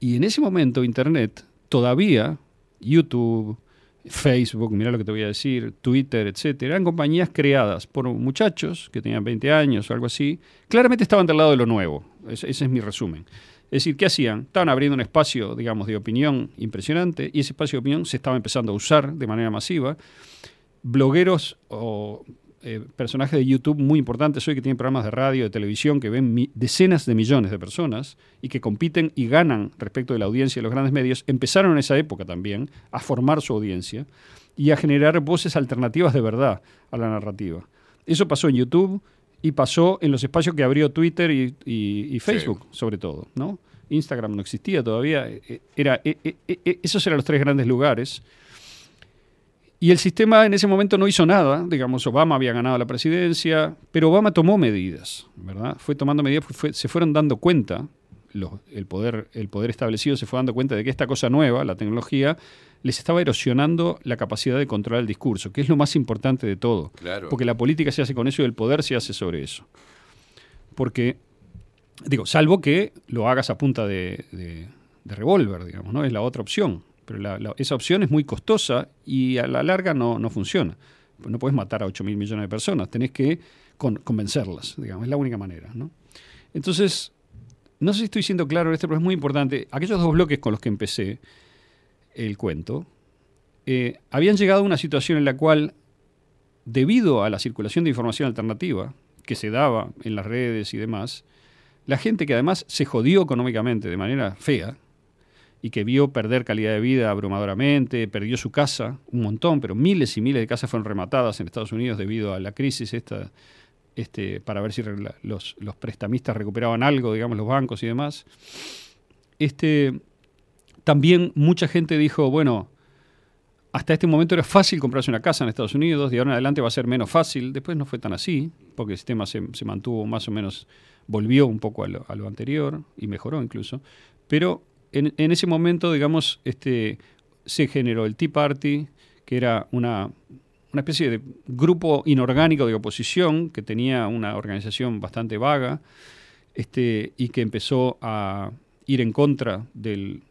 Y en ese momento Internet todavía, YouTube, Facebook, mira lo que te voy a decir, Twitter, etcétera, eran compañías creadas por muchachos que tenían 20 años o algo así. Claramente estaban del lado de lo nuevo. Ese, ese es mi resumen. Es decir, ¿qué hacían? Estaban abriendo un espacio, digamos, de opinión impresionante y ese espacio de opinión se estaba empezando a usar de manera masiva. Blogueros o eh, personajes de YouTube muy importantes hoy que tienen programas de radio, de televisión, que ven decenas de millones de personas y que compiten y ganan respecto de la audiencia de los grandes medios, empezaron en esa época también a formar su audiencia y a generar voces alternativas de verdad a la narrativa. Eso pasó en YouTube y pasó en los espacios que abrió Twitter y, y- y Facebook, sobre todo. ¿no? Instagram no existía todavía. eh, Era, eh, eh, eh, esos eran los tres grandes lugares. Y el sistema en ese momento no hizo nada, digamos, Obama había ganado la presidencia, pero Obama tomó medidas, ¿verdad? Fue tomando medidas, porque fue- se fueron dando cuenta, los- el, poder, el poder establecido se fue dando cuenta de que esta cosa nueva, la tecnología, les estaba erosionando la capacidad de controlar el discurso, que es lo más importante de todo. Claro. Porque la política se hace con eso y el poder se hace sobre eso. Porque, digo, salvo que lo hagas a punta de, de- de revólver, digamos, ¿no? Es la otra opción. Pero la- esa opción es muy costosa y a la larga no, no funciona. No puedes matar a 8 mil millones de personas, tenés que con- convencerlas, digamos, es la única manera, ¿no? Entonces, no sé si estoy siendo claro en esto, pero es muy importante. Aquellos dos bloques con los que empecé el cuento, eh, habían llegado a una situación en la cual, debido a la circulación de información alternativa que se daba en las redes y demás, la gente que además se jodió económicamente de manera fea y que vio perder calidad de vida abrumadoramente, perdió su casa, un montón, pero miles y miles de casas fueron rematadas en Estados Unidos debido a la crisis esta, este, para ver si los, los prestamistas recuperaban algo, digamos, los bancos y demás. Este, también mucha gente dijo, bueno, hasta este momento era fácil comprarse una casa en Estados Unidos, de ahora en adelante va a ser menos fácil. Después no fue tan así, porque el sistema se, se mantuvo más o menos, volvió un poco a lo, a lo anterior y mejoró incluso. Pero en, en ese momento, digamos, este, se generó el Tea Party, que era una, especie de grupo inorgánico de oposición que tenía una organización bastante vaga este, y que empezó a ir en contra del,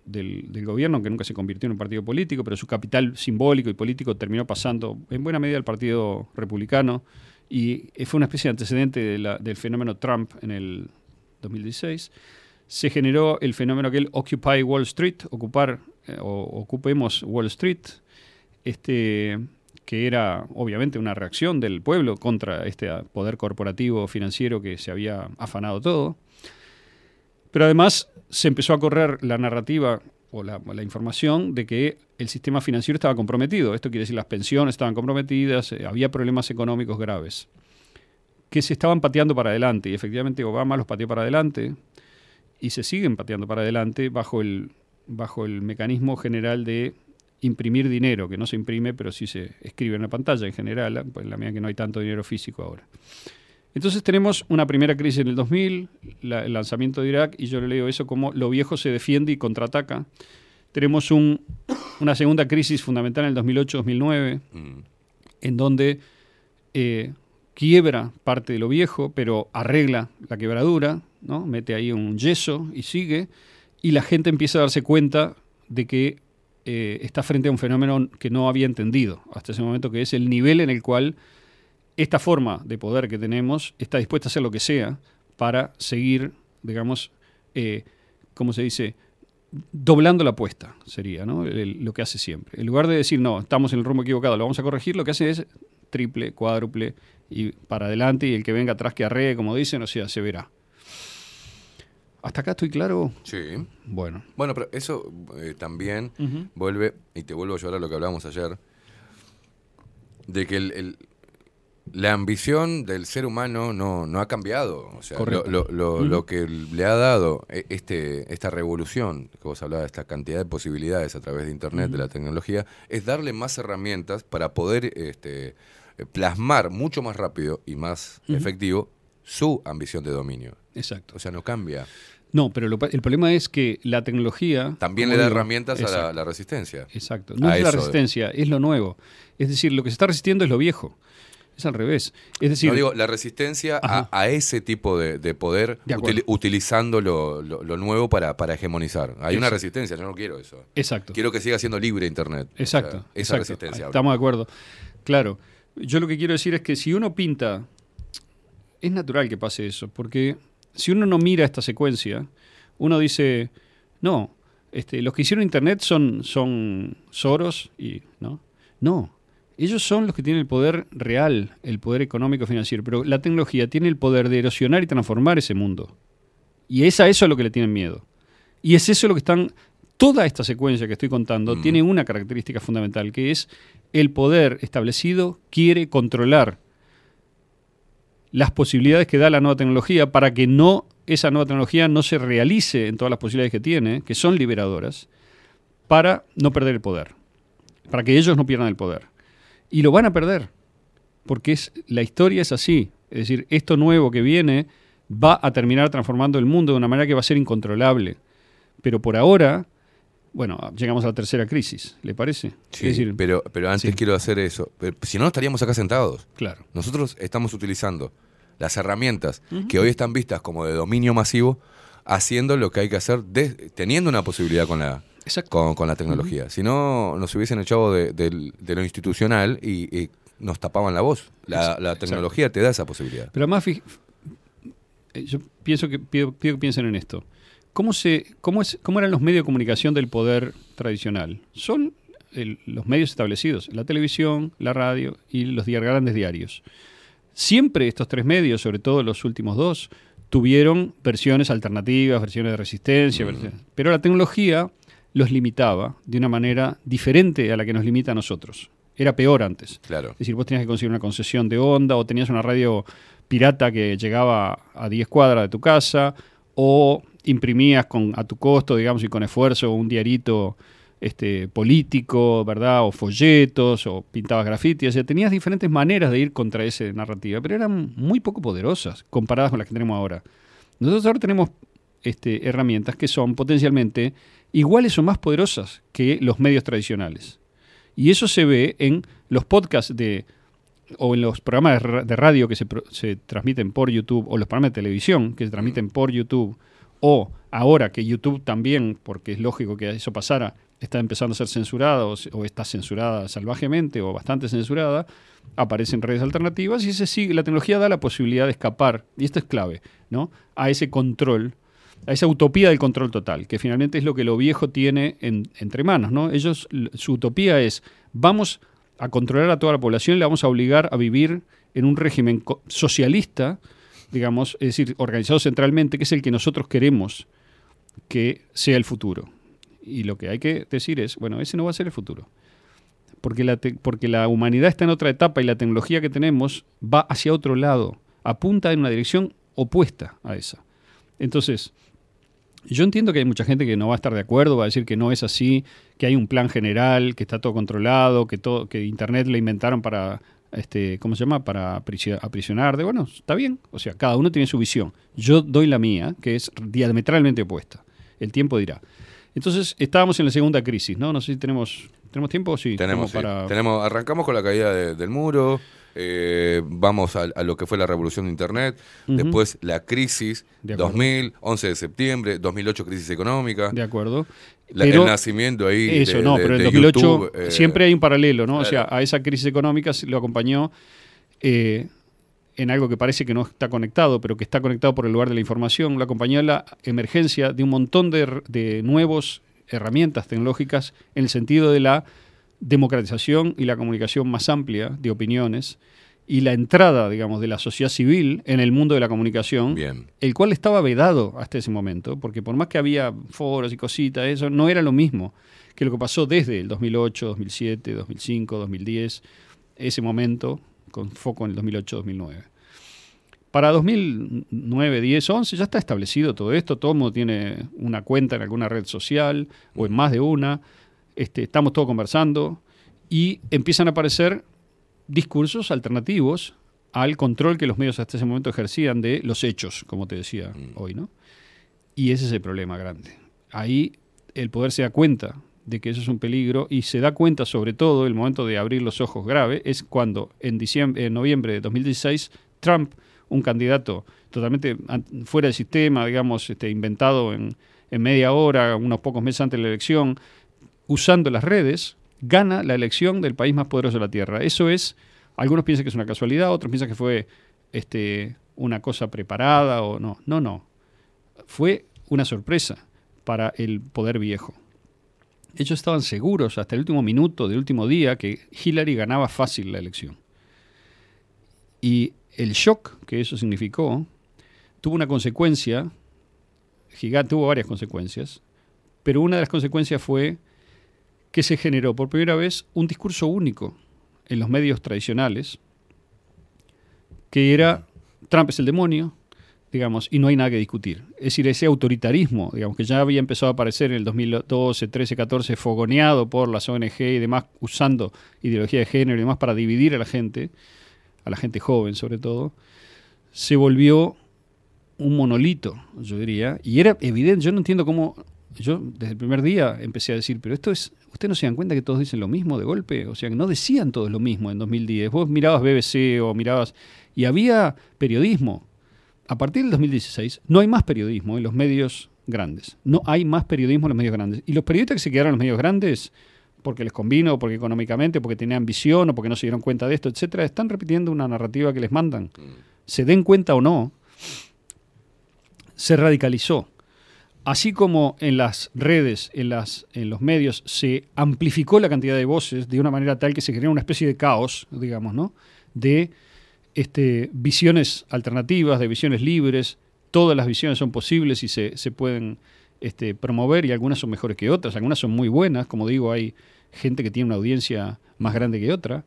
gobierno, que nunca se convirtió en un partido político, pero su capital simbólico y político terminó pasando en buena medida al Partido Republicano y fue una especie de antecedente del fenómeno Trump en el 2016. Se generó el fenómeno aquel Occupy Wall Street, ocupar eh, ocupemos Wall Street, este, que era obviamente una reacción del pueblo contra este poder corporativo financiero que se había afanado todo. Pero además se empezó a correr la narrativa o la, o la información de que el sistema financiero estaba comprometido. Esto quiere decir las pensiones estaban comprometidas, eh, había problemas económicos graves que se estaban pateando para adelante. Y efectivamente Obama los pateó para adelante y se siguen pateando para adelante bajo el, bajo el mecanismo general de imprimir dinero, que no se imprime, pero sí se escribe en la pantalla en general, pues en la medida que no hay tanto dinero físico ahora. Entonces tenemos una primera crisis en el 2000, la- el lanzamiento de Irak, y yo le leo eso como lo viejo se defiende y contraataca. Tenemos un- una segunda crisis fundamental en el 2008-2009, en donde eh, quiebra parte de lo viejo, pero arregla la quebradura, ¿no? mete ahí un yeso y sigue, y la gente empieza a darse cuenta de que eh, está frente a un fenómeno que no había entendido hasta ese momento, que es el nivel en el cual esta forma de poder que tenemos está dispuesta a hacer lo que sea para seguir, digamos, eh, ¿cómo se dice? Doblando la apuesta, sería ¿no? Lo que hace siempre. En lugar de decir, no, estamos en el rumbo equivocado, lo vamos a corregir, lo que hace es triple, cuádruple y para adelante y el que venga atrás que arregue, como dicen, o sea, se verá. ¿Hasta acá estoy claro? Sí. Bueno. Bueno, pero eso eh, también vuelve, y te vuelvo a llevar a lo que hablábamos ayer, de que el, el- la ambición del ser humano no, no ha cambiado. O sea, lo, lo- lo- lo que le ha dado eh, este, esta revolución, que vos hablabas, esta cantidad de posibilidades a través de Internet, de la tecnología, es darle más herramientas para poder este, eh, plasmar mucho más rápido y más efectivo su ambición de dominio. Exacto. O sea, no cambia. No, pero lo el problema es que la tecnología... También le da digo, herramientas a la, exacto, la resistencia. Exacto. No A es la resistencia, es lo nuevo. Es decir, lo que se está resistiendo es lo viejo. Es al revés. Es decir, no digo, la resistencia a, a ese tipo de, de poder De utilizando lo, lo- lo nuevo para, para hegemonizar. Hay una Exacto. resistencia, yo no quiero eso. Exacto. Quiero que siga siendo libre Internet. O sea, Exacto. esa exacto. resistencia. hablo. Estamos de acuerdo. Claro. Yo lo que quiero decir es que si uno pinta, es natural que pase eso, porque si uno no mira esta secuencia, uno dice, no, este, los que hicieron Internet son, son Soros y, ¿no? No, ellos son los que tienen el poder real, el poder económico financiero, pero la tecnología tiene el poder de erosionar y transformar ese mundo. Y es a eso a lo que le tienen miedo. Y es eso lo que están. Toda esta secuencia que estoy contando tiene una característica fundamental, que es el poder establecido quiere controlar las posibilidades que da la nueva tecnología para que no esa nueva tecnología no se realice en todas las posibilidades que tiene, que son liberadoras, para no perder el poder, para que ellos no pierdan el poder. Y lo van a perder, porque es, la historia es así. Es decir, esto nuevo que viene va a terminar transformando el mundo de una manera que va a ser incontrolable. Pero por ahora, bueno, llegamos a la tercera crisis, ¿le parece? Sí, decir, pero, pero antes quiero hacer eso. Pero si no, estaríamos acá sentados. Claro. Nosotros estamos utilizando las herramientas que hoy están vistas como de dominio masivo, haciendo lo que hay que hacer, de- teniendo una posibilidad con la, con, con la tecnología. Si no, nos hubiesen echado de, lo institucional y, y nos tapaban la voz. La, tecnología te da esa posibilidad. Pero fij- eh, yo pienso que pido, pido que piensen en esto. ¿Cómo, se, cómo, es, ¿Cómo eran los medios de comunicación del poder tradicional? Son el- los medios establecidos, la televisión, la radio y los dia- grandes diarios. Siempre estos tres medios, sobre todo los últimos dos, tuvieron versiones alternativas, versiones de resistencia, versiones- pero la tecnología los limitaba de una manera diferente a la que nos limita a nosotros. Era peor antes. Claro. Es decir, vos tenías que conseguir una concesión de onda o tenías una radio pirata que llegaba a 10 cuadras de tu casa o imprimías con, a tu costo, digamos, y con esfuerzo un diarito este, político, ¿verdad? O folletos, o pintabas grafitis. O sea, tenías diferentes maneras de ir contra esa narrativa, pero eran muy poco poderosas comparadas con las que tenemos ahora. Nosotros ahora tenemos este, herramientas que son potencialmente iguales o más poderosas que los medios tradicionales. Y eso se ve en los podcasts de o en los programas de ra- de radio que se, transmiten por YouTube o los programas de televisión que se transmiten por YouTube o ahora que YouTube también, porque es lógico que eso pasara, está empezando a ser censurada o, está censurada salvajemente o bastante censurada, aparecen redes alternativas y ese sí, la tecnología da la posibilidad de escapar, y esto es clave, ¿no? a ese control, a esa utopía del control total, que finalmente es lo que lo viejo tiene en- entre manos. ¿no? Ellos, su utopía es, vamos a controlar a toda la población y la vamos a obligar a vivir en un régimen socialista, digamos, es decir, organizado centralmente, que es el que nosotros queremos que sea el futuro. Y lo que hay que decir es, bueno, ese no va a ser el futuro. Porque la, porque la humanidad está en otra etapa y la tecnología que tenemos va hacia otro lado, apunta en una dirección opuesta a esa. Entonces, yo entiendo que hay mucha gente que no va a estar de acuerdo, va a decir que no es así, que hay un plan general, que está todo controlado, que todo, que Internet lo inventaron para, este, ¿cómo se llama? Para aprisi- aprisionar. De bueno, está bien. O sea, cada uno tiene su visión. Yo doy la mía, que es diametralmente opuesta. El tiempo dirá. Entonces, estábamos en la segunda crisis, ¿no? No sé si tenemos, ¿tenemos tiempo. Sí, Tenemos, sí. para... Tenemos, arrancamos con la caída de- del muro, eh, vamos a, a lo que fue la revolución de Internet, después la crisis, De acuerdo. 2000, 11 de septiembre, 2008 crisis económica. De acuerdo. La- Pero- el nacimiento ahí de- Eso, no, de- pero en de 2008 YouTube, eh, siempre hay un paralelo, ¿no? O sea, a esa crisis económica lo acompañó eh, en algo que parece que no está conectado, pero que está conectado por el lugar de la información, lo acompañó la emergencia de un montón de, de nuevos herramientas tecnológicas en el sentido de la democratización y la comunicación más amplia de opiniones y la entrada, digamos, de la sociedad civil en el mundo de la comunicación, el cual estaba vedado hasta ese momento, porque por más que había foros y cositas, eso no era lo mismo que lo que pasó desde el 2008, 2007, 2005, 2010, ese momento, con foco en el 2008, 2009. Para 2009, 10, 11 ya está establecido todo esto, todo el mundo tiene una cuenta en alguna red social o en más de una, este, estamos todos conversando y empiezan a aparecer discursos alternativos al control que los medios hasta ese momento ejercían de los hechos, como te decía hoy, ¿no? Y ese es el problema grande. Ahí el poder se da cuenta de que eso es un peligro y se da cuenta sobre todo el momento de abrir los ojos grave es cuando en diciembre en noviembre de 2016 Trump un candidato totalmente fuera del sistema digamos este, inventado en, en media hora unos pocos meses antes de la elección usando las redes gana la elección del país más poderoso de la tierra. Eso es algunos piensan que es una casualidad otros piensan que fue este, una cosa preparada o no. No no. Fue una sorpresa para el poder viejo. Ellos estaban seguros hasta el último minuto del último día que Hillary ganaba fácil la elección. Y el shock que eso significó tuvo una consecuencia gigante, tuvo varias consecuencias, pero una de las consecuencias fue que se generó por primera vez un discurso único en los medios tradicionales, que era Trump es el demonio, digamos, y no hay nada que discutir. Es decir, ese autoritarismo, digamos, que ya había empezado a aparecer en el 2012, 13, 14, fogoneado por las ONG y demás, usando ideología de género y demás para dividir a la gente, a la gente joven sobre todo, se volvió un monolito, yo diría, y era evidente, yo no entiendo cómo, yo desde el primer día empecé a decir, pero esto es, ¿ustedes no se dan cuenta que todos dicen lo mismo de golpe? O sea, que no decían todos lo mismo en 2010. Vos mirabas BBC o mirabas, y había periodismo, a partir del 2016 no hay más periodismo en los medios grandes. No hay más periodismo en los medios grandes. Y los periodistas que se quedaron en los medios grandes, porque les convino, o porque económicamente, porque tenían visión, o porque no se dieron cuenta de esto, etcétera, están repitiendo una narrativa que les mandan. Se den cuenta o no, se radicalizó. Así como en las redes, en, las, en los medios, se amplificó la cantidad de voces de una manera tal que se creó una especie de caos, digamos, ¿no? De este, visiones alternativas, de visiones libres. Todas las visiones son posibles y se, se pueden este, promover y algunas son mejores que otras, algunas son muy buenas, como digo, hay gente que tiene una audiencia más grande que otra.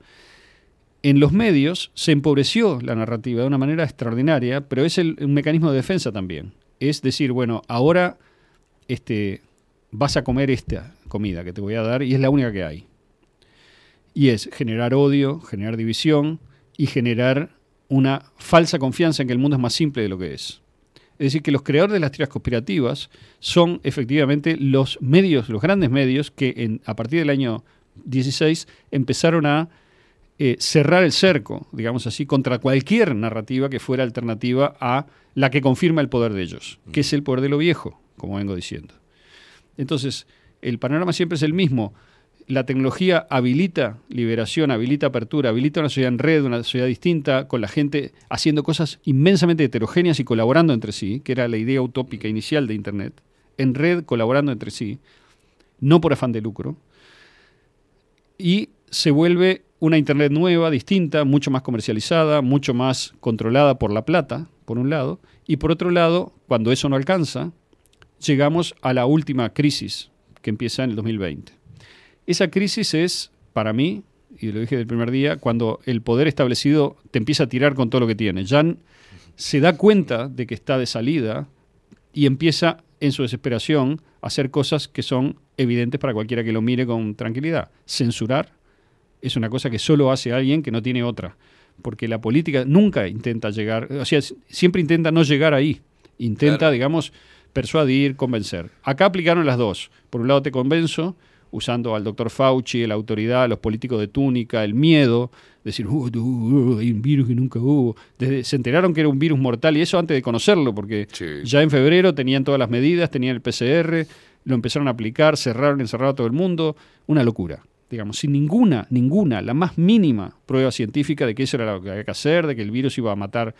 En los medios se empobreció la narrativa de una manera extraordinaria, pero es el, un mecanismo de defensa también. Es decir, bueno, ahora este, vas a comer esta comida que te voy a dar y es la única que hay. Y es generar odio, generar división y generar una falsa confianza en que el mundo es más simple de lo que es. Es decir, que los creadores de las teorías conspirativas son efectivamente los medios, los grandes medios que en, a partir del año 16 empezaron a eh, cerrar el cerco, digamos así, contra cualquier narrativa que fuera alternativa a la que confirma el poder de ellos, que es el poder de lo viejo, como vengo diciendo. Entonces, el panorama siempre es el mismo. La tecnología habilita liberación, habilita apertura, habilita una sociedad en red, una sociedad distinta, con la gente haciendo cosas inmensamente heterogéneas y colaborando entre sí, que era la idea utópica inicial de Internet, en red colaborando entre sí, no por afán de lucro, y se vuelve una Internet nueva, distinta, mucho más comercializada, mucho más controlada por la plata, por un lado, y por otro lado, cuando eso no alcanza, llegamos a la última crisis que empieza en el 2020. Esa crisis es, para mí, y lo dije del primer día, cuando el poder establecido te empieza a tirar con todo lo que tiene. Ya n- se da cuenta de que está de salida y empieza, en su desesperación, a hacer cosas que son evidentes para cualquiera que lo mire con tranquilidad. Censurar es una cosa que solo hace alguien que no tiene otra. Porque la política nunca intenta llegar, o sea, siempre intenta no llegar ahí. Intenta, Claro. digamos, persuadir, convencer. Acá aplicaron las dos. Por un lado te convenzo, usando al doctor Fauci, la autoridad, los políticos de túnica, el miedo, decir, "Uh, uh, hay un virus que nunca hubo. Desde- se enteraron que era un virus mortal y eso antes de conocerlo, porque ya en febrero tenían todas las medidas, tenían el PCR, lo empezaron a aplicar, cerraron, encerraron a todo el mundo, una locura. Digamos, sin ninguna, ninguna, la más mínima prueba científica de que eso era lo que había que hacer, de que el virus iba a matar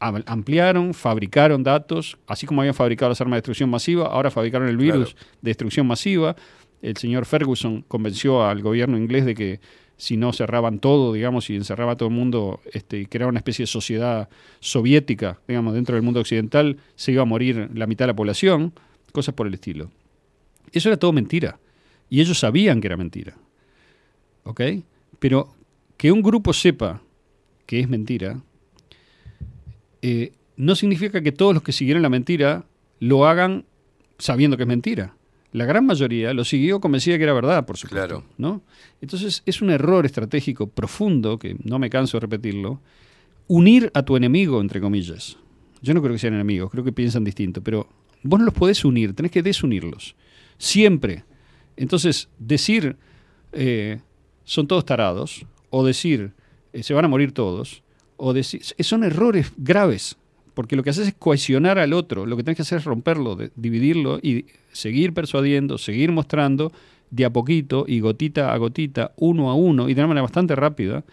ampliaron, fabricaron datos, así como habían fabricado las armas de destrucción masiva, ahora fabricaron el virus de destrucción masiva. El señor Ferguson convenció al gobierno inglés de que si no cerraban todo, digamos, y encerraba a todo el mundo este, y creaba una especie de sociedad soviética, digamos, dentro del mundo occidental, se iba a morir la mitad de la población, cosas por el estilo. Eso era todo mentira. Y ellos sabían que era mentira. ¿Ok? Pero que un grupo sepa que es mentira, eh, no significa que todos los que siguieron la mentira lo hagan sabiendo que es mentira. La gran mayoría lo siguió convencida que era verdad, por supuesto. ¿no? Entonces es un error estratégico profundo, que no me canso de repetirlo, unir a tu enemigo, entre comillas. Yo no creo que sean enemigos, creo que piensan distinto, pero vos no los podés unir, tenés que desunirlos. Siempre. Entonces, decir eh, son todos tarados, o decir eh, se van a morir todos, o decir. Son errores graves, porque lo que haces es cohesionar al otro, lo que tenés que hacer es romperlo, de- dividirlo y seguir persuadiendo, seguir mostrando de a poquito y gotita a gotita, uno a uno, y de una manera bastante rápida,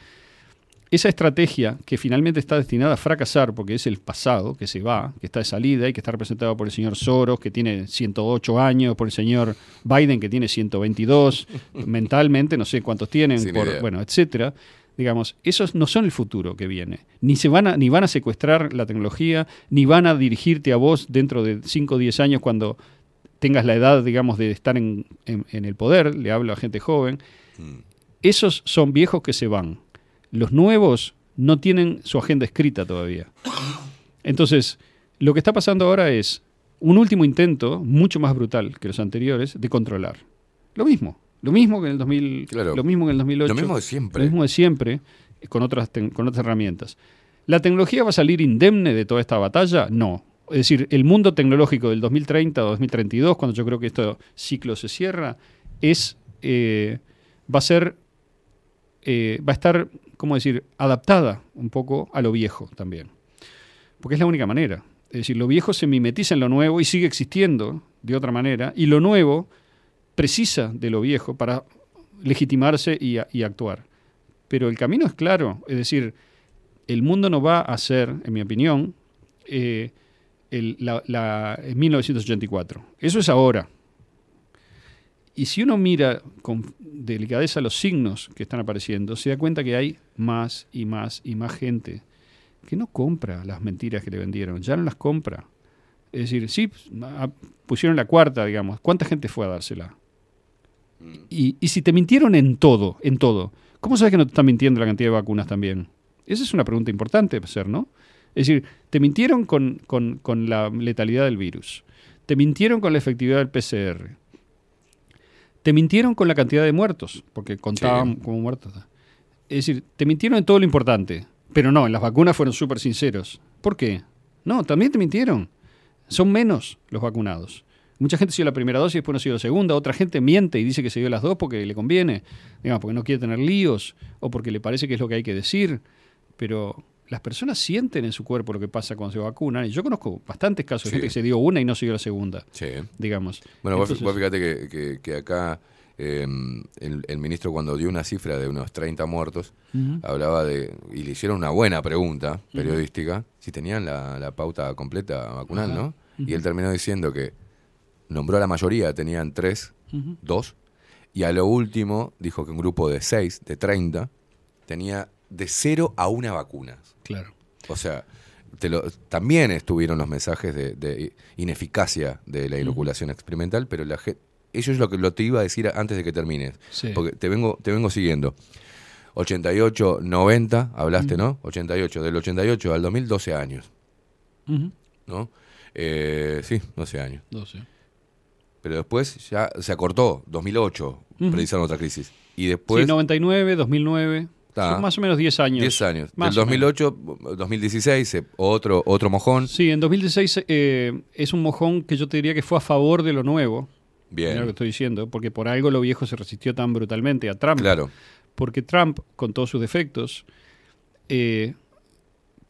esa estrategia que finalmente está destinada a fracasar porque es el pasado que se va, que está de salida y que está representado por el señor Soros, que tiene 108 años, por el señor Biden, que tiene 122, mentalmente no sé cuántos tienen, por- bueno, etcétera. Digamos, esos no son el futuro que viene. Ni se van a, ni van a secuestrar la tecnología, ni van a dirigirte a vos dentro de 5 o 10 años cuando tengas la edad, digamos, de estar en, en- en el poder, le hablo a gente joven. Esos son viejos que se van. Los nuevos no tienen su agenda escrita todavía. Entonces, lo que está pasando ahora es un último intento, mucho más brutal que los anteriores, de controlar. Lo mismo. Lo mismo que en el 2000, Claro. lo mismo que en el 2008. Lo mismo de siempre. Lo mismo de siempre, con otras, con otras herramientas. ¿La tecnología va a salir indemne de toda esta batalla? No. Es decir, el mundo tecnológico del 2030 o 2032, cuando yo creo que este ciclo se cierra, es, eh, va a ser, eh, va a estar, ¿cómo decir?, adaptada un poco a lo viejo también. Porque es la única manera. Es decir, lo viejo se mimetiza en lo nuevo y sigue existiendo de otra manera, y lo nuevo precisa de lo viejo para legitimarse y, actuar. Pero el camino es claro, es decir, el mundo no va a ser, en mi opinión, eh, el- la, la- en 1984. Eso es ahora. Y si uno mira con delicadeza los signos que están apareciendo, se da cuenta que hay más y más y más gente que no compra las mentiras que le vendieron, ya no las compra. Es decir, sí, pusieron la cuarta, digamos. ¿Cuánta gente fue a dársela? Y, y si te mintieron en todo, en todo, ¿cómo sabes que no te están mintiendo la cantidad de vacunas también? Esa es una pregunta importante hacer, ¿no? Es decir, te mintieron con, con- con la letalidad del virus, te mintieron con la efectividad del PCR, te mintieron con la cantidad de muertos, porque contaban como muertos. Es decir, te mintieron en todo lo importante, pero no, en las vacunas fueron súper sinceros. ¿Por qué? No, también te mintieron. Son menos los vacunados. Mucha gente se dio la primera dosis y después no se dio la segunda. Otra gente miente y dice que se dio las dos porque le conviene, digamos, porque no quiere tener líos o porque le parece que es lo que hay que decir. Pero las personas sienten en su cuerpo lo que pasa cuando se vacunan. Y yo conozco bastantes casos de Sí. gente que se dio una y no se dio la segunda. Sí. Digamos. Bueno, Entonces- vos fíjate que, que- que acá eh, el, el ministro cuando dio una cifra de unos 30 muertos, hablaba de, y le hicieron una buena pregunta periodística, si tenían la, la pauta completa vacunal. ¿no? Y él terminó diciendo que nombró a la mayoría, tenían tres, dos, y a lo último dijo que un grupo de seis, de 30, tenía de cero a una vacuna. Claro. O sea, te lo- también estuvieron los mensajes de, de ineficacia de la inoculación experimental, pero la gente, eso es lo que lo te iba a decir antes de que termines, Sí. porque te vengo, te vengo siguiendo. 88, 90, hablaste, ¿no? 88, del 88 al 2000, 12 años, Ujú. ¿no? Eh, sí, 12 años. 12. Pero después ya se acortó, 2008, Ujú. precisaron otra crisis. Y después... sí, 99, 2009. Está. Son más o menos 10 años. 10 años. Más Del o menos. 2008, 2016, eh, otro, otro mojón. Sí, en 2016 eh, es un mojón que yo te diría que fue a favor de lo nuevo. Bien. Lo que estoy diciendo, porque por algo lo viejo se resistió tan brutalmente a Trump. Claro. Porque Trump, con todos sus defectos, eh,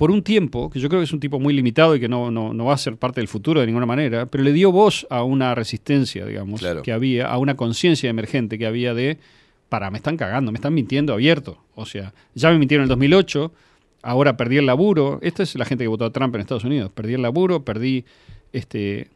por un tiempo, que yo creo que es un tipo muy limitado y que no, no, no va a ser parte del futuro de ninguna manera, pero le dio voz a una resistencia, digamos, Claro. que había, a una conciencia emergente que había de, para, me están cagando, me están mintiendo abierto. O sea, ya me mintieron en el 2008, ahora perdí el laburo. Esta es la gente que votó a Trump en Estados Unidos. Perdí el laburo, perdí, este,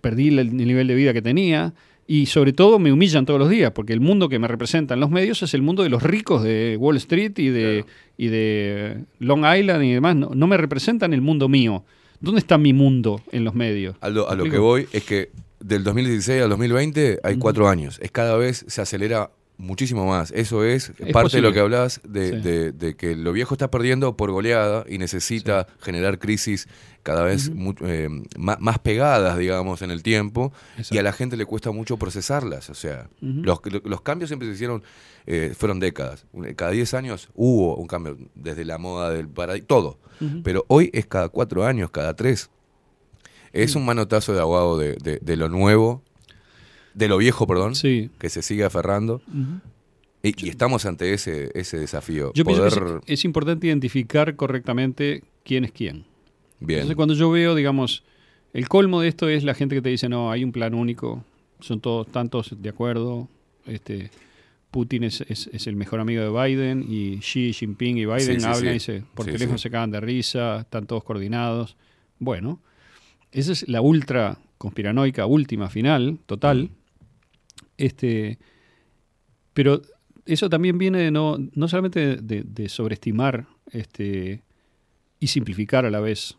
perdí el, el nivel de vida que tenía. Y sobre todo me humillan todos los días, porque el mundo que me representa en los medios es el mundo de los ricos de Wall Street y de, y de Long Island y demás. No, no me representan el mundo mío. ¿Dónde está mi mundo en los medios? Aldo, a ¿Me lo que voy es que del 2016 al 2020 hay cuatro años. Es cada vez se acelera Muchísimo más. Eso es, Es parte de lo que hablabas de, Sí. de- de que lo viejo está perdiendo por goleada y necesita generar crisis cada vez mu- eh, ma- más, pegadas, digamos, en el tiempo. Y a la gente le cuesta mucho procesarlas. O sea, Ujú. los, los cambios siempre se hicieron, eh, fueron décadas. Cada 10 años hubo un cambio, desde la moda del paradigma, todo. Pero hoy es cada 4 años, cada 3. Es Mm. un manotazo de aguado de, de- de lo nuevo, de lo viejo, perdón, Sí. que se sigue aferrando. Y, y estamos ante ese, ese desafío. Yo Poder... pienso que es, es importante identificar correctamente quién es quién. Bien. Entonces, cuando yo veo, digamos, el colmo de esto es la gente que te dice, no, hay un plan único, son todos tantos de acuerdo, este, Putin es, es- es el mejor amigo de Biden y Xi Jinping y Biden Sí, sí, hablan sí. y se, por teléfono se cagan de risa, están todos coordinados. Bueno, esa es la ultra conspiranoica última, final, total. Este, pero eso también viene de no, no solamente de, de sobreestimar este, y simplificar a la vez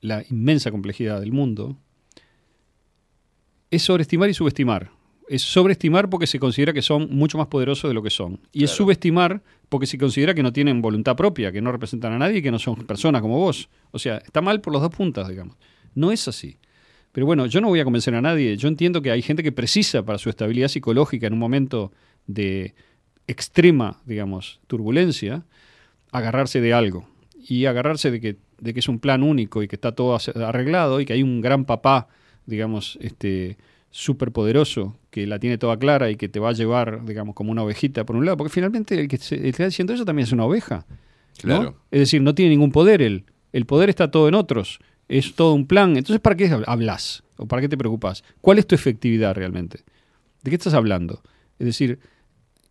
la inmensa complejidad del mundo, es sobreestimar y subestimar. Es sobreestimar porque se considera que son mucho más poderosos de lo que son. Y es subestimar porque se considera que no tienen voluntad propia, que no representan a nadie y que no son personas como vos. O sea, está mal por las dos puntas, digamos. No es así. Pero bueno, yo no voy a convencer a nadie. Yo entiendo que hay gente que precisa para su estabilidad psicológica en un momento de extrema, digamos, turbulencia, agarrarse de algo. Y agarrarse de que, de que es un plan único y que está todo arreglado y que hay un gran papá, digamos, este súper poderoso que la tiene toda clara y que te va a llevar, digamos, como una ovejita por un lado. Porque finalmente el que, se- el que está diciendo eso también es una oveja. ¿no? Claro. Es decir, no tiene ningún poder él. El poder está todo en otros. Es todo un plan. Entonces, ¿para qué hab- hablas? ¿O para qué te preocupas? ¿Cuál es tu efectividad realmente? ¿De qué estás hablando? Es decir,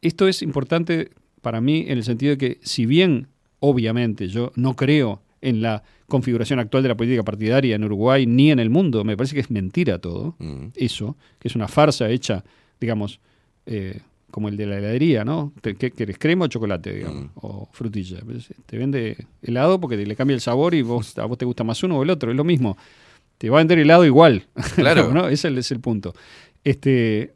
esto es importante para mí en el sentido de que, si bien, obviamente, yo no creo en la configuración actual de la política partidaria en Uruguay ni en el mundo, me parece que es mentira todo, Mm. eso, que es una farsa hecha, digamos, eh, como el de la heladería, ¿no? ¿Qué querés, crema o chocolate, digamos? O frutilla. Te vende helado porque te- le cambia el sabor y vos, a vos te gusta más uno o el otro, es lo mismo. Te va a vender helado igual. Claro. ¿no? Ese es el punto. Este,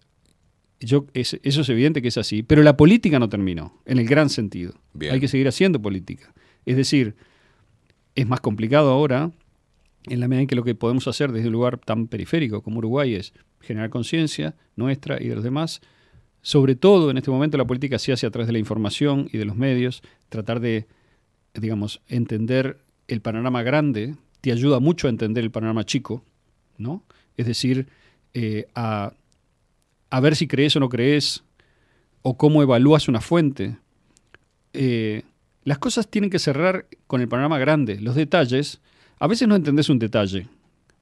yo, es- eso es evidente que es así, pero la política no terminó, en el gran sentido. Bien. Hay que seguir haciendo política. Es decir, es más complicado ahora, en la medida en que lo que podemos hacer desde un lugar tan periférico como Uruguay es generar conciencia nuestra y de los demás. Sobre todo en este momento la política se hace a través de la información y de los medios, tratar de, digamos, entender el panorama grande, te ayuda mucho a entender el panorama chico, ¿no? Es decir, eh, a, a ver si crees o no crees, o cómo evalúas una fuente. Eh, las cosas tienen que cerrar con el panorama grande. Los detalles, a veces no entendés un detalle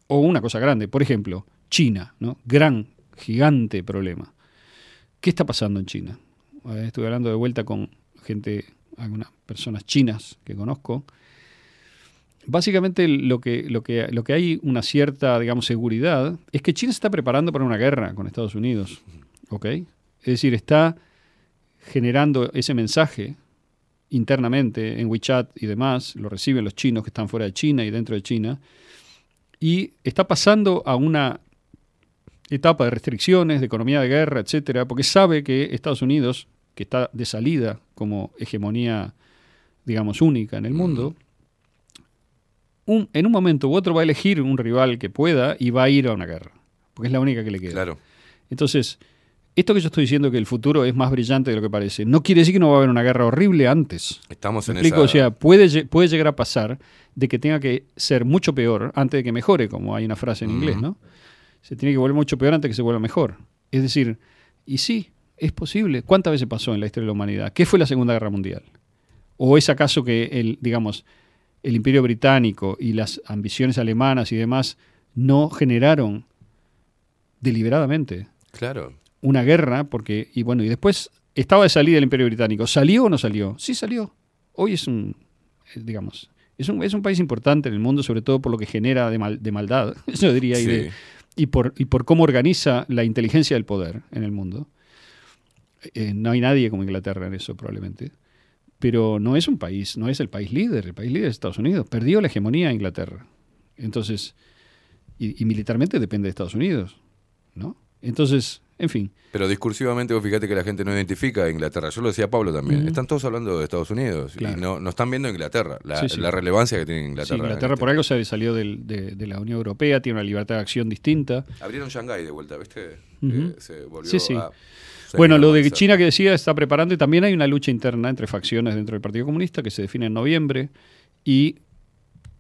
o una cosa grande. Por ejemplo, China, ¿no? Gran, gigante problema. ¿Qué está pasando en China? Eh, Estuve hablando de vuelta con gente, algunas personas chinas que conozco. Básicamente lo que, lo, que, lo que hay una cierta, digamos, seguridad es que China se está preparando para una guerra con Estados Unidos. ¿Ok? Es decir, está generando ese mensaje internamente en WeChat y demás, lo reciben los chinos que están fuera de China y dentro de China, y está pasando a una etapa de restricciones, de economía de guerra, etcétera, porque sabe que Estados Unidos, que está de salida como hegemonía, digamos, única en el mundo, un- en un momento u otro va a elegir un rival que pueda y va a ir a una guerra, porque es la única que le queda. Claro. Entonces, esto que yo estoy diciendo que el futuro es más brillante de lo que parece, no quiere decir que no va a haber una guerra horrible antes. Estamos ¿Me en explico? esa... O sea, puede, puede llegar a pasar de que tenga que ser mucho peor antes de que mejore, como hay una frase en inglés, ¿no? Se tiene que volver mucho peor antes que se vuelva mejor. Es decir, y sí, es posible. ¿Cuántas veces pasó en la historia de la humanidad? ¿Qué fue la Segunda Guerra Mundial? ¿O es acaso que el, digamos, el Imperio Británico y las ambiciones alemanas y demás no generaron deliberadamente Claro. una guerra, porque, y bueno, y después estaba de salida el Imperio Británico. ¿Salió o no salió? Sí salió. Hoy es un, eh, digamos, es un, es un país importante en el mundo, sobre todo por lo que genera de, mal- de maldad, yo diría, y, Sí. de- y, por, y por cómo organiza la inteligencia del poder en el mundo. Eh, no hay nadie como Inglaterra en eso, probablemente. Pero no es un país, no es el país líder. El país líder es Estados Unidos. Perdió la hegemonía a Inglaterra. Entonces, y, y militarmente depende de Estados Unidos, ¿no? Entonces, En fin. Pero discursivamente vos fíjate que la gente no identifica a Inglaterra. Yo lo decía Pablo también. Están todos hablando de Estados Unidos Claro. y no, no están viendo Inglaterra, la, Sí, sí. la relevancia que tiene Sí, Inglaterra. en Inglaterra este- por algo se salió del- de, de la Unión Europea, tiene una libertad de acción distinta. Abrieron Shanghái de vuelta, ¿viste? Eh, se volvió Sí, sí. a- Bueno, lo de. China que decía está preparando y también hay una lucha interna entre facciones dentro del Partido Comunista que se define en noviembre y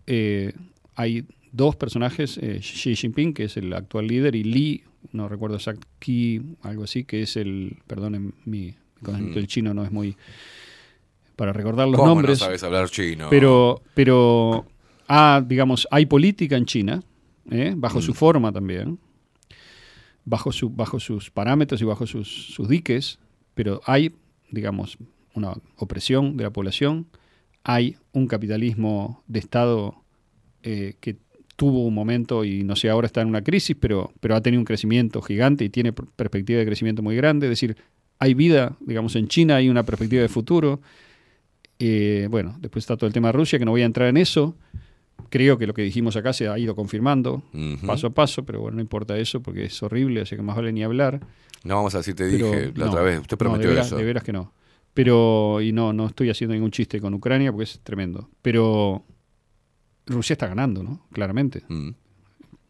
eh, hay dos personajes, eh, Xi Jinping, que es el actual líder, y Li, no recuerdo exacto, Qi, algo así, que es el, perdonen, mi, mi conocimiento Mm. del chino no es muy para recordar los ¿Cómo no nombres. sabes hablar chino? Pero, pero ah, digamos, hay política en China, ¿eh? bajo Mm. su forma también, bajo, su, bajo sus parámetros y bajo sus, sus diques, pero hay, digamos, una opresión de la población, hay un capitalismo de Estado eh, que tuvo un momento y no sé, ahora está en una crisis, pero, pero ha tenido un crecimiento gigante y tiene per- perspectiva de crecimiento muy grande, es decir, hay vida, digamos, en China hay una perspectiva de futuro. Eh, bueno, después está todo el tema de Rusia, que no voy a entrar en eso. Creo que lo que dijimos acá se ha ido confirmando paso a paso, pero bueno, no importa eso porque es horrible, así que más vale ni hablar. No vamos a decir, te Pero dije la no, otra vez, usted no, prometió de veras, eso. De veras que no. Pero, y no, no estoy haciendo ningún chiste con Ucrania porque es tremendo. Pero Rusia está ganando, ¿no? Claramente. Mm.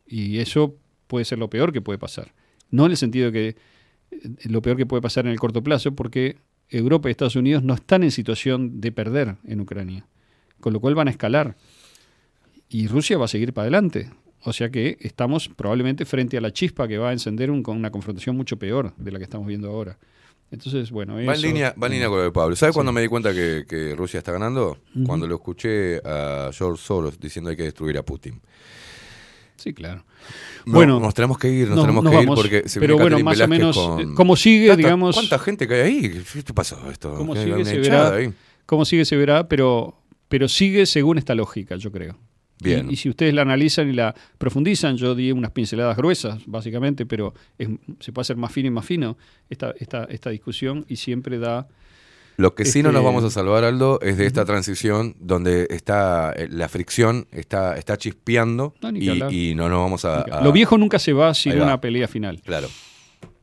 Y eso puede ser lo peor que puede pasar. No en el sentido de que eh, lo peor que puede pasar en el corto plazo, porque Europa y Estados Unidos no están en situación de perder en Ucrania. Con lo cual van a escalar. Y Rusia va a seguir para adelante. O sea que estamos probablemente frente a la chispa que va a encender un- con una confrontación mucho peor de la que estamos viendo ahora. Entonces, bueno, Va en, eso- línea, va en línea con lo de Pablo. ¿Sabe Sí. cuándo me di cuenta que, que Rusia está ganando? Cuando lo escuché a George Soros diciendo hay que destruir a Putin. Sí, claro. No, bueno, nos tenemos que ir, nos, no- tenemos nos que ir porque se Pero bueno, más o menos, con- eh, ¿cómo sigue, digamos? ¿Cuánta gente que hay ahí? ¿Qué pasó esto? cómo ¿Qué hay sigue se verá, ahí? cómo sigue se verá, pero, pero sigue según esta lógica, yo creo. Bien. Y, y si ustedes la analizan y la profundizan, yo di unas pinceladas gruesas, básicamente, pero es- se puede hacer más fino y más fino esta, esta, esta discusión y siempre da... Lo que sí no nos Este- vamos a salvar, Aldo, es de esta transición donde está eh, la fricción está, está chispeando No, y, y no nos vamos a, a- Lo viejo nunca se va sin va. una pelea final. Claro.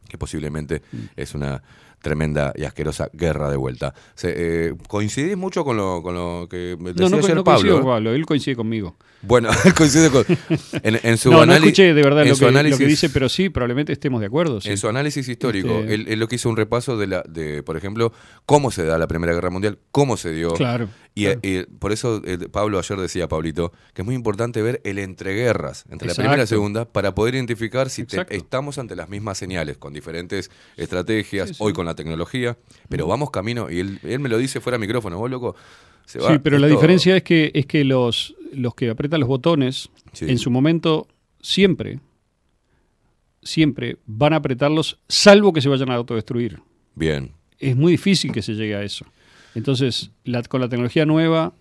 Que posiblemente Mm. es una tremenda y asquerosa guerra de vuelta. Se, eh, ¿Coincidís mucho con lo, con lo que me decía No, no, ayer no Pablo? coincido con Pablo, él coincide conmigo. Bueno, coincide con. En, en su no, escuché de verdad lo que, lo análisis- que dice, pero sí, probablemente estemos de acuerdo. sí. En su análisis histórico, Este- él, él lo que hizo un repaso de, la, de, por ejemplo, cómo se da la Primera Guerra Mundial, cómo se dio. Claro, Y, claro. y por eso eh, Pablo ayer decía, Pablito, que es muy importante ver el entreguerras entre la primera y la segunda para poder identificar si te- estamos ante las mismas señales, con diferentes estrategias, Sí, sí. hoy con la tecnología, pero vamos camino, y él, él me lo dice fuera de micrófono, vos loco, se va. Sí, pero la diferencia es que, es que los, los que apretan los botones, Sí. en su momento, siempre, siempre van a apretarlos, salvo que se vayan a autodestruir. Bien. Es muy difícil que se llegue a eso. Entonces, la- con la tecnología nueva,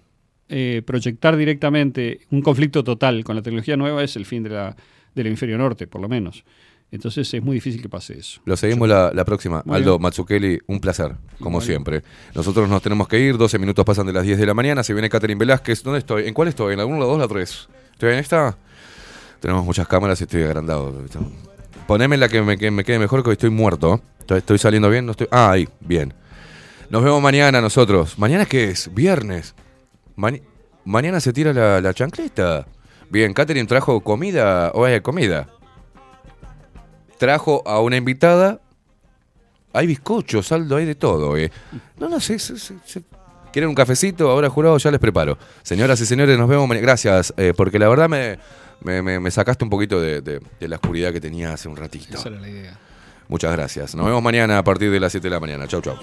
eh, proyectar directamente un conflicto total con la tecnología nueva es el fin de la, del hemisferio norte, por lo menos. Entonces, es muy difícil que pase eso. Lo seguimos la, la próxima. Muy Aldo bien. Un placer, como siempre. Nosotros nos tenemos que ir, 12 minutos pasan de las 10 de la mañana, se viene Catherine Velázquez. ¿Dónde estoy? ¿En cuál estoy? ¿En la 1, la 2, la 3? ¿Estoy en esta? Tenemos muchas cámaras y estoy agrandado. Poneme la que me, que me quede mejor, que hoy estoy muerto. ¿Estoy, estoy saliendo bien? ¿No estoy? Ah, ahí, bien. Nos vemos mañana nosotros. ¿Mañana qué es? Viernes. Maña- mañana se tira la, la chancleta. Bien, Catherine trajo comida. O hay comida. Trajo a una invitada. Hay bizcocho, saldo, hay de todo. eh. No, no sé. se- se- se- ¿Quieren un cafecito? Ahora jurado, ya les preparo. Señoras y señores, nos vemos mañana. Gracias, eh, porque la verdad me, me- me- me sacaste un poquito de, de- de la oscuridad que tenía hace un ratito. Esa era la idea. Muchas gracias. Nos vemos mañana a partir de las 7 de la mañana. Chau, chau.